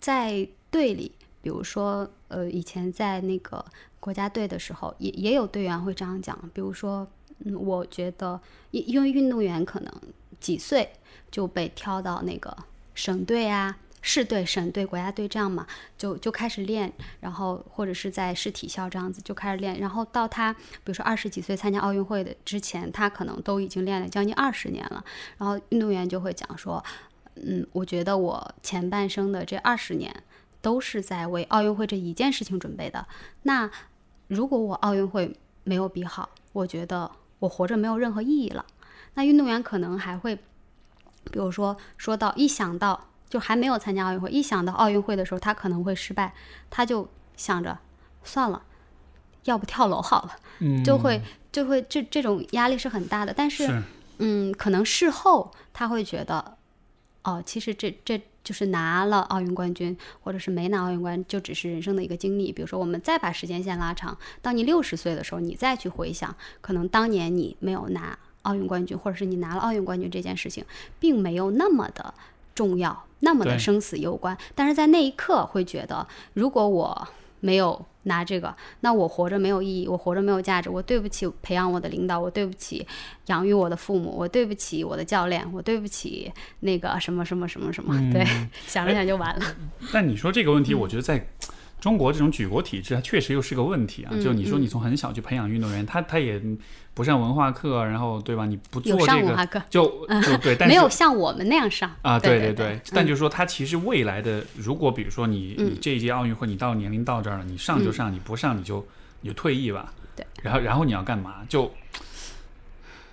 在队里，比如说呃，以前在那个。国家队的时候，也也有队员会这样讲，比如说，嗯，我觉得，因因为运动员可能几岁就被挑到那个省队啊、市队、省队、国家队这样嘛，就就开始练，然后或者是在市体校这样子就开始练，然后到他比如说二十几岁参加奥运会的之前，他可能都已经练了将近二十年了，然后运动员就会讲说，嗯，我觉得我前半生的这二十年都是在为奥运会这一件事情准备的，那。如果我奥运会没有比好，我觉得我活着没有任何意义了。那运动员可能还会，比如说说到一想到就还没有参加奥运会，一想到奥运会的时候他可能会失败，他就想着算了，要不跳楼好了，就会就会这这种压力是很大的。但是嗯，可能事后他会觉得，哦，其实这这。就是拿了奥运冠军，或者是没拿奥运冠，就只是人生的一个经历。比如说，我们再把时间线拉长，当你六十岁的时候，你再去回想，可能当年你没有拿奥运冠军，或者是你拿了奥运冠军这件事情，并没有那么的重要，那么的生死攸关。但是在那一刻，会觉得，如果我没有。拿这个，那我活着没有意义，我活着没有价值，我对不起培养我的领导，我对不起养育我的父母，我对不起我的教练，我对不起那个什么什么什么什么，对，想了想就完了。但你说这个问题，我觉得在。中国这种举国体制，它确实又是个问题啊！就你说，你从很小去培养运动员，他他也不上文化课，然后对吧？你不做这个，就 [LAUGHS] 就对，但没有像我们那样上啊！对对对，但就是说，他其实未来的，如果比如说你你这一届奥运会，你到年龄到这儿了，你上就上，你不上你就你就退役吧。对，然后然后你要干嘛？就。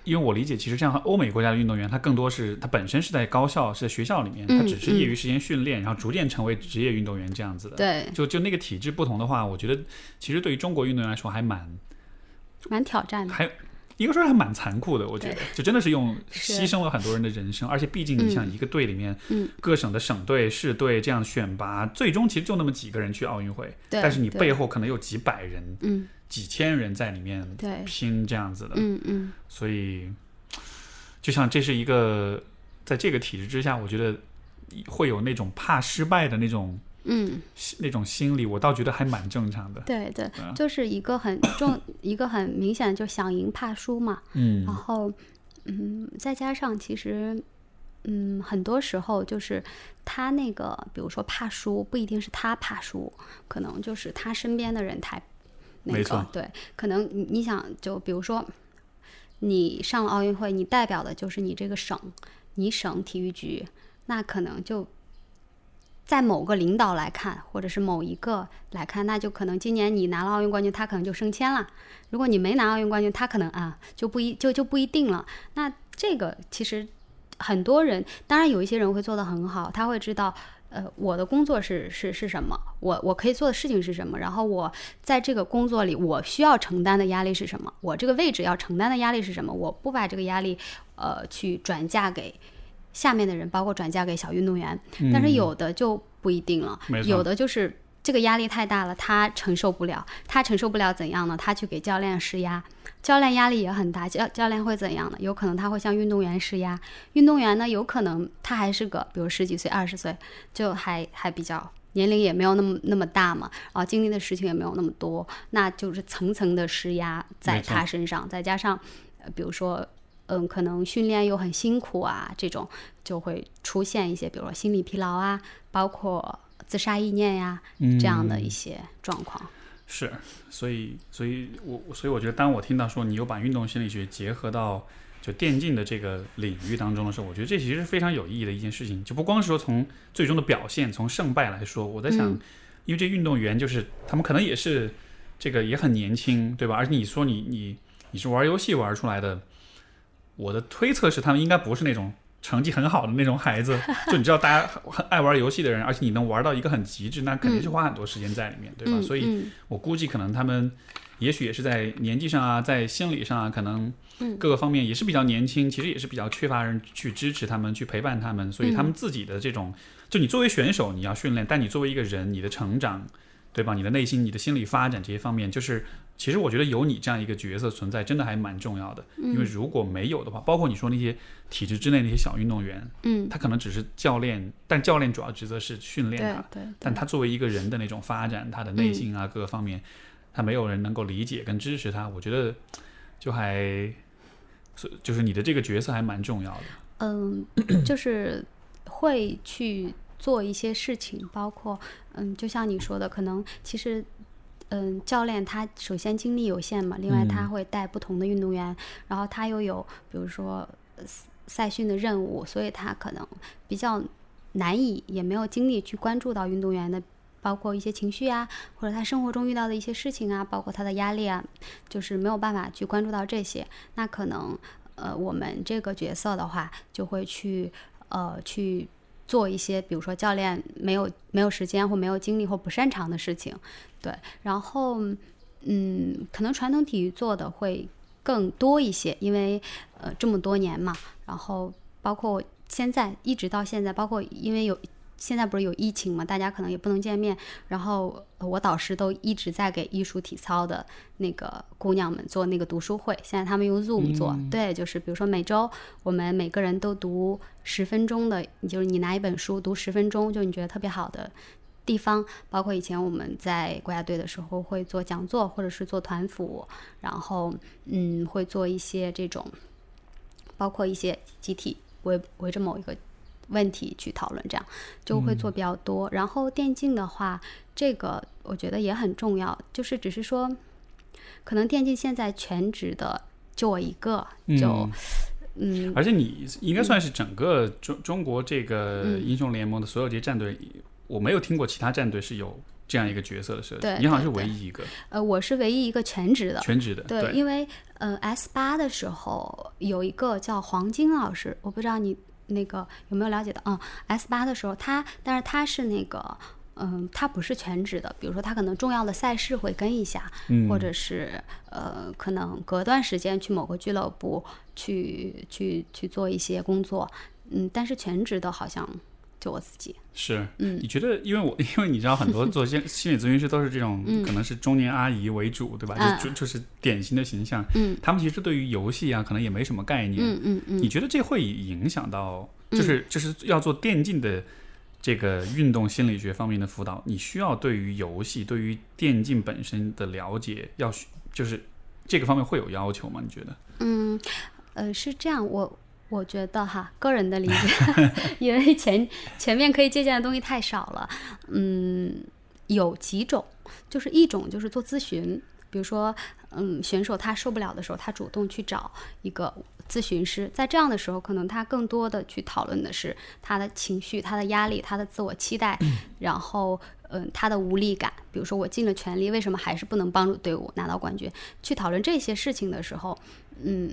因为我理解，其实像欧美国家的运动员，他更多是他本身是在高校、是在学校里面，他只是业余时间训练，然后逐渐成为职业运动员这样子的。对，就就那个体制不同的话，我觉得其实对于中国运动员来说还蛮蛮挑战的，还应该说还蛮残酷的。我觉得，就真的是用牺牲了很多人的人生，而且毕竟你像一个队里面，嗯各省的省队、市队这样选拔，最终其实就那么几个人去奥运会，但是你背后可能有几百人。嗯。几千人在里面拼这样子的，嗯嗯，所以就像这是一个在这个体制之下，我觉得会有那种怕失败的那种嗯，那种心理，我倒觉得还蛮正常的。对对啊，就是一个很重，[COUGHS] 一个很明显就想赢怕输嘛。嗯。然后，嗯，再加上其实，嗯，很多时候就是他那个，比如说怕输，不一定是他怕输，可能就是他身边的人太那没错个，对，可能你你想就比如说，你上了奥运会，你代表的就是你这个省，你省体育局，那可能就。在某个领导来看，或者是某一个来看，那就可能今年你拿了奥运冠军，他可能就升迁了。如果你没拿奥运冠军，他可能啊就不一就就不一定了。那这个其实很多人，当然有一些人会做得很好，他会知道，呃，我的工作是是是什么，我我可以做的事情是什么，然后我在这个工作里我需要承担的压力是什么，我这个位置要承担的压力是什么，我不把这个压力呃去转嫁给。下面的人，包括转嫁给小运动员，但是有的就不一定了有的就是这个压力太大了，他承受不了，他承受不了怎样呢？他去给教练施压，教练压力也很大，教教练会怎样呢？有可能他会向运动员施压，运动员呢有可能他还是个比如十几岁、二十岁，就还还比较年龄也没有那么那么大嘛，啊，经历的事情也没有那么多，那就是层层的施压在他身上，再加上呃比如说。嗯，可能训练又很辛苦啊，这种就会出现一些，比如说心理疲劳啊，包括自杀意念呀、这样的一些状况。是，所以，所以我，所以我觉得，当我听到说你又把运动心理学结合到就电竞的这个领域当中的时候，我觉得这其实是非常有意义的一件事情。就不光是说从最终的表现，从胜败来说，我在想，嗯因为这运动员就是他们可能也是这个也很年轻，对吧？而且你说你你你是玩游戏玩出来的，我的推测是他们应该不是那种成绩很好的那种孩子。就你知道，大家很很爱玩游戏的人，而且你能玩到一个很极致，那肯定是花很多时间在里面，对吧？嗯所以。嗯我估计可能他们也许也是在年纪上啊，在心理上啊，可能嗯各个方面也是比较年轻，其实也是比较缺乏人去支持他们、去陪伴他们，所以他们自己的这种，就你作为选手你要训练，但你作为一个人，你的成长，对吧？你的内心、你的心理发展这些方面，就是其实我觉得有你这样一个角色存在，真的还蛮重要的。因为如果没有的话，包括你说那些体制之内那些小运动员，嗯，他可能只是教练，但教练主要职责是训练他，对但他作为一个人的那种发展，他的内心啊、各个方面，他没有人能够理解跟支持他，我觉得就还，所就是你的这个角色还蛮重要的。嗯，[COUGHS] 就是会去做一些事情，包括嗯，就像你说的，可能其实。嗯，教练他首先精力有限嘛，另外他嗯会带不同的运动员，然后他又有比如说呃赛训的任务，所以他可能比较难以也没有精力去关注到运动员的，包括一些情绪啊，或者他生活中遇到的一些事情啊，包括他的压力啊，就是没有办法去关注到这些。那可能呃，我们这个角色的话，就会去呃去做一些，比如说教练没有没有时间或没有精力或不擅长的事情，对。然后嗯，可能传统体育做的会更多一些，因为呃这么多年嘛，然后包括现在一直到现在，包括因为有。现在不是有疫情嘛，大家可能也不能见面。然后呃我导师都一直在给艺术体操的那个姑娘们做那个读书会，现在他们用 Zoom 做，对，就是比如说每周我们每个人都读十分钟的，就是你拿一本书读十分钟，就你觉得特别好的地方，包括以前我们在国家队的时候会做讲座，或者是做团辅，然后嗯会做一些这种，包括一些集体围围着某一个问题去讨论，这样就会做比较多。然后电竞的话，这个我觉得也很重要，就是只是说，可能电竞现在全职的就我一个，就。嗯。而且你应该算是整个中中国这个嗯。英雄联盟的所有这些战队，我没有听过其他战队是有这样一个角色的设计，对你好像是唯一一个。呃，我是唯一一个全职的，全职的，对，因为呃 S 八的时候有一个叫黄金老师，我不知道你那个有没有了解到，嗯，S 八的时候他，但是他是那个。嗯，他不是全职的，比如说他可能重要的赛事会跟一下，嗯或者是呃，可能隔段时间去某个俱乐部去去去做一些工作，嗯，但是全职的好像就我自己。是，嗯你觉得？因为我 [LAUGHS] 因为你知道，很多做心心理咨询师都是这种，嗯可能是中年阿姨为主，对吧？嗯就就就是典型的形象。嗯他们其实对于游戏啊，可能也没什么概念。嗯嗯嗯你觉得这会影响到，就是就是要做电竞的这个运动心理学方面的辅导，你需要对于游戏、对于电竞本身的了解，要就是这个方面会有要求吗？你觉得？嗯，呃，是这样，我我觉得哈，个人的理解，[LAUGHS] 因为前前面可以借鉴的东西太少了。嗯，有几种，就是一种就是做咨询，比如说，嗯，选手他受不了的时候，他主动去找一个咨询师，在这样的时候，可能他更多的去讨论的是他的情绪、他的压力、他的自我期待，然后。嗯，他的无力感，比如说我尽了全力，为什么还是不能帮助队伍拿到冠军？去讨论这些事情的时候，嗯，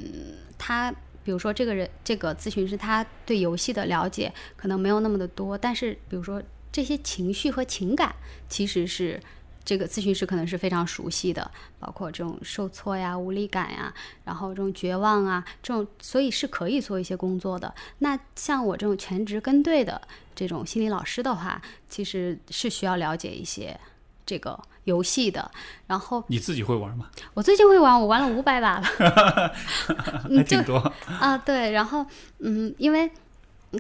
他比如说这个人，这个咨询师，他对游戏的了解可能没有那么的多，但是比如说这些情绪和情感，其实是这个咨询师可能是非常熟悉的，包括这种受挫呀、无力感呀，然后这种绝望啊，这种，所以是可以做一些工作的。那像我这种全职跟队的这种心理老师的话，其实是需要了解一些这个游戏的。然后你自己会玩吗？我最近会玩，我玩了五百把了。[LAUGHS] 还挺多。啊，对，然后嗯，因为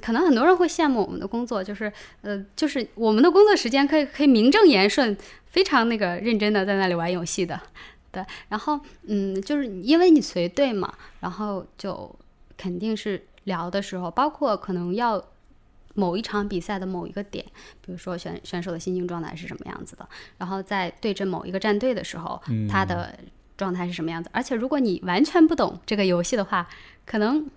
可能很多人会羡慕我们的工作，就是呃，就是我们的工作时间可以可以名正言顺、非常那个认真的在那里玩游戏的，对。然后嗯，就是因为你随队嘛，然后就肯定是聊的时候，包括可能要。某一场比赛的某一个点，比如说选选手的心情状态是什么样子的，然后在对阵某一个战队的时候，他的状态是什么样子。而且如果你完全不懂这个游戏的话，可能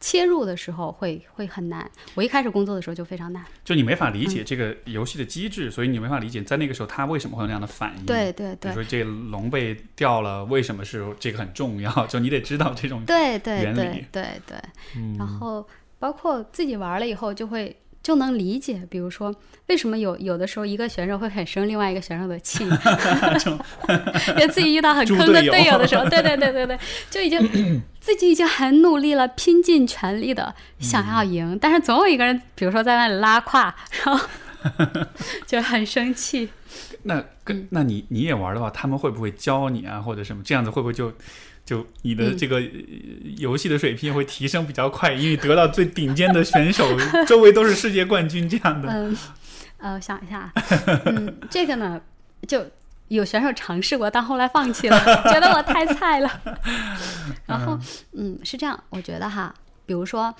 切入的时候会会很难。我一开始工作的时候就非常难。就你没法理解这个游戏的机制，所以你没法理解在那个时候他为什么会有那样的反应。对对对比如说这个龙被掉了，为什么是这个很重要？[LAUGHS] 就你得知道这种对对原理对对对，然后包括自己玩了以后就会。就能理解，比如说为什么有有的时候一个选手会很生另外一个选手的气，[LAUGHS] 因为 [LAUGHS] 自己遇到很坑的队友的时候，对对对对对，就已经 [LAUGHS] 自己已经很努力了，拼尽全力的想要赢，但是总有一个人，比如说在那里拉胯，然后就很生气。那跟那你你也玩的话，他们会不会教你啊，或者什么？这样子会不会就就你的这个呃游戏的水平会提升比较快？因为得到最顶尖的选手，周围都是世界冠军这样的。嗯，呃，我想一下，嗯，[LAUGHS] 这个呢，就有选手尝试过，但后来放弃了，[LAUGHS] 觉得我太菜了。[LAUGHS] 然后，嗯，是这样，我觉得哈，比如说，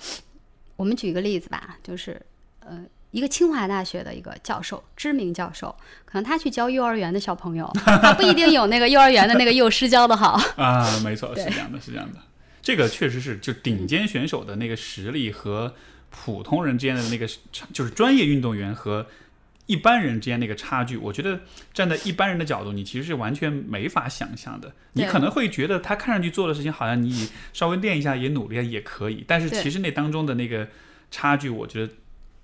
我们举一个例子吧，就是呃。一个清华大学的一个教授，知名教授，可能他去教幼儿园的小朋友，[LAUGHS] 他不一定有那个幼儿园的那个幼师教的好 [LAUGHS] 啊。没错，是这样的，是这样的。这个确实是，就顶尖选手的那个实力和普通人之间的那个，就是专业运动员和一般人之间那个差距，我觉得站在一般人的角度，你其实是完全没法想象的。你可能会觉得他看上去做的事情，好像你稍微练一下也努力也可以，但是其实那当中的那个差距，我觉得。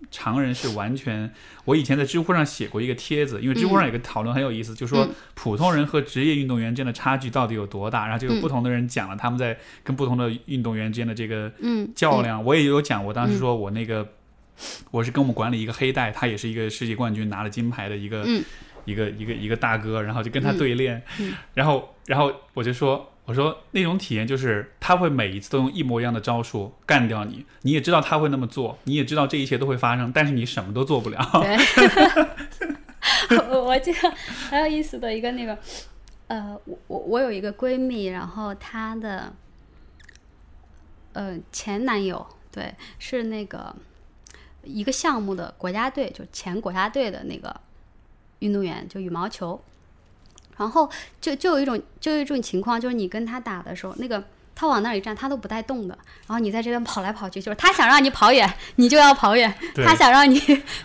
常人是完全，我以前在知乎上写过一个帖子，因为知乎上有个讨论很有意思，就说普通人和职业运动员之间的差距到底有多大，然后就有不同的人讲了他们在跟不同的运动员之间的这个较量。我也有讲，我当时说我那个我是跟我们管理一个黑带，他也是一个世界冠军拿了金牌的一个一个一个一个大哥，然后就跟他对练，然后然后我就说。我说那种体验就是他会每一次都用一模一样的招数干掉你，你也知道他会那么做，你也知道这一切都会发生，但是你什么都做不了。对，[LAUGHS] 我我记得很有意思的一个那个，呃，我我我有一个闺蜜，然后她的呃前男友对是那个一个项目的国家队，就前国家队的那个运动员，就羽毛球。然后就就有一种就有一种情况，就是你跟他打的时候，那个他往那里站，他都不带动的。然后你在这边跑来跑去，就是他想让你跑远，你就要跑远；他想让你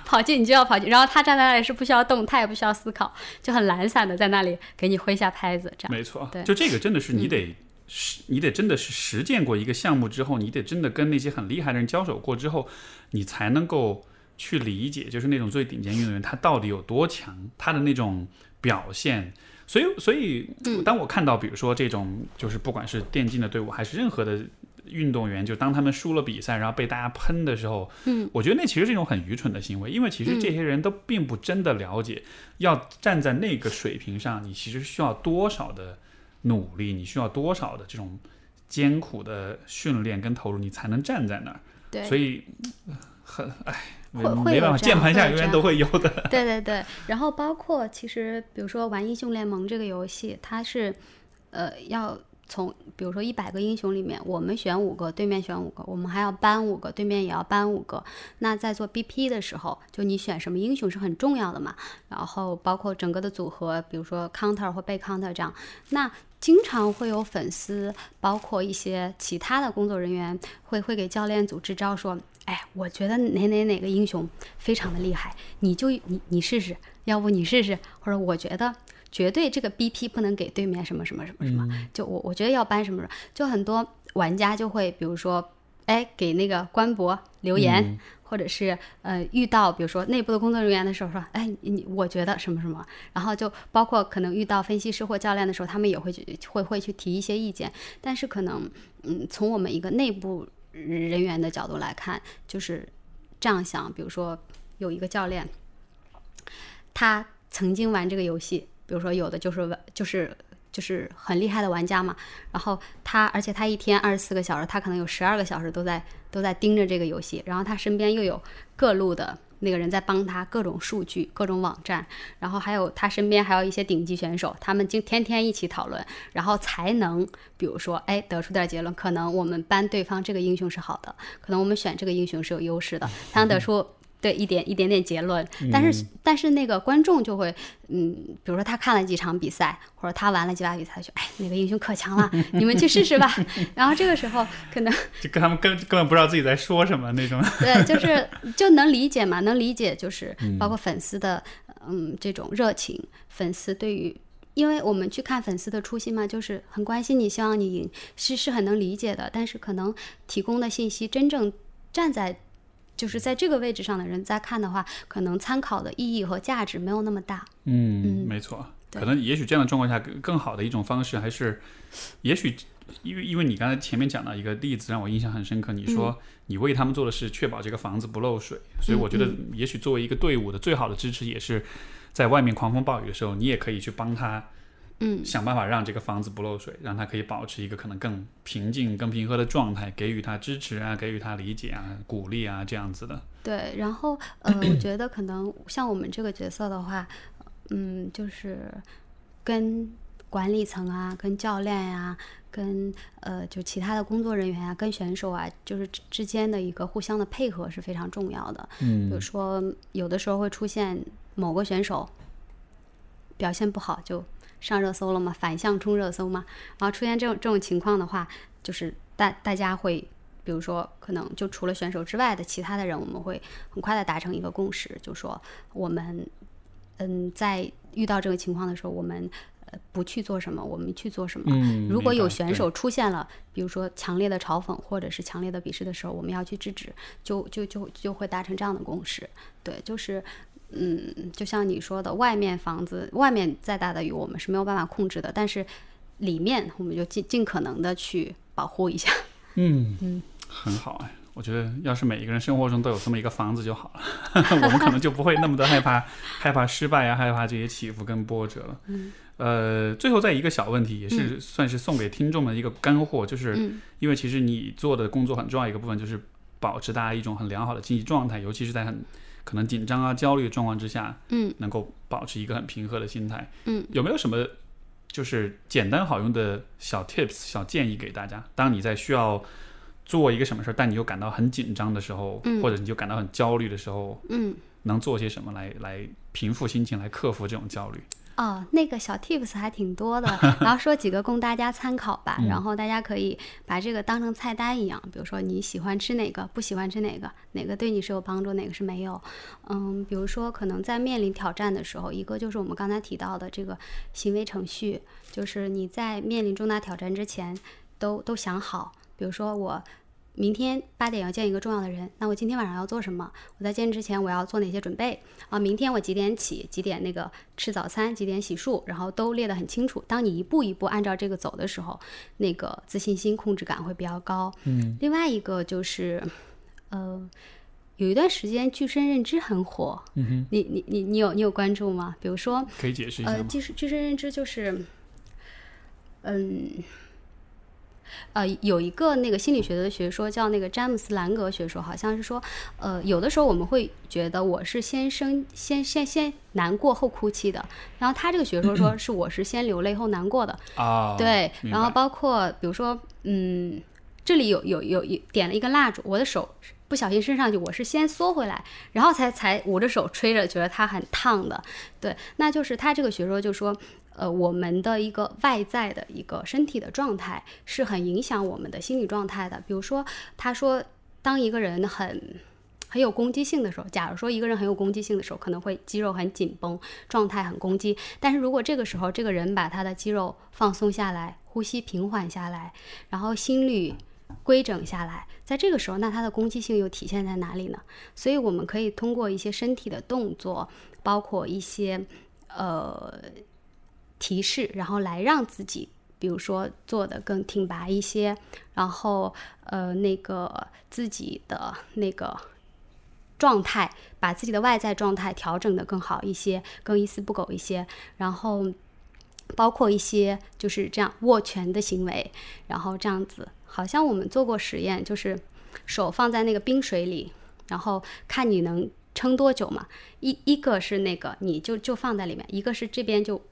跑近，你就要跑近。然后他站在那里是不需要动，他也不需要思考，就很懒散的在那里给你挥下拍子。这样没错，对，就这个真的是你得实，你得真的是实践过一个项目之后，你得真的跟那些很厉害的人交手过之后，你才能够去理解，就是那种最顶尖运动员他到底有多强，他的那种表现。所以，所以当我看到，比如说这种，就是不管是电竞的队伍，还是任何的运动员，就当他们输了比赛，然后被大家喷的时候，嗯，我觉得那其实是一种很愚蠢的行为，因为其实这些人都并不真的了解，要站在那个水平上，你其实需要多少的努力，你需要多少的这种艰苦的训练跟投入，你才能站在那儿。对，所以呃很哎，没会会有这样键盘下永远都会有的。对对对，然后包括其实比如说玩英雄联盟这个游戏，它是呃要从比如说一百个英雄里面，我们选五个，对面选五个，我们还要搬五个，对面也要搬五个。那在做 BP 的时候，就你选什么英雄是很重要的嘛。然后包括整个的组合，比如说 counter 或被 counter 这样，那。经常会有粉丝，包括一些其他的工作人员，会会给教练组支招，说：“哎，我觉得哪哪哪个英雄非常的厉害，你就你你试试，要不你试试，或者我觉得绝对这个 [LAUGHS] BP 不能给对面什么什么什么什么，就我我觉得要搬什么什么，就很多玩家就会比如说，哎，给那个官博留言。嗯或者是呃遇到比如说内部的工作人员的时候说，哎你你我觉得什么什么，然后就包括可能遇到分析师或教练的时候，他们也会去会会去提一些意见，但是可能嗯从我们一个内部人员的角度来看，就是这样想，比如说有一个教练，他曾经玩这个游戏，比如说有的就是玩就是。就是很厉害的玩家嘛，然后他，而且他一天二十四个小时，他可能有十二个小时都在都在盯着这个游戏，然后他身边又有各路的那个人在帮他，各种数据、各种网站，然后还有他身边还有一些顶级选手，他们就天天一起讨论，然后才能比如说，哎，得出点结论，可能我们搬对方这个英雄是好的，可能我们选这个英雄是有优势的，才能得出。对一点一点点结论，但是、但是那个观众就会，嗯，比如说他看了几场比赛，或者他玩了几把比赛，就哎那个英雄可强了，你们去试试吧。[LAUGHS] 然后这个时候可能 [LAUGHS] 就跟他们根根本不知道自己在说什么那种。对，就是就能理解嘛，能理解就是包括粉丝的嗯这种热情，粉丝对于。因为我们去看粉丝的初心嘛，就是很关心你，希望你赢，是是很能理解的。但是可能提供的信息，真正站在就是在这个位置上的人在看的话，可能参考的意义和价值没有那么大。嗯，没错。可能也许这样的状况下，更更好的一种方式还是，也许因为因为你刚才前面讲到一个例子让我印象很深刻，你说你为他们做的是确保这个房子不漏水，所以我觉得也许作为一个队伍的最好的支持，也是在外面狂风暴雨的时候，你也可以去帮他。嗯，想办法让这个房子不漏水，让他可以保持一个可能更平静、更平和的状态，给予他支持啊，给予他理解啊、鼓励啊，这样子的。对，然后呃，我觉得可能像我们这个角色的话，嗯，就是跟管理层啊、跟教练呀、跟呃就其他的工作人员啊、跟选手啊，就是之间的一个互相的配合是非常重要的。嗯，比如说有的时候会出现某个选手表现不好就。上热搜了嘛，反向冲热搜嘛，然后出现这种这种情况的话，就是大大家会，比如说可能就除了选手之外的其他的人，我们会很快的达成一个共识，就说我们，嗯，在遇到这个情况的时候，我们呃不去做什么，我们去做什么。嗯，如果有选手出现了，比如说强烈的嘲讽或者是强烈的鄙视的时候，我们要去制止，就就就就会达成这样的共识。对，就是。嗯，就像你说的，外面房子外面再大的雨，我们是没有办法控制的，但是里面我们就尽尽可能的去保护一下。[LAUGHS] 嗯。嗯，很好哎，我觉得要是每一个人生活中都有这么一个房子就好了，[LAUGHS] 我们可能就不会那么的害怕害怕失败呀、害怕这些起伏跟波折了。嗯，呃，最后再一个小问题，也是算是送给听众们的一个干货，就是。嗯因为其实你做的工作很重要一个部分就是保持大家一种很良好的经济状态，尤其是在很可能紧张啊、焦虑的状况之下，嗯能够保持一个很平和的心态。嗯，有没有什么就是简单好用的小 tips、小建议给大家？当你在需要做一个什么事儿，但你又感到很紧张的时候，嗯或者你就感到很焦虑的时候，嗯。能做些什么来来平复心情，来克服这种焦虑？哦，那个小 tips 还挺多的，[LAUGHS] 然后说几个供大家参考吧。然后大家可以把这个当成菜单一样，比如说你喜欢吃哪个，不喜欢吃哪个，哪个对你是有帮助，哪个是没有。嗯，比如说可能在面临挑战的时候，一个就是我们刚才提到的这个行为程序，就是你在面临重大挑战之前都都想好，比如说我。明天八点要见一个重要的人，那我今天晚上要做什么？我在见之前我要做哪些准备啊？明天我几点起？几点那个吃早餐？几点洗漱？然后都列得很清楚。当你一步一步按照这个走的时候，那个自信心、控制感会比较高。嗯，另外一个就是，呃，有一段时间具身认知很火，嗯哼，你你你你有你有关注吗？比如说，可以解释一下呃，吗？具具身认知就是，嗯，呃，有一个那个心理学的学说叫那个詹姆斯兰格学说，好像是说，呃，有的时候我们会觉得我是先生先先先难过后哭泣的，然后他这个学说说是我是先流泪后难过的，啊，对，然后包括比如说，嗯，这里有有有有点了一个蜡烛，我的手不小心伸上去，我是先缩回来，然后才才捂着手吹着，觉得它很烫的。对，那就是他这个学说就说，呃，我们的一个外在的一个身体的状态是很影响我们的心理状态的。比如说，他说，当一个人很很有攻击性的时候，假如说一个人很有攻击性的时候，可能会肌肉很紧绷，状态很攻击。但是如果这个时候这个人把他的肌肉放松下来，呼吸平缓下来，然后心率规整下来，在这个时候，那他的攻击性又体现在哪里呢？所以我们可以通过一些身体的动作，包括一些呃提示，然后来让自己。比如说做的更挺拔一些，然后呃那个自己的那个状态，把自己的外在状态调整的更好一些，更一丝不苟一些，然后包括一些就是这样握拳的行为，然后这样子，好像我们做过实验，就是手放在那个冰水里，然后看你能撑多久嘛。一一个是那个你就就放在里面，一个是这边就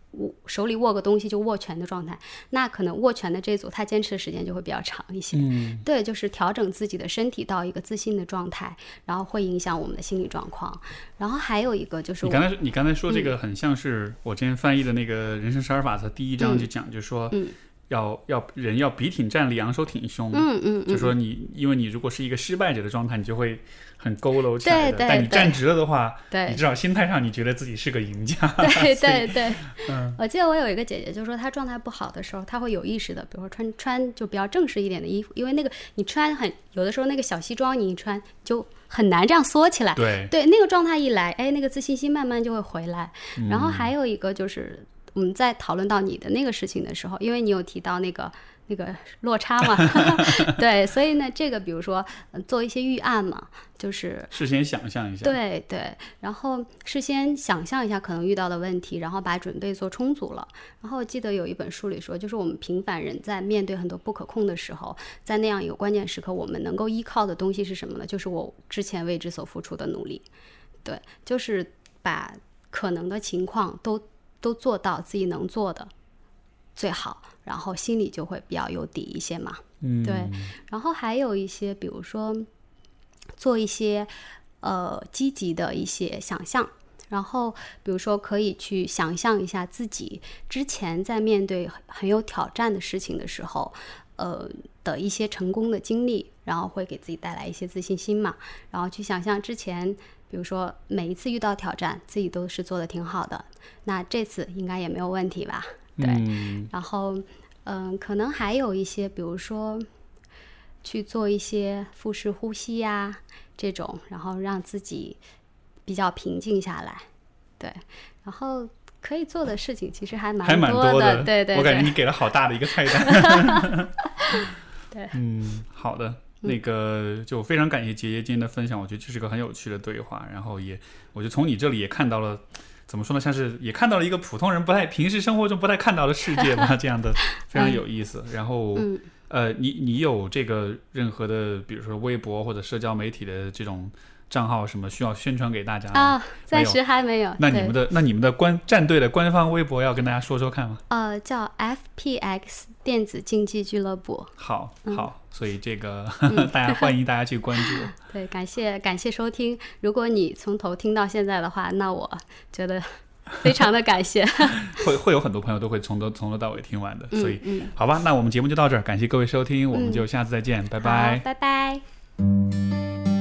手里握个东西就握拳的状态，那可能握拳的这组他坚持的时间就会比较长一些。嗯，对，就是调整自己的身体到一个自信的状态，然后会影响我们的心理状况。然后还有一个就是我你刚才你刚才说这嗯个很像是我之前翻译的那个《人生十二法则》第一章就讲，就说嗯要要人要笔挺站立，昂首挺胸。嗯嗯嗯，就说你，因为你如果是一个失败者的状态，你就会很佝偻起来的。但你站直了的话，对你对至少心态上你觉得自己是个赢家。[LAUGHS] 对对对，嗯我记得我有一个姐姐，就说她状态不好的时候，她会有意识的，比如说穿穿就比较正式一点的衣服，因为那个你穿很有的时候那个小西装你一穿就很难这样缩起来。对，对，那个状态一来，哎，那个自信心慢慢就会回来。嗯然后还有一个就是我们在讨论到你的那个事情的时候，因为你有提到那个那个落差嘛 [LAUGHS] [LAUGHS] 对，所以呢，这个比如说、呃做一些预案嘛，就是事先想象一下。对对，然后事先想象一下可能遇到的问题，然后把准备做充足了。然后我记得有一本书里说，就是我们平凡人在面对很多不可控的时候，在那样一个关键时刻，我们能够依靠的东西是什么呢？就是我之前为之所付出的努力。对，就是把可能的情况都都做到自己能做的最好，然后心里就会比较有底一些嘛。嗯，对，然后还有一些，比如说做一些呃积极的一些想象，然后比如说可以去想象一下自己之前在面对很很有挑战的事情的时候，呃的一些成功的经历，然后会给自己带来一些自信心嘛。然后去想象之前，比如说每一次遇到挑战，自己都是做的挺好的，那这次应该也没有问题吧？对，嗯然后，嗯，可能还有一些，比如说去做一些腹式呼吸呀、这种，然后让自己比较平静下来。对，然后可以做的事情其实还蛮还蛮多的。对对对我感觉你给了好大的一个菜单。[LAUGHS] [LAUGHS] 对，嗯，好的。那个就非常感谢杰杰今天的分享，我觉得这是个很有趣的对话，然后也，我就从你这里也看到了，怎么说呢，像是也看到了一个普通人不太平时生活中不太看到的世界吧，[LAUGHS] 这样的非常有意思。然后，嗯呃，你你有这个任何的，比如说微博或者社交媒体的这种账号，什么需要宣传给大家吗？啊，暂时还没有。那你们的那你们的官战队的官方微博要跟大家说说看吗？呃叫 FPX 电子竞技俱乐部。好嗯好，所以这个、嗯 [LAUGHS] 大家欢迎大家去关注。[LAUGHS] 对，感谢感谢收听。如果你从头听到现在的话，那我觉得非常的感谢。[LAUGHS] 会会有很多朋友都会从头从头到尾听完的，所以嗯嗯，好吧，那我们节目就到这儿，感谢各位收听，我们就下次再见，拜拜。拜拜。